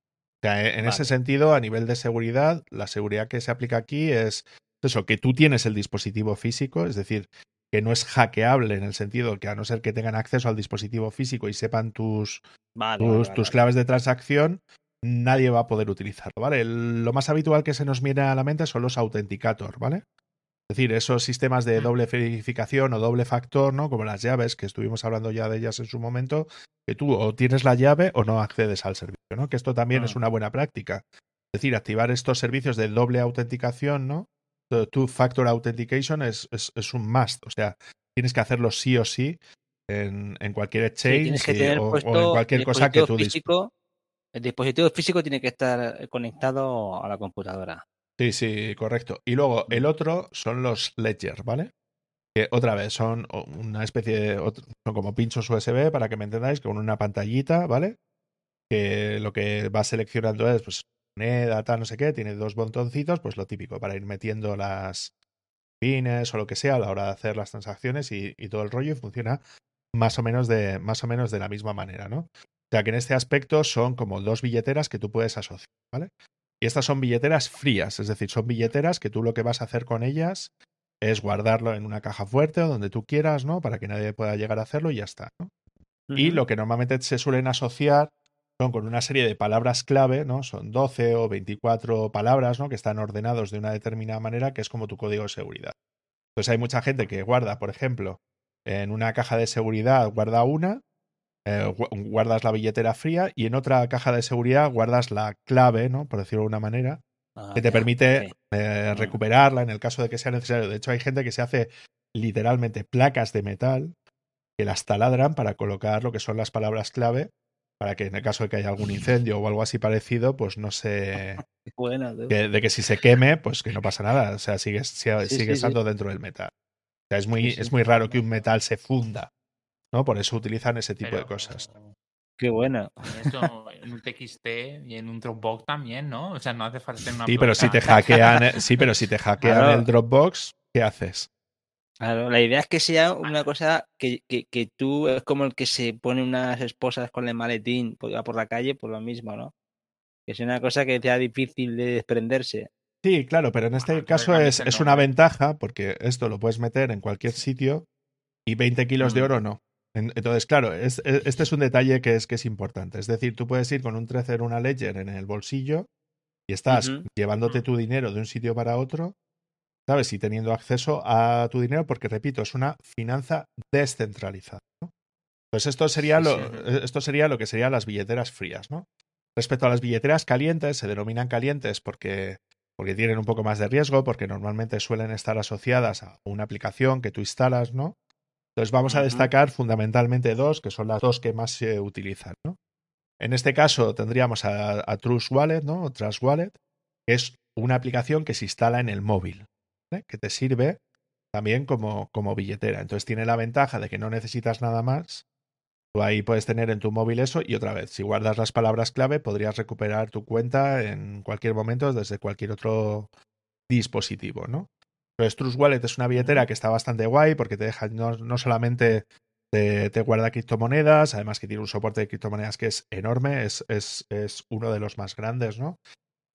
Sea, e, en ese sentido, a nivel de seguridad, la seguridad que se aplica aquí es eso, que tú tienes el dispositivo físico, es decir, que no es hackeable en el sentido que a no ser que tengan acceso al dispositivo físico y sepan tus, tus, claves de transacción, nadie va a poder utilizarlo, ¿vale? lo más habitual que se nos viene a la mente son los autenticator, ¿vale? Es decir, esos sistemas de doble verificación o doble factor, ¿no? Como las llaves, que estuvimos hablando ya de ellas en su momento, que tú o tienes la llave o no accedes al servicio, ¿no? Que esto también es una buena práctica. Es decir, activar estos servicios de doble autenticación, ¿no? two-factor authentication es, es, un must. O sea, tienes que hacerlo sí o sí en, en cualquier exchange o, en cualquier cosa que tú físico, El dispositivo físico tiene que estar conectado a la computadora. Sí, sí, correcto. Y luego el otro son los ledger, ¿vale? que otra vez son una especie de. Son como pinchos USB, para que me entendáis, con una pantallita, ¿vale? Que lo que va seleccionando es, pues, moneda, tal, no sé qué, tiene dos botoncitos, pues lo típico, para ir metiendo las pines o lo que sea a la hora de hacer las transacciones y, y todo el rollo y funciona más o menos de, más o menos de la misma manera, ¿no? O sea que en este aspecto son como dos billeteras que tú puedes asociar, ¿vale? Y estas son billeteras frías, es decir, son billeteras que tú lo que vas a hacer con ellas es guardarlo en una caja fuerte o donde tú quieras, ¿no? Para que nadie pueda llegar a hacerlo y ya está, ¿no? Y lo que normalmente se suelen asociar son con una serie de palabras clave, ¿no? Son 12 o 24 palabras, ¿no? Que están ordenados de una determinada manera, que es como tu código de seguridad. Entonces hay mucha gente que guarda, por ejemplo, en una caja de seguridad guarda una, eh, guardas la billetera fría y en otra caja de seguridad guardas la clave, ¿no? Por decirlo de una manera, ah, que te permite eh, mm. recuperarla en el caso de que sea necesario. De hecho, hay gente que se hace literalmente placas de metal que las taladran para colocar lo que son las palabras clave para que en el caso de que haya algún <laughs> incendio o algo así parecido, pues no se... <laughs> de, que si se queme, pues que no pasa nada, o sea, sigue, sigue, estando dentro del metal. O sea, es muy, es muy raro que un metal se funda, ¿no? Por eso utilizan ese tipo de cosas. Qué buena. en un TXT y en un Dropbox también, ¿no? O sea, no hace falta tener una. Sí, pero si te hackean, eh, sí, pero si te <laughs> hackean el Dropbox, ¿qué haces? Claro, la idea es que sea una cosa que, que, tú es como el que se pone unas esposas con el maletín por, por la calle, por lo mismo, ¿no? Que sea una cosa que sea difícil de desprenderse. Sí, claro, pero en este caso es, es una ventaja porque esto lo puedes meter en cualquier sitio y 20 kilos de mm. oro no. Entonces, claro, e, este es un detalle que es, que es importante. Es decir, tú puedes ir con un Trezor, una Ledger en el bolsillo y estás llevándote tu dinero de un sitio para otro ¿sabes? Y teniendo acceso a tu dinero, porque repito, es una finanza descentralizada. ¿no? Pues esto sería, lo, eh, esto sería lo que serían las billeteras frías, ¿no? Respecto a las billeteras calientes, se denominan calientes porque, porque tienen un poco más de riesgo, porque normalmente suelen estar asociadas a una aplicación que tú instalas, ¿no? Entonces vamos a destacar fundamentalmente dos, que son las dos que más se utilizan, ¿no? En este caso tendríamos a, a Trust Wallet, ¿no? Trust Wallet, que es una aplicación que se instala en el móvil que te sirve también como, como billetera. Entonces tiene la ventaja de que no necesitas nada más. Tú ahí puedes tener en tu móvil eso y otra vez, si guardas las palabras clave, podrías recuperar tu cuenta en cualquier momento desde cualquier otro dispositivo, ¿no? Entonces Trust Wallet es una billetera que está bastante guay porque te deja no, no solamente te, te, guarda criptomonedas, además que tiene un soporte de criptomonedas que es enorme, es, es, es uno de los más grandes, ¿no?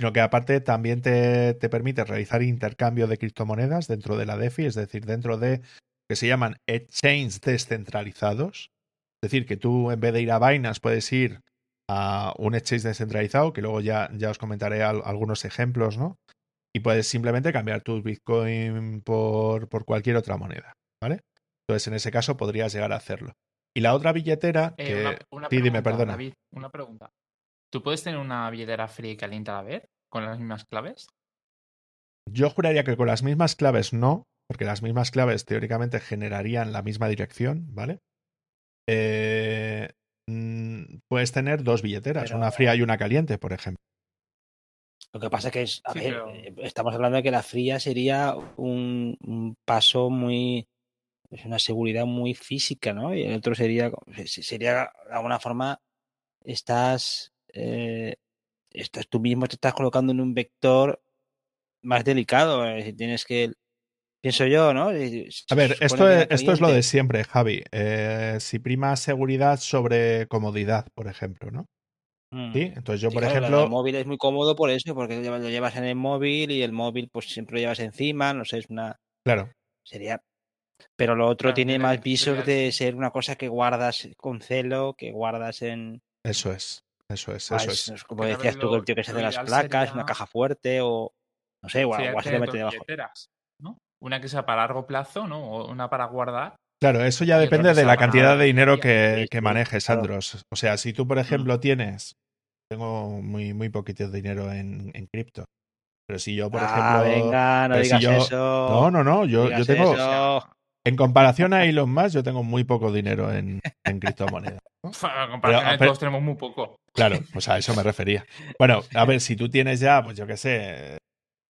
Sino que aparte también te, permite realizar intercambio de criptomonedas dentro de la DeFi, es decir, dentro de que se llaman exchanges descentralizados. Es decir, que tú en vez de ir a Binance puedes ir a un exchange descentralizado, que luego ya, ya os comentaré algunos ejemplos, ¿no? Y puedes simplemente cambiar tu Bitcoin por, por, cualquier otra moneda, ¿vale? Entonces, en ese caso podrías llegar a hacerlo. Y la otra billetera eh, que... sí, dime, perdona. David, una pregunta. ¿Tú puedes tener una billetera fría y caliente a la vez con las mismas claves? Yo juraría que con las mismas claves no, porque las mismas claves teóricamente generarían la misma dirección, ¿vale? Eh, mm, puedes tener dos billeteras, una fría y una caliente, por ejemplo. Lo que pasa es que es, a ver, eh, estamos hablando de que la fría sería un, un paso muy, es una seguridad muy física, ¿no? Y el otro sería, sería de alguna forma, estás eh, estás, tú mismo te estás colocando en un vector más delicado. Eh, si tienes que. Pienso yo, ¿no? a ver, esto es, esto es lo de siempre, Javi. Eh, si prima seguridad sobre comodidad, por ejemplo, ¿no? Mm. Sí, entonces yo, por ejemplo. El móvil es muy cómodo por eso, porque lo llevas en el móvil y el móvil, pues siempre lo llevas encima, no sé, es una. Claro. Sería. Pero lo otro tiene más visos de ser una cosa que guardas con celo, que guardas en. Eso es. Eso es, eso es. Como decías tú, el tío que se hace las placas, una caja fuerte o. No sé, o algo así mete debajo. ¿no? Una que sea para largo plazo, ¿no? O una para guardar. Claro, eso ya depende de la cantidad de dinero que, que manejes, Andros. O sea, si tú, por mm. ejemplo, tienes. Tengo muy, muy poquito dinero en, en cripto. Pero si yo, por ah, ejemplo. Venga, no digas eso. No, no, no. Yo, yo tengo. En comparación a Elon Musk, yo tengo muy poco dinero en, en criptomonedas. <laughs> En comparación a todos tenemos muy poco. Claro, <laughs> pues a eso me refería. Bueno, a ver, si tú tienes ya, pues yo qué sé,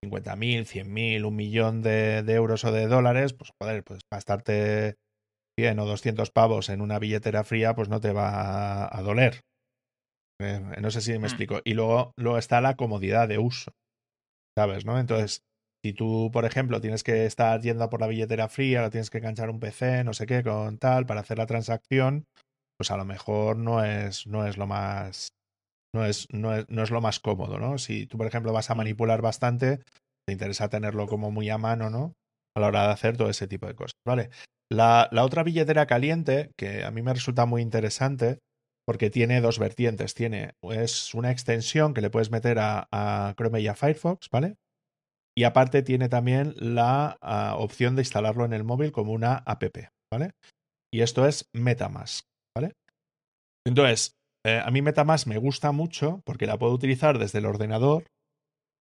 50.000, 100.000, un millón de, de, euros o de dólares, pues joder, pues gastarte 100 o 200 pavos en una billetera fría, pues no te va a, a doler. Eh, no sé si me mm. explico. Y luego, luego está la comodidad de uso, ¿sabes? ¿no? Entonces, si tú, por ejemplo, tienes que estar yendo por la billetera fría, o tienes que enganchar un PC, no sé qué, con tal, para hacer la transacción, pues a lo mejor no es, no es lo más. No es, no, es, no es lo más cómodo, ¿no? Si tú, por ejemplo, vas a manipular bastante, te interesa tenerlo como muy a mano, ¿no? A la hora de hacer todo ese tipo de cosas, ¿vale? La, la otra billetera caliente, que a mí me resulta muy interesante, porque tiene dos vertientes. Tiene, es una extensión que le puedes meter a, a Chrome y a Firefox, ¿vale? Y aparte tiene también la uh, opción de instalarlo en el móvil como una app, ¿vale? Y esto es Metamask, ¿vale? Entonces, eh, a mí Metamask me gusta mucho porque la puedo utilizar desde el ordenador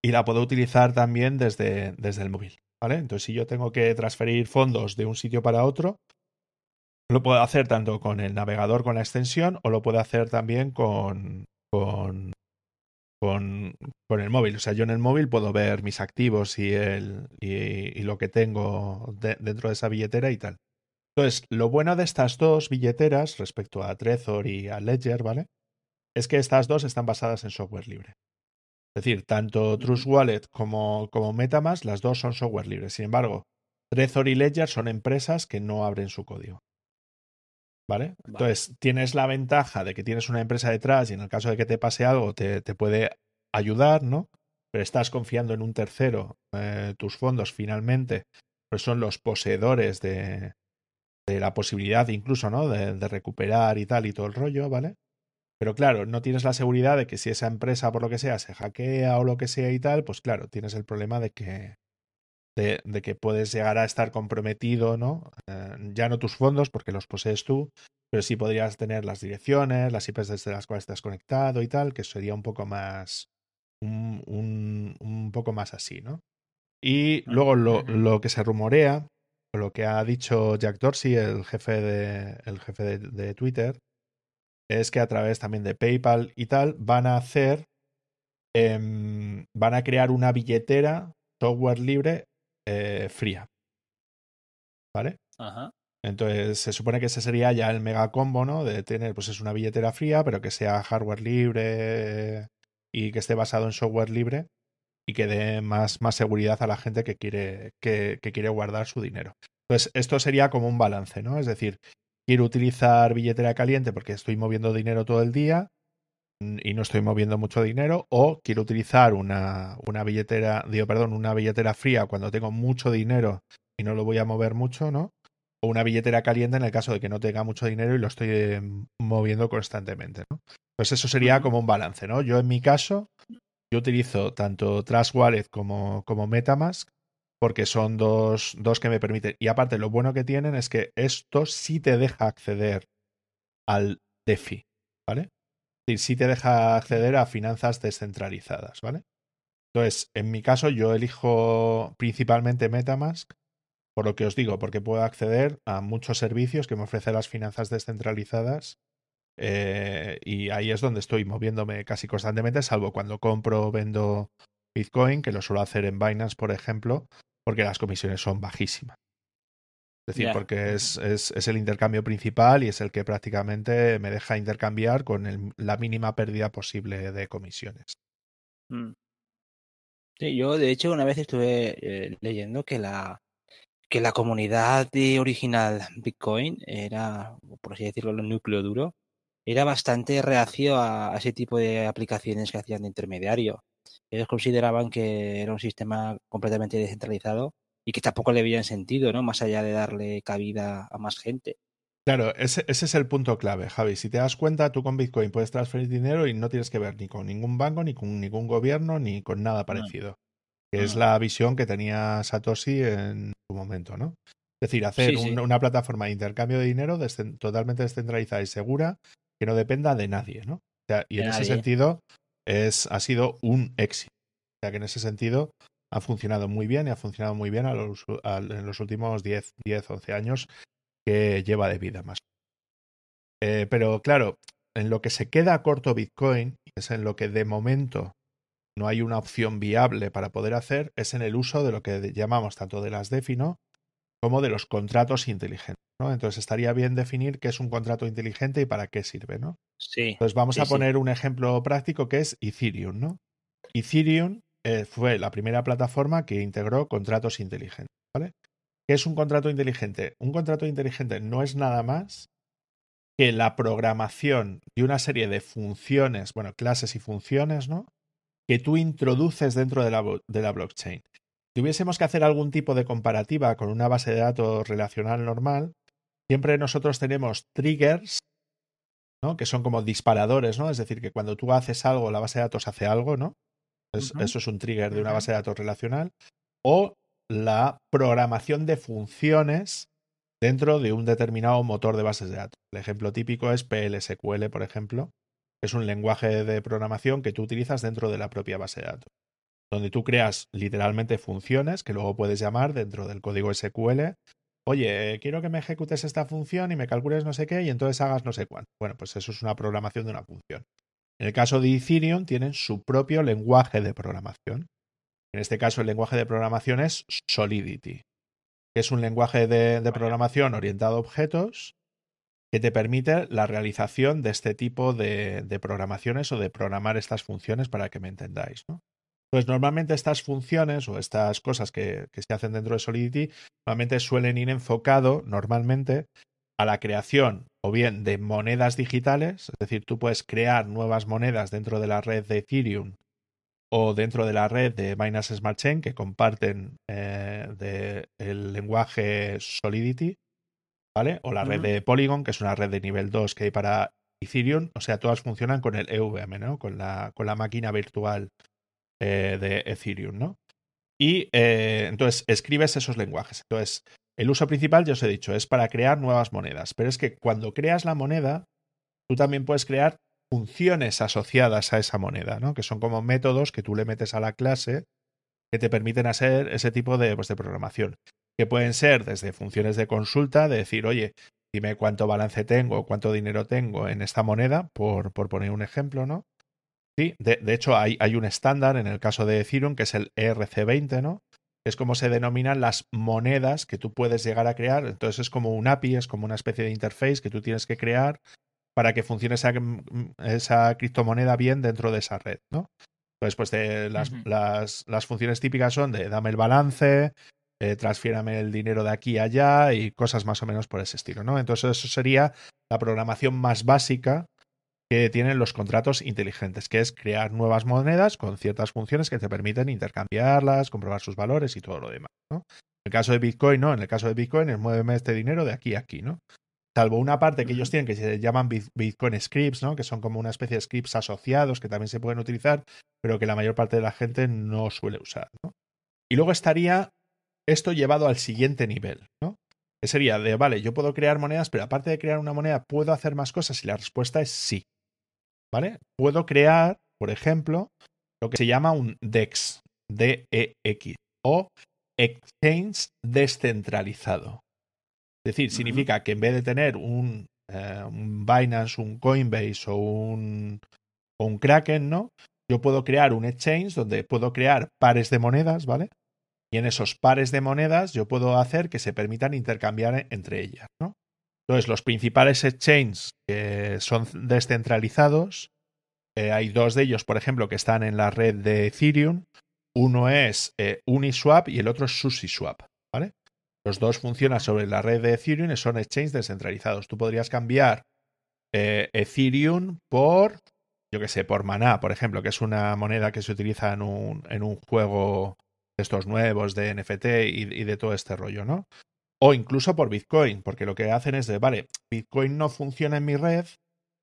y la puedo utilizar también desde, desde el móvil, ¿vale? Entonces, si yo tengo que transferir fondos de un sitio para otro, lo puedo hacer tanto con el navegador, con la extensión, o lo puedo hacer también con, con, con, con el móvil. O sea, yo en el móvil puedo ver mis activos y, el, y, y lo que tengo de, dentro de esa billetera y tal. Entonces, lo bueno de estas dos billeteras respecto a Trezor y a Ledger, ¿vale? Es que estas dos están basadas en software libre. Es decir, tanto Trust Wallet como, como Metamask, las dos son software libre. Sin embargo, Trezor y Ledger son empresas que no abren su código. ¿Vale? Entonces, tienes la ventaja de que tienes una empresa detrás y en el caso de que te pase algo te, te puede ayudar, ¿no? Pero estás confiando en un tercero, eh, tus fondos finalmente, pues son los poseedores de, de la posibilidad incluso, ¿no? De, de, recuperar y tal y todo el rollo, ¿vale? Pero claro, no tienes la seguridad de que si esa empresa, por lo que sea, se hackea o lo que sea y tal, pues claro, tienes el problema de que, de, de, que puedes llegar a estar comprometido, ¿no? Eh, ya no tus fondos, porque los posees tú, pero sí podrías tener las direcciones, las IPs desde las cuales estás conectado y tal, que sería un poco más. un, un, un poco más así, ¿no? Y luego lo, lo, que se rumorea, lo que ha dicho Jack Dorsey, el jefe de, el jefe de, de Twitter, es que a través también de PayPal y tal van a hacer. Eh, van a crear una billetera software libre eh, fría. ¿Vale? Ajá. Entonces se supone que ese sería ya el mega combo, ¿no? De tener, pues es una billetera fría, pero que sea hardware libre y que esté basado en software libre y que dé más, más seguridad a la gente que quiere, que, que quiere guardar su dinero. Entonces, esto sería como un balance, ¿no? Es decir, quiero utilizar billetera caliente porque estoy moviendo dinero todo el día, y no estoy moviendo mucho dinero o quiero utilizar una, una billetera, digo, perdón, una billetera fría cuando tengo mucho dinero y no lo voy a mover mucho, ¿no? O una billetera caliente en el caso de que no tenga mucho dinero y lo estoy eh, moviendo constantemente, ¿no? Pues eso sería como un balance, ¿no? Yo en mi caso, yo utilizo tanto Trust Wallet como, como Metamask porque son dos, dos que me permiten. Y aparte, lo bueno que tienen es que esto sí te deja acceder al DeFi, ¿vale? Sí te deja acceder a finanzas descentralizadas, ¿vale? Entonces, en mi caso, yo elijo principalmente Metamask, por lo que os digo, porque puedo acceder a muchos servicios que me ofrecen las finanzas descentralizadas. Eh, y ahí es donde estoy moviéndome casi constantemente, salvo cuando compro o vendo Bitcoin, que lo suelo hacer en Binance, por ejemplo, porque las comisiones son bajísimas. Es decir, yeah. porque es, es, es, el intercambio principal y es el que prácticamente me deja intercambiar con el, la mínima pérdida posible de comisiones. Mm. Sí, yo de hecho una vez estuve eh, leyendo que la, que la comunidad de original Bitcoin era, por así decirlo, el núcleo duro, era bastante reacio a, a ese tipo de aplicaciones que hacían de intermediario. Ellos consideraban que era un sistema completamente descentralizado y que tampoco le veían sentido, ¿no? Más allá de darle cabida a más gente. Claro, ese, ese, es el punto clave, Javi. Si te das cuenta, tú con Bitcoin puedes transferir dinero y no tienes que ver ni con ningún banco, ni con ningún gobierno, ni con nada parecido. Que no. es la visión que tenía Satoshi en su momento, ¿no? Es decir, hacer sí, sí. Un, una plataforma de intercambio de dinero descent totalmente descentralizada y segura que no dependa de nadie, ¿no? O sea, y de en nadie. ese sentido es, ha sido un éxito. O sea, que en ese sentido ha funcionado muy bien y ha funcionado muy bien a los, a, en los últimos 10, 10, 11 años que lleva de vida más. Eh, pero claro, en lo que se queda corto Bitcoin, es en lo que de momento no hay una opción viable para poder hacer es en el uso de lo que llamamos tanto de las DeFi, como de los contratos inteligentes. ¿no? Entonces estaría bien definir qué es un contrato inteligente y para qué sirve, ¿no? Sí. Entonces vamos sí, a sí. poner un ejemplo práctico que es Ethereum, ¿no? Ethereum eh, fue la primera plataforma que integró contratos inteligentes. ¿Qué es un contrato inteligente? Un contrato inteligente no es nada más que la programación de una serie de funciones, bueno, clases y funciones, ¿no? Que tú introduces dentro de la, de la blockchain. Si tuviésemos que hacer algún tipo de comparativa con una base de datos relacional normal, siempre nosotros tenemos triggers, ¿no? Que son como disparadores, ¿no? Es decir, que cuando tú haces algo, la base de datos hace algo, ¿no? Es-. Eso es un trigger de una base de datos relacional. O la programación de funciones dentro de un determinado motor de bases de datos. El ejemplo típico es PLSQL, por ejemplo, que es un lenguaje de programación que tú utilizas dentro de la propia base de datos, donde tú creas literalmente funciones que luego puedes llamar dentro del código SQL. Oye, quiero que me ejecutes esta función y me calcules no sé qué y entonces hagas no sé cuánto. Bueno, pues eso es una programación de una función. En el caso de Ethereum tienen su propio lenguaje de programación. En este caso el lenguaje de programación es Solidity, que es un lenguaje de, de programación orientado a objetos que te permite la realización de este tipo de, de programaciones o de programar estas funciones para que me entendáis. ¿no? Pues normalmente estas funciones o estas cosas que, que se hacen dentro de Solidity normalmente suelen ir enfocado normalmente a la creación o bien de monedas digitales, es decir, tú puedes crear nuevas monedas dentro de la red de Ethereum o dentro de la red de Binance Smart Chain que comparten eh, de el lenguaje Solidity, ¿vale? O la red de Polygon, que es una red de nivel 2 que hay para Ethereum, o sea, todas funcionan con el EVM, ¿no? Con la, con la máquina virtual eh, de Ethereum, ¿no? Y eh, entonces escribes esos lenguajes. Entonces, el uso principal, ya os he dicho, es para crear nuevas monedas. Pero es que cuando creas la moneda, tú también puedes crear funciones asociadas a esa moneda, ¿no? Que son como métodos que tú le metes a la clase que te permiten hacer ese tipo de, pues, de programación. Que pueden ser desde funciones de consulta, de decir, oye, dime cuánto balance tengo, cuánto dinero tengo en esta moneda, por, por poner un ejemplo, ¿no? Sí, de, de hecho hay, hay un estándar en el caso de Ethereum que es el ERC20, ¿no? Que es como se denominan las monedas que tú puedes llegar a crear. Entonces es como un API, es como una especie de interface que tú tienes que crear para que funcione esa, esa criptomoneda bien dentro de esa red, ¿no? Entonces, pues de las, las, las funciones típicas son de dame el balance, eh, transfiérame el dinero de aquí a allá y cosas más o menos por ese estilo, ¿no? Entonces eso sería la programación más básica que tienen los contratos inteligentes, que es crear nuevas monedas con ciertas funciones que te permiten intercambiarlas, comprobar sus valores y todo lo demás, ¿no? En el caso de Bitcoin, no, en el caso de Bitcoin es muéveme este dinero de aquí a aquí, ¿no? Salvo una parte que ellos tienen que se llaman Bit- Bitcoin scripts, ¿no? Que son como una especie de scripts asociados que también se pueden utilizar, pero que la mayor parte de la gente no suele usar, ¿no? Y luego estaría esto llevado al siguiente nivel, ¿no? Que sería de, vale, yo puedo crear monedas, pero aparte de crear una moneda, ¿puedo hacer más cosas? Y la respuesta es sí. ¿Vale? Puedo crear, por ejemplo, lo que se llama un DEX, D-E-X, o Exchange descentralizado. Es decir, significa que en vez de tener un, eh, un Binance, un Coinbase o un, o un Kraken, ¿no? Yo puedo crear un exchange donde puedo crear pares de monedas, ¿vale? Y en esos pares de monedas yo puedo hacer que se permitan intercambiar entre ellas, ¿no? Entonces, los principales exchanges que son descentralizados, eh, hay dos de ellos, por ejemplo, que están en la red de Ethereum. Uno es eh, Uniswap y el otro es SushiSwap, ¿vale? Los dos funcionan sobre la red de Ethereum y son exchanges descentralizados. Tú podrías cambiar eh, Ethereum por, yo qué sé, por Maná, por ejemplo, que es una moneda que se utiliza en un, en un juego de estos nuevos de NFT y, y de todo este rollo, ¿no? O incluso por Bitcoin, porque lo que hacen es de, vale, Bitcoin no funciona en mi red,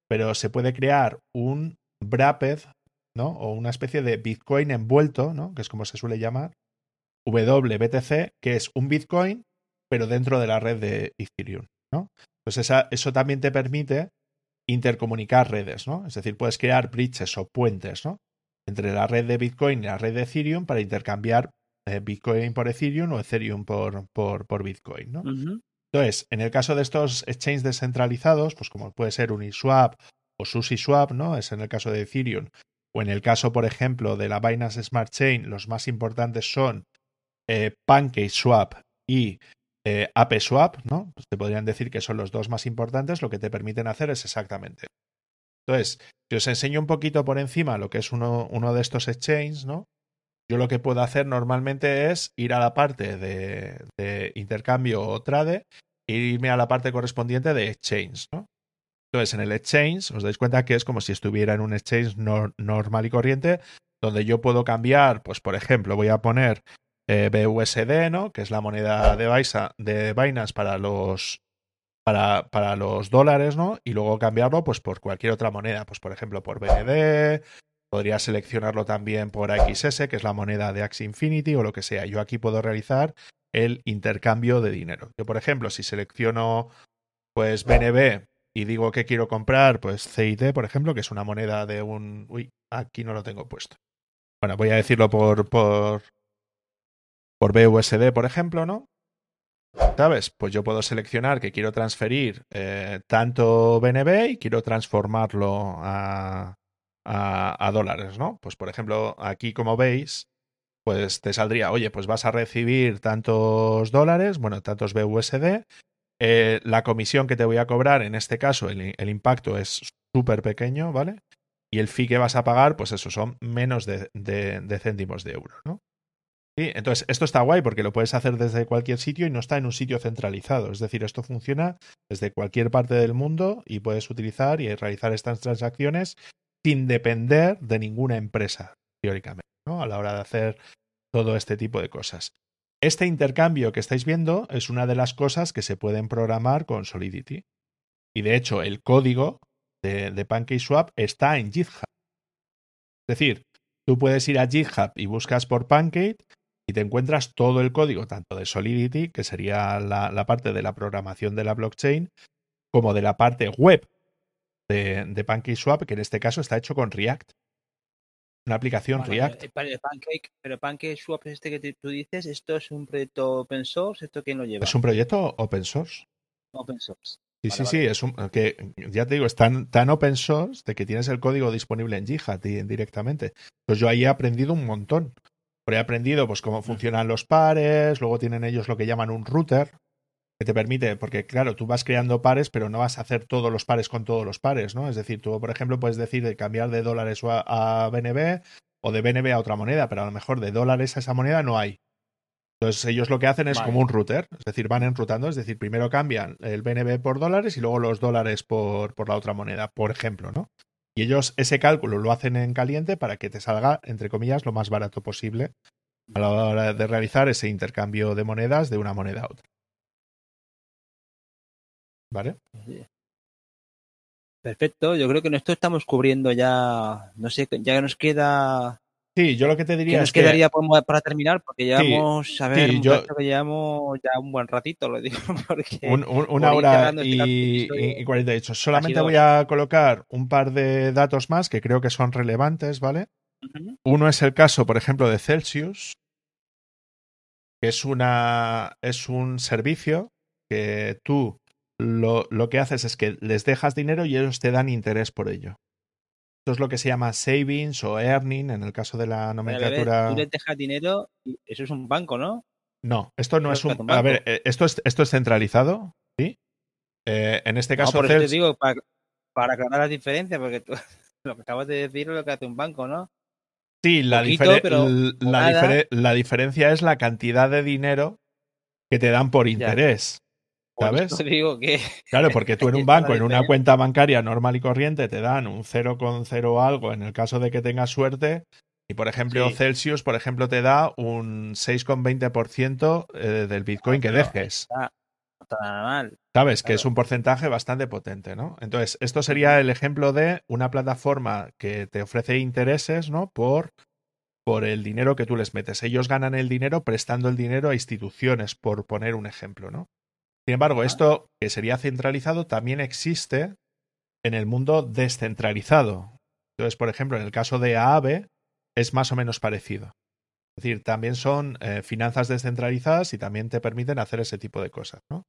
pero se puede crear un wrapped, ¿no? O una especie de Bitcoin envuelto, ¿no? Que es como se suele llamar, WBTC, que es un Bitcoin, pero dentro de la red de Ethereum, ¿no? Entonces esa, eso también te permite intercomunicar redes, ¿no? Es decir, puedes crear bridges o puentes, ¿no? Entre la red de Bitcoin y la red de Ethereum para intercambiar Bitcoin por Ethereum o Ethereum por, por, por Bitcoin, ¿no? Entonces, en el caso de estos exchanges descentralizados, pues como puede ser Uniswap o SushiSwap, ¿no? Es en el caso de Ethereum, o en el caso, por ejemplo, de la Binance Smart Chain, los más importantes son eh, PancakeSwap y eh, AppSwap, ¿no? Pues te podrían decir que son los dos más importantes, lo que te permiten hacer es exactamente. Entonces, si os enseño un poquito por encima lo que es uno, uno de estos exchanges, ¿no? Yo lo que puedo hacer normalmente es ir a la parte de, de intercambio o trade e irme a la parte correspondiente de exchange, ¿no? Entonces, en el exchange, os dais cuenta que es como si estuviera en un exchange normal y corriente, donde yo puedo cambiar, pues por ejemplo, voy a poner eh, BUSD, ¿no? Que es la moneda de, de Binance para los para, para, los dólares, ¿no? Y luego cambiarlo, pues por cualquier otra moneda, pues por ejemplo por BND, podría seleccionarlo también por XS, que es la moneda de Axie Infinity o lo que sea. Yo aquí puedo realizar el intercambio de dinero. Yo, por ejemplo, si selecciono pues BNB y digo que quiero comprar, pues CIT, por ejemplo, que es una moneda de un... Uy, aquí no lo tengo puesto. Bueno, voy a decirlo por, por, por BUSD, por ejemplo, ¿no? ¿Sabes? Pues yo puedo seleccionar que quiero transferir eh, tanto BNB y quiero transformarlo a, a, dólares, ¿no? Pues por ejemplo, aquí como veis, pues te saldría, oye, pues vas a recibir tantos dólares, bueno, tantos BUSD eh, la comisión que te voy a cobrar, en este caso, el, el impacto es súper pequeño, ¿vale? Y el fee que vas a pagar, pues eso, son menos de, de, de céntimos de euro, ¿no? Sí, entonces esto está guay porque lo puedes hacer desde cualquier sitio y no está en un sitio centralizado. Es decir, esto funciona desde cualquier parte del mundo y puedes utilizar y realizar estas transacciones sin depender de ninguna empresa, teóricamente, ¿no? A la hora de hacer todo este tipo de cosas. Este intercambio que estáis viendo es una de las cosas que se pueden programar con Solidity. Y de hecho, el código de, de PancakeSwap está en GitHub. Es decir, tú puedes ir a GitHub y buscas por Pancake y te encuentras todo el código, tanto de Solidity, que sería la, la parte de la programación de la blockchain, como de la parte web de, de PancakeSwap, que en este caso está hecho con React una aplicación Bueno, React. eh, Pancake, Pancake- pero PancakeSwap este que te- tú dices, ¿esto es un proyecto open source? ¿Esto quién lo lleva? Es un proyecto open source. Open source. Sí, Vale, sí, vale. sí, es un que ya te digo, es tan, tan open source de que tienes el código disponible en GitHub di- directamente. Pues yo ahí he aprendido un montón. Pero he aprendido pues cómo funcionan los pares, luego tienen ellos lo que llaman un router, que te permite, porque claro, tú vas creando pares, pero no vas a hacer todos los pares con todos los pares, ¿no? Es decir, tú, por ejemplo, puedes decir de cambiar de dólares a, a BNB o de BNB a otra moneda, pero a lo mejor de dólares a esa moneda no hay. Entonces ellos lo que hacen es Vale. como un router, es decir, van enrutando, es decir, primero cambian el BNB por dólares y luego los dólares por, por la otra moneda, por ejemplo, ¿no? Y ellos ese cálculo lo hacen en caliente para que te salga, entre comillas, lo más barato posible a la hora de realizar ese intercambio de monedas de una moneda a otra. ¿Vale? Perfecto, yo creo que en esto estamos cubriendo ya, no sé, ya nos queda, Sí, yo lo que te ¿qué diría nos es que quedaría para terminar? Porque llevamos, a ver, sí, yo- que llevamos ya un buen ratito, lo digo, <laughs> porque un- un- una hora y, y, y 48. Solamente voy a colocar un par de datos más que creo que son relevantes, ¿vale? Uno es el caso, por ejemplo, de Celsius, que es, una, es un servicio que tú lo, lo que haces es que les dejas dinero y ellos te dan interés por ello. Esto es lo que se llama savings o earning en el caso de la ver, nomenclatura. Tú le dejas dinero y eso es un banco, ¿no? No, esto no es un. A ver, eh, esto es, esto es centralizado, ¿sí? Eh, en este No, caso, por eso te digo, para, para aclarar las diferencias, porque tú, <laughs> lo que acabas de decir es lo que hace un banco, ¿no? Sí, la, Poquito, difere- pero l- la, nada. difere- la diferencia es la cantidad de dinero que te dan por interés. ¿Sabes? eso digo que Claro, porque tú <laughs> en un banco, en una cuenta bancaria normal y corriente, te dan un 0,0 algo en el caso de que tengas suerte. Y por ejemplo, Sí. Celsius, por ejemplo, te da un 6,20% eh, del Bitcoin que dejes. está mal. ¿Sabes? Que es un porcentaje bastante potente, ¿no? Entonces, esto sería el ejemplo de una plataforma que te ofrece intereses, ¿no? Por, por el dinero que tú les metes. Ellos ganan el dinero prestando el dinero a instituciones, por poner un ejemplo, ¿no? Sin embargo, esto que sería centralizado también existe en el mundo descentralizado. Entonces, por ejemplo, en el caso de Aave es más o menos parecido. Es decir, también son eh, finanzas descentralizadas y también te permiten hacer ese tipo de cosas, ¿no?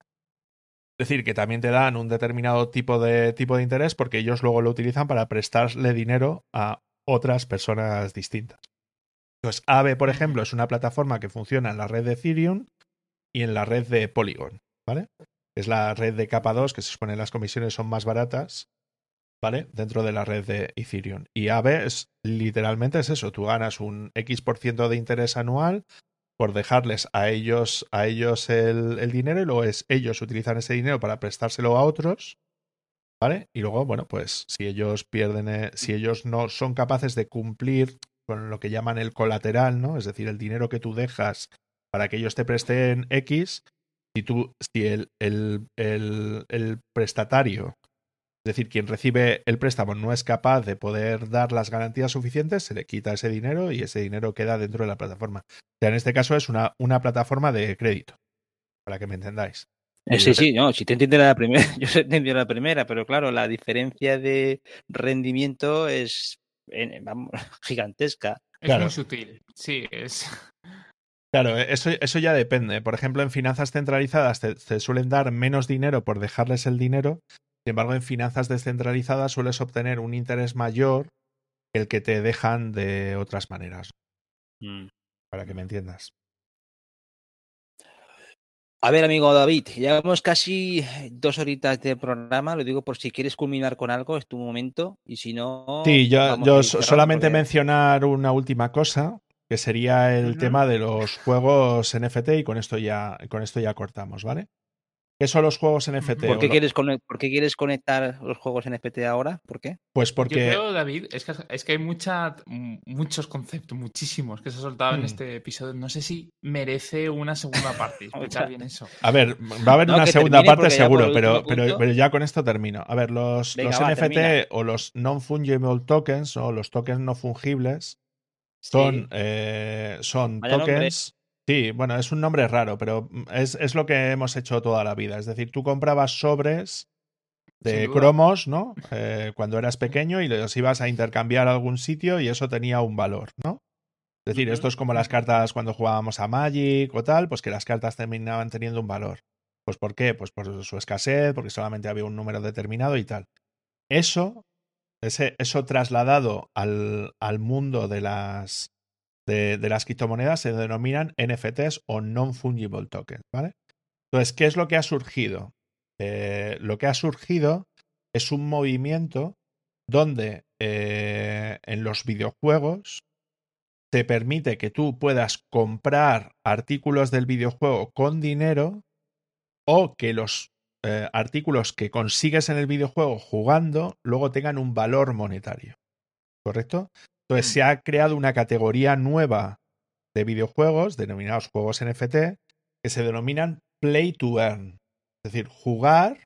Es decir, que también te dan un determinado tipo de, tipo de interés porque ellos luego lo utilizan para prestarle dinero a otras personas distintas. Entonces, Aave, por ejemplo, es una plataforma que funciona en la red de Ethereum y en la red de Polygon, ¿vale? Es la red de capa 2, que se supone las comisiones son más baratas, ¿vale? Dentro de la red de Ethereum. Y Aave es literalmente es eso, tú ganas un X por ciento de interés anual por dejarles a ellos, a ellos el, el dinero y luego es ellos utilizan ese dinero para prestárselo a otros ¿Vale? Y luego, bueno, pues si ellos pierden, eh, si ellos no son capaces de cumplir con lo que llaman el colateral, ¿no? Es decir, el dinero que tú dejas para que ellos te presten X, si tú, si el, el, el, el prestatario, es decir, quien recibe el préstamo no es capaz de poder dar las garantías suficientes, se le quita ese dinero y ese dinero queda dentro de la plataforma. O sea, en este caso es una, una plataforma de crédito, para que me entendáis. Eh, sí, sí, no, si te entiendo la primera, <laughs> yo te entiendo la primera, pero claro, la diferencia de rendimiento es vamos, <laughs> gigantesca. Es Claro. muy sutil. Sí, es. Claro, eso, eso ya depende. Por ejemplo, en finanzas centralizadas te, te suelen dar menos dinero por dejarles el dinero. Sin embargo, en finanzas descentralizadas sueles obtener un interés mayor que el que te dejan de otras maneras, Mm. para que me entiendas. A ver, amigo David, llevamos casi dos horitas de programa, lo digo por si quieres culminar con algo, es tu momento, y si no... Sí, yo, solamente porque- mencionar una última cosa, que sería el tema de los juegos NFT, y con esto ya, con esto ya cortamos, ¿vale? ¿Qué son los juegos NFT? ¿Por qué, quieres ¿Por qué quieres conectar los juegos NFT ahora? ¿Por qué? Pues Yo porque. creo, David, es que, es que hay mucha, muchos conceptos, muchísimos que se han soltado en Mm. este episodio. No sé si merece una segunda parte. <laughs> Explicar bien eso. A ver, va a haber No, una segunda parte seguro, pero, pero, pero ya con esto termino. A ver, los, Venga, los va, NFT termina. o los non-fungible tokens o los tokens no fungibles son, Sí. eh, son Vaya nombre. tokens. Sí, bueno, es un nombre raro, pero es, es lo que hemos hecho toda la vida. Es decir, tú comprabas sobres de cromos, ¿no? Eh, cuando eras pequeño y los ibas a intercambiar a algún sitio y eso tenía un valor, ¿no? Es decir, esto es como las cartas cuando jugábamos a Magic o tal, pues que las cartas terminaban teniendo un valor. Pues ¿por qué? Pues por su escasez, porque solamente había un número determinado y tal. Eso, ese, eso trasladado al, al mundo de las, de, de las criptomonedas se denominan NFTs o non-fungible tokens, ¿vale? Entonces, ¿qué es lo que ha surgido? Eh, lo que ha surgido es un movimiento donde eh, en los videojuegos te permite que tú puedas comprar artículos del videojuego con dinero o que los eh, artículos que consigues en el videojuego jugando luego tengan un valor monetario. ¿Correcto? Entonces Mm. se ha creado una categoría nueva de videojuegos denominados juegos NFT que se denominan play to earn. Es decir, jugar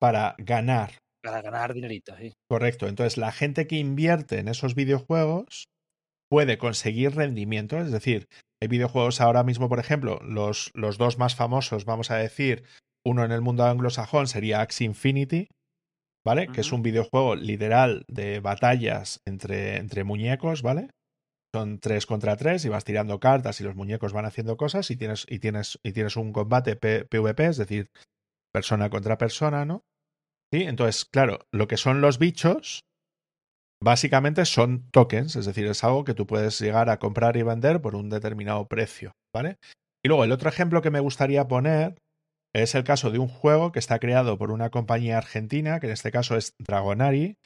para ganar. Para ganar dinerito, sí. Correcto. Entonces, la gente que invierte en esos videojuegos puede conseguir rendimiento. Es decir, hay videojuegos ahora mismo, por ejemplo, los, los dos más famosos, vamos a decir, uno en el mundo anglosajón sería Axie Infinity, ¿vale? Que es un videojuego literal de batallas entre, entre muñecos, ¿vale? Son tres contra tres y vas tirando cartas y los muñecos van haciendo cosas y tienes, y tienes, y tienes un combate P- PvP, es decir, persona contra persona, ¿no? Sí, entonces, claro, lo que son los bichos básicamente son tokens, es decir, es algo que tú puedes llegar a comprar y vender por un determinado precio, ¿vale? Y luego el otro ejemplo que me gustaría poner es el caso de un juego que está creado por una compañía argentina, que en este caso es Dragonari,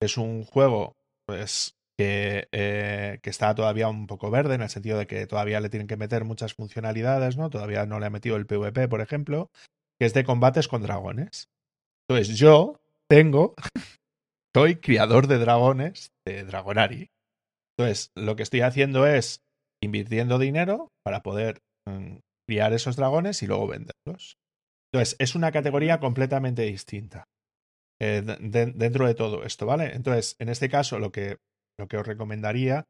es un juego pues que, eh, que está todavía un poco verde en el sentido de que todavía le tienen que meter muchas funcionalidades, ¿no? Todavía no le ha metido el PvP, por ejemplo, que es de combates con dragones. Entonces yo tengo, <laughs> soy criador de dragones de Dragonari. Entonces lo que estoy haciendo es invirtiendo dinero para poder mm, criar esos dragones y luego venderlos. Entonces es una categoría completamente distinta eh, de- de- dentro de todo esto, ¿vale? Entonces en este caso lo que, lo que os recomendaría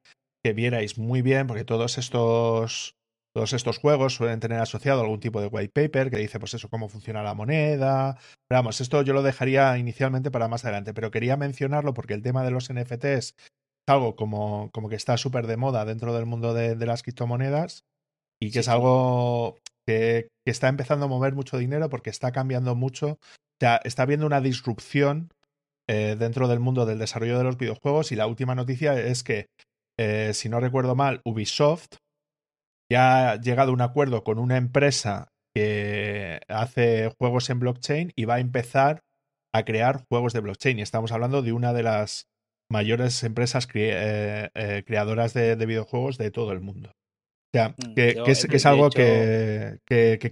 que vierais muy bien, porque todos estos todos estos juegos suelen tener asociado algún tipo de white paper que dice, pues eso, cómo funciona la moneda. Pero vamos, esto yo lo dejaría inicialmente para más adelante, pero quería mencionarlo porque el tema de los NFTs es algo como, como que está súper de moda dentro del mundo de, de las criptomonedas y que Sí, es algo que, está empezando a mover mucho dinero porque está cambiando mucho. O sea, está habiendo una disrupción eh, dentro del mundo del desarrollo de los videojuegos y la última noticia es que, eh, si no recuerdo mal, Ubisoft ya ha llegado a un acuerdo con una empresa que hace juegos en blockchain y va a empezar a crear juegos de blockchain. Y estamos hablando de una de las mayores empresas creadoras de, videojuegos de todo el mundo. O sea, mm, que, es, algo que,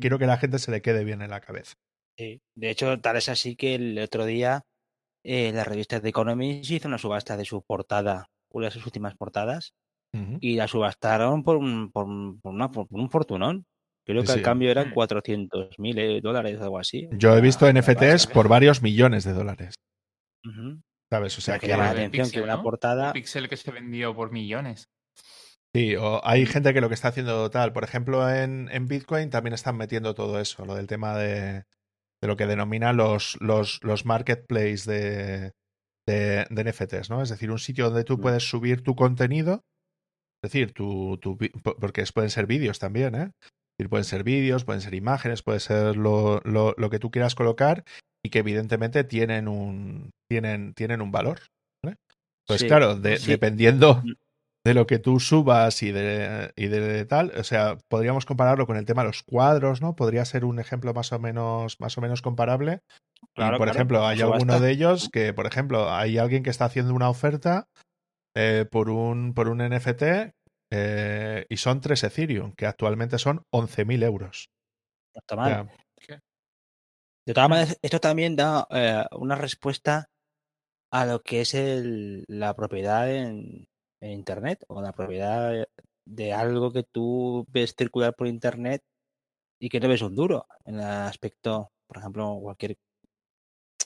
quiero que la gente se le quede bien en la cabeza. Sí, de hecho, tal es así que el otro día eh, la revista The Economist hizo una subasta de su portada, una de sus últimas portadas, y la subastaron por un, por, un fortunón. Creo que el cambio eran 400 mm. mil eh, dólares o algo así. Yo he visto NFTs por varios millones de dólares. ¿Sabes? O sea, que, llama la atención que una portada. Pixel que se vendió por millones. Sí, o hay gente que lo que está haciendo tal, por ejemplo, en, en Bitcoin también están metiendo todo eso, lo del tema de, de lo que denominan los, los, los marketplaces de, de, NFTs, ¿no? Es decir, un sitio donde tú mm. puedes subir tu contenido, es decir, tu, tu, porque pueden ser vídeos también, ¿eh? decir, pueden ser vídeos, pueden ser imágenes, puede ser lo, lo, lo, que tú quieras colocar y que evidentemente tienen un, tienen, tienen un valor. Pues claro, dependiendo, mm de lo que tú subas y de, y de tal, o sea, podríamos compararlo con el tema de los cuadros, ¿no? Podría ser un ejemplo más o menos, más o menos comparable. por ejemplo, hay alguno de ellos que, por ejemplo, hay alguien que está haciendo una oferta eh, por, un, por un NFT eh, y son tres Ethereum, que actualmente son 11.000 euros. está mal. de todas maneras, esto también da eh, una respuesta a lo que es el, la propiedad en, en Internet o la propiedad de algo que tú ves circular por Internet y que no ves un duro en el aspecto, por ejemplo, cualquier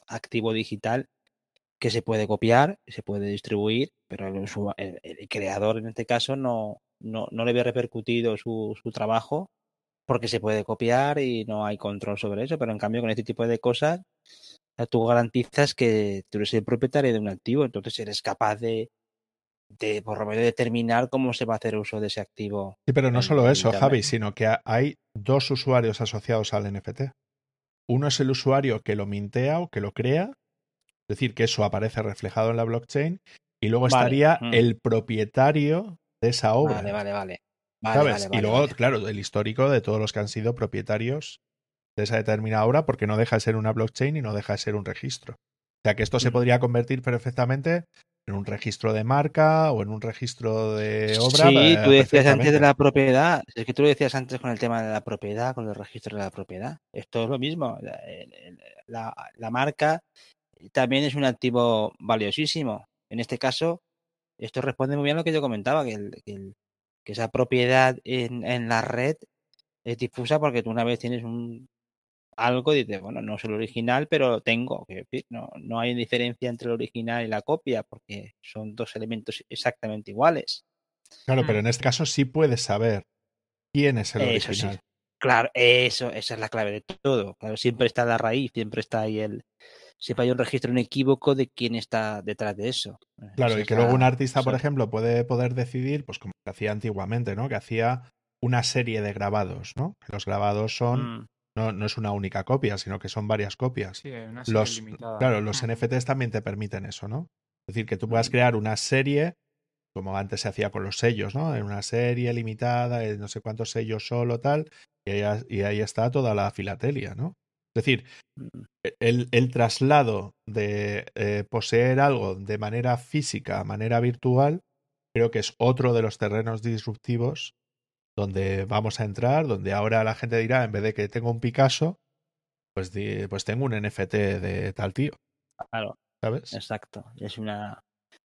activo digital que se puede copiar, se puede distribuir, pero el, creador en este caso no, no, no le ve repercutido su, su trabajo porque se puede copiar y no hay control sobre eso, pero en cambio con este tipo de cosas tú garantizas que tú eres el propietario de un activo, entonces eres capaz de, de por lo menos determinar cómo se va a hacer uso de ese activo. Sí, pero no solo eso, Javi, sino que hay dos usuarios asociados al NFT. Uno es el usuario que lo mintea o que lo crea, es decir, que eso aparece reflejado en la blockchain, y luego estaría el propietario de esa obra. Vale, vale, vale. ¿Sabes? y luego, claro, el histórico de todos los que han sido propietarios de esa determinada obra, porque no deja de ser una blockchain y no deja de ser un registro. O sea que esto se podría convertir perfectamente en un registro de marca o en un registro de obra. Sí, tú decías antes de la propiedad, es que tú lo decías antes con el tema de la propiedad, con el registro de la propiedad. Esto es lo mismo. La, la, marca también es un activo valiosísimo. En este caso, esto responde muy bien a lo que yo comentaba, que, que, que esa propiedad en, en la red es difusa porque tú una vez tienes un algo, dice bueno, no es el original, pero tengo. Que no, no hay diferencia entre el original y la copia, porque son dos elementos exactamente iguales. Claro, pero mm. en este caso sí puedes saber quién es el original. Claro, eso, esa es la clave de todo. Claro, siempre está la raíz, siempre está ahí el. Siempre hay un registro inequívoco de quién está detrás de eso. Claro, y que luego un artista, por ejemplo, puede poder decidir, pues como se hacía antiguamente, ¿no? Que hacía una serie de grabados, ¿no? Los grabados son mm. No, no es una única copia, sino que son varias copias. Sí, una serie los, limitada. Claro, los NFTs también te permiten eso, ¿no? Es decir, que tú puedas crear una serie, como antes se hacía con los sellos, ¿no? En una serie limitada, en no sé cuántos sellos solo, tal, y ahí, y ahí está toda la filatelia, ¿no? Es decir, mm. e, el, el traslado de eh, poseer algo de manera física a manera virtual, creo que es otro de los terrenos disruptivos donde vamos a entrar, donde ahora la gente dirá, en vez de que tengo un Picasso, pues, pues tengo un NFT de tal tío. Claro. ¿Sabes? Exacto. Es una,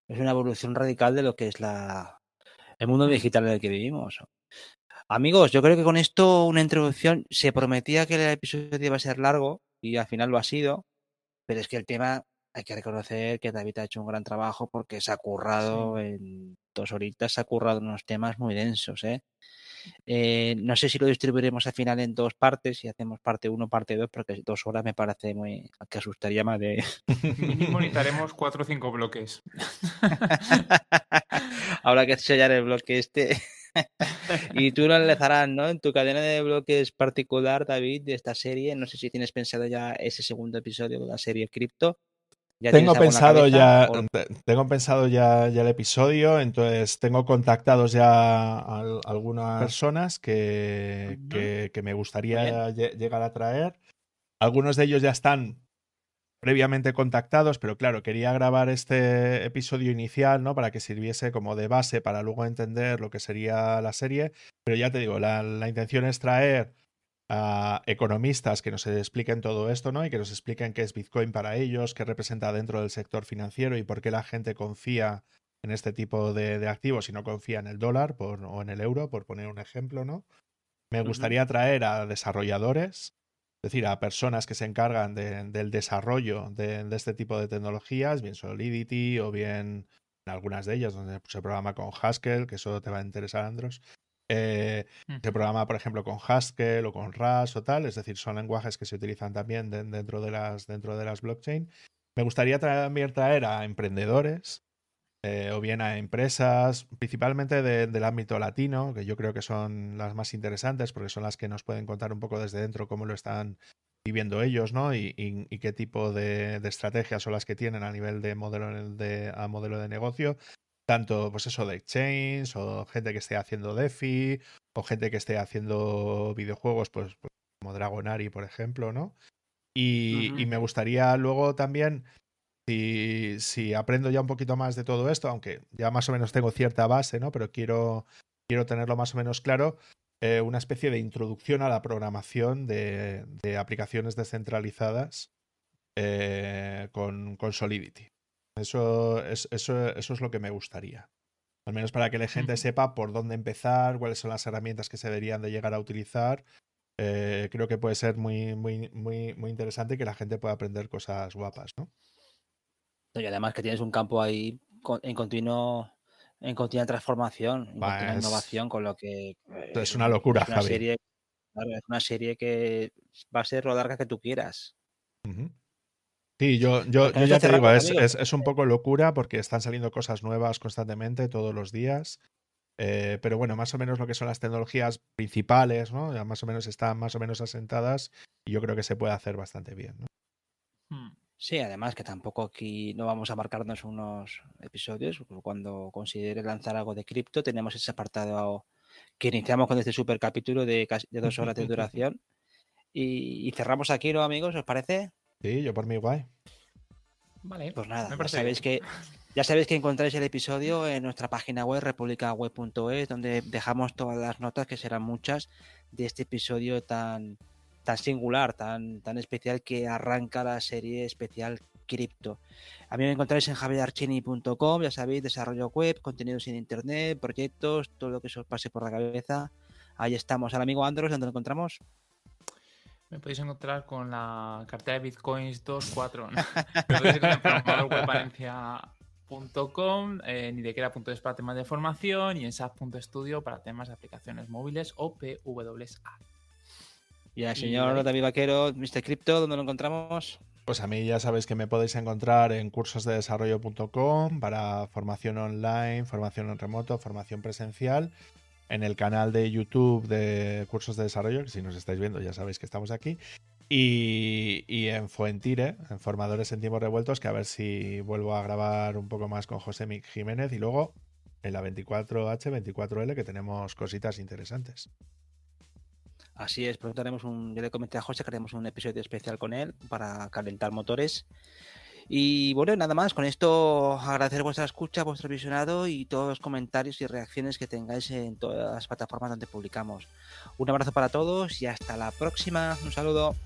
es una evolución radical de lo que es la, el mundo digital en el que vivimos. Amigos, yo creo que con esto una introducción se prometía que el episodio iba a ser largo y al final lo ha sido, pero es que el tema hay que reconocer que David ha hecho un gran trabajo porque se ha currado en dos horitas, se ha currado unos temas muy densos, ¿eh? Eh, no sé si lo distribuiremos al final en dos partes, si hacemos parte uno, parte dos, porque dos horas me parece muy. que asustaría más de. <laughs> Mínimo necesitaremos <laughs> cuatro o cinco bloques. <laughs> Habrá que sellar el bloque este. y tú lo enlazarás, ¿no? En tu cadena de bloques particular, David, de esta serie. No sé si tienes pensado ya ese segundo episodio de la serie Crypto. Tengo pensado ya, tengo pensado ya, ya, el episodio, entonces tengo contactados ya algunas personas que, que, me gustaría llegar a traer. Algunos de ellos ya están previamente contactados, pero claro, quería grabar este episodio inicial, ¿no? Para que sirviese como de base para luego entender lo que sería la serie. Pero ya te digo, la, la intención es traer a economistas que nos expliquen todo esto, ¿no? Y que nos expliquen qué es Bitcoin para ellos, qué representa dentro del sector financiero y por qué la gente confía en este tipo de, activos y no confía en el dólar o en el euro, por poner un ejemplo, ¿no? Me gustaría traer a desarrolladores, es decir, a personas que se encargan del desarrollo de, de, este tipo de tecnologías, bien Solidity o bien algunas de ellas donde se programa con Haskell, que eso te va a interesar, Andros, eh, se programa, por ejemplo, con Haskell o con Rust o tal, es decir, son lenguajes que se utilizan también dentro, de las, dentro de las blockchain. Me gustaría también traer a emprendedores eh, o bien a empresas, principalmente del ámbito latino, que yo creo que son las más interesantes porque son las que nos pueden contar un poco desde dentro cómo lo están viviendo ellos, ¿no? Y, qué tipo de, estrategias son las que tienen a nivel de modelo de, a modelo de negocio tanto, pues eso, de exchange, o gente que esté haciendo DeFi, o gente que esté haciendo videojuegos, pues, pues como Dragonari, por ejemplo, ¿no? Y, me gustaría luego también, si, si, aprendo ya un poquito más de todo esto, aunque ya más o menos tengo cierta base, ¿no? Pero quiero, quiero tenerlo más o menos claro, eh, una especie de introducción a la programación de, aplicaciones descentralizadas eh, con, con Solidity. Eso es, eso, eso es lo que me gustaría. Al menos para que la gente sepa por dónde empezar, cuáles son las herramientas que se deberían de llegar a utilizar. Eh, creo que puede ser muy, muy, muy, muy interesante que la gente pueda aprender cosas guapas, ¿no? Y además que tienes un campo ahí en continuo en continua transformación, en continua innovación, con lo que es una locura, es una Serie, es una serie que va a ser lo larga que tú quieras. Sí, yo, yo, ya te digo, es, es, un poco locura porque están saliendo cosas nuevas constantemente todos los días. Eh, pero bueno, más o menos lo que son las tecnologías principales, ¿no? Ya más o menos están más o menos asentadas y yo creo que se puede hacer bastante bien, ¿no? Hmm. Sí, además que tampoco aquí no vamos a marcarnos unos episodios. Cuando considere lanzar algo de cripto, tenemos ese apartado que iniciamos con este super capítulo de, casi, de dos horas de <laughs> duración. y, y cerramos aquí, ¿no, amigos? ¿Os parece? Sí, yo por mí guay. Vale. Pues nada, ya sabéis que ya sabéis que encontráis el episodio en nuestra página web republicaweb.es donde dejamos todas las notas que serán muchas de este episodio tan tan singular, tan tan especial que arranca la serie especial cripto. A mí me encontráis en javierarchini.com, ya sabéis, desarrollo web, contenidos en internet, proyectos, todo lo que os pase por la cabeza. Ahí estamos. Al amigo Andros, ¿dónde lo encontramos? Me podéis encontrar con la cartera de bitcoins 2.4. <laughs> Me podéis encontrar en webvalencia.com, en idequera.es para temas de formación y en sap.studio para temas de aplicaciones móviles o PWA. Y al señor David Vaquero, Mr. Crypto, ¿dónde lo encontramos? Pues a mí ya sabéis que me podéis encontrar en cursosdedesarrollo.com para formación online, formación en remoto, formación presencial en el canal de YouTube de Cursos de Desarrollo, que si nos estáis viendo ya sabéis que estamos aquí. Y, en Fuentire, en Formadores en Tiempos Revueltos, que a ver si vuelvo a grabar un poco más con José Jiménez y luego en la 24H, 24L, que tenemos cositas interesantes. Así es, pronto haremos un, yo le comenté a José que haremos un episodio especial con él para calentar motores. Y bueno, nada más, con esto agradecer vuestra escucha, vuestro visionado y todos los comentarios y reacciones que tengáis en todas las plataformas donde publicamos. Un abrazo para todos y hasta la próxima. Un saludo.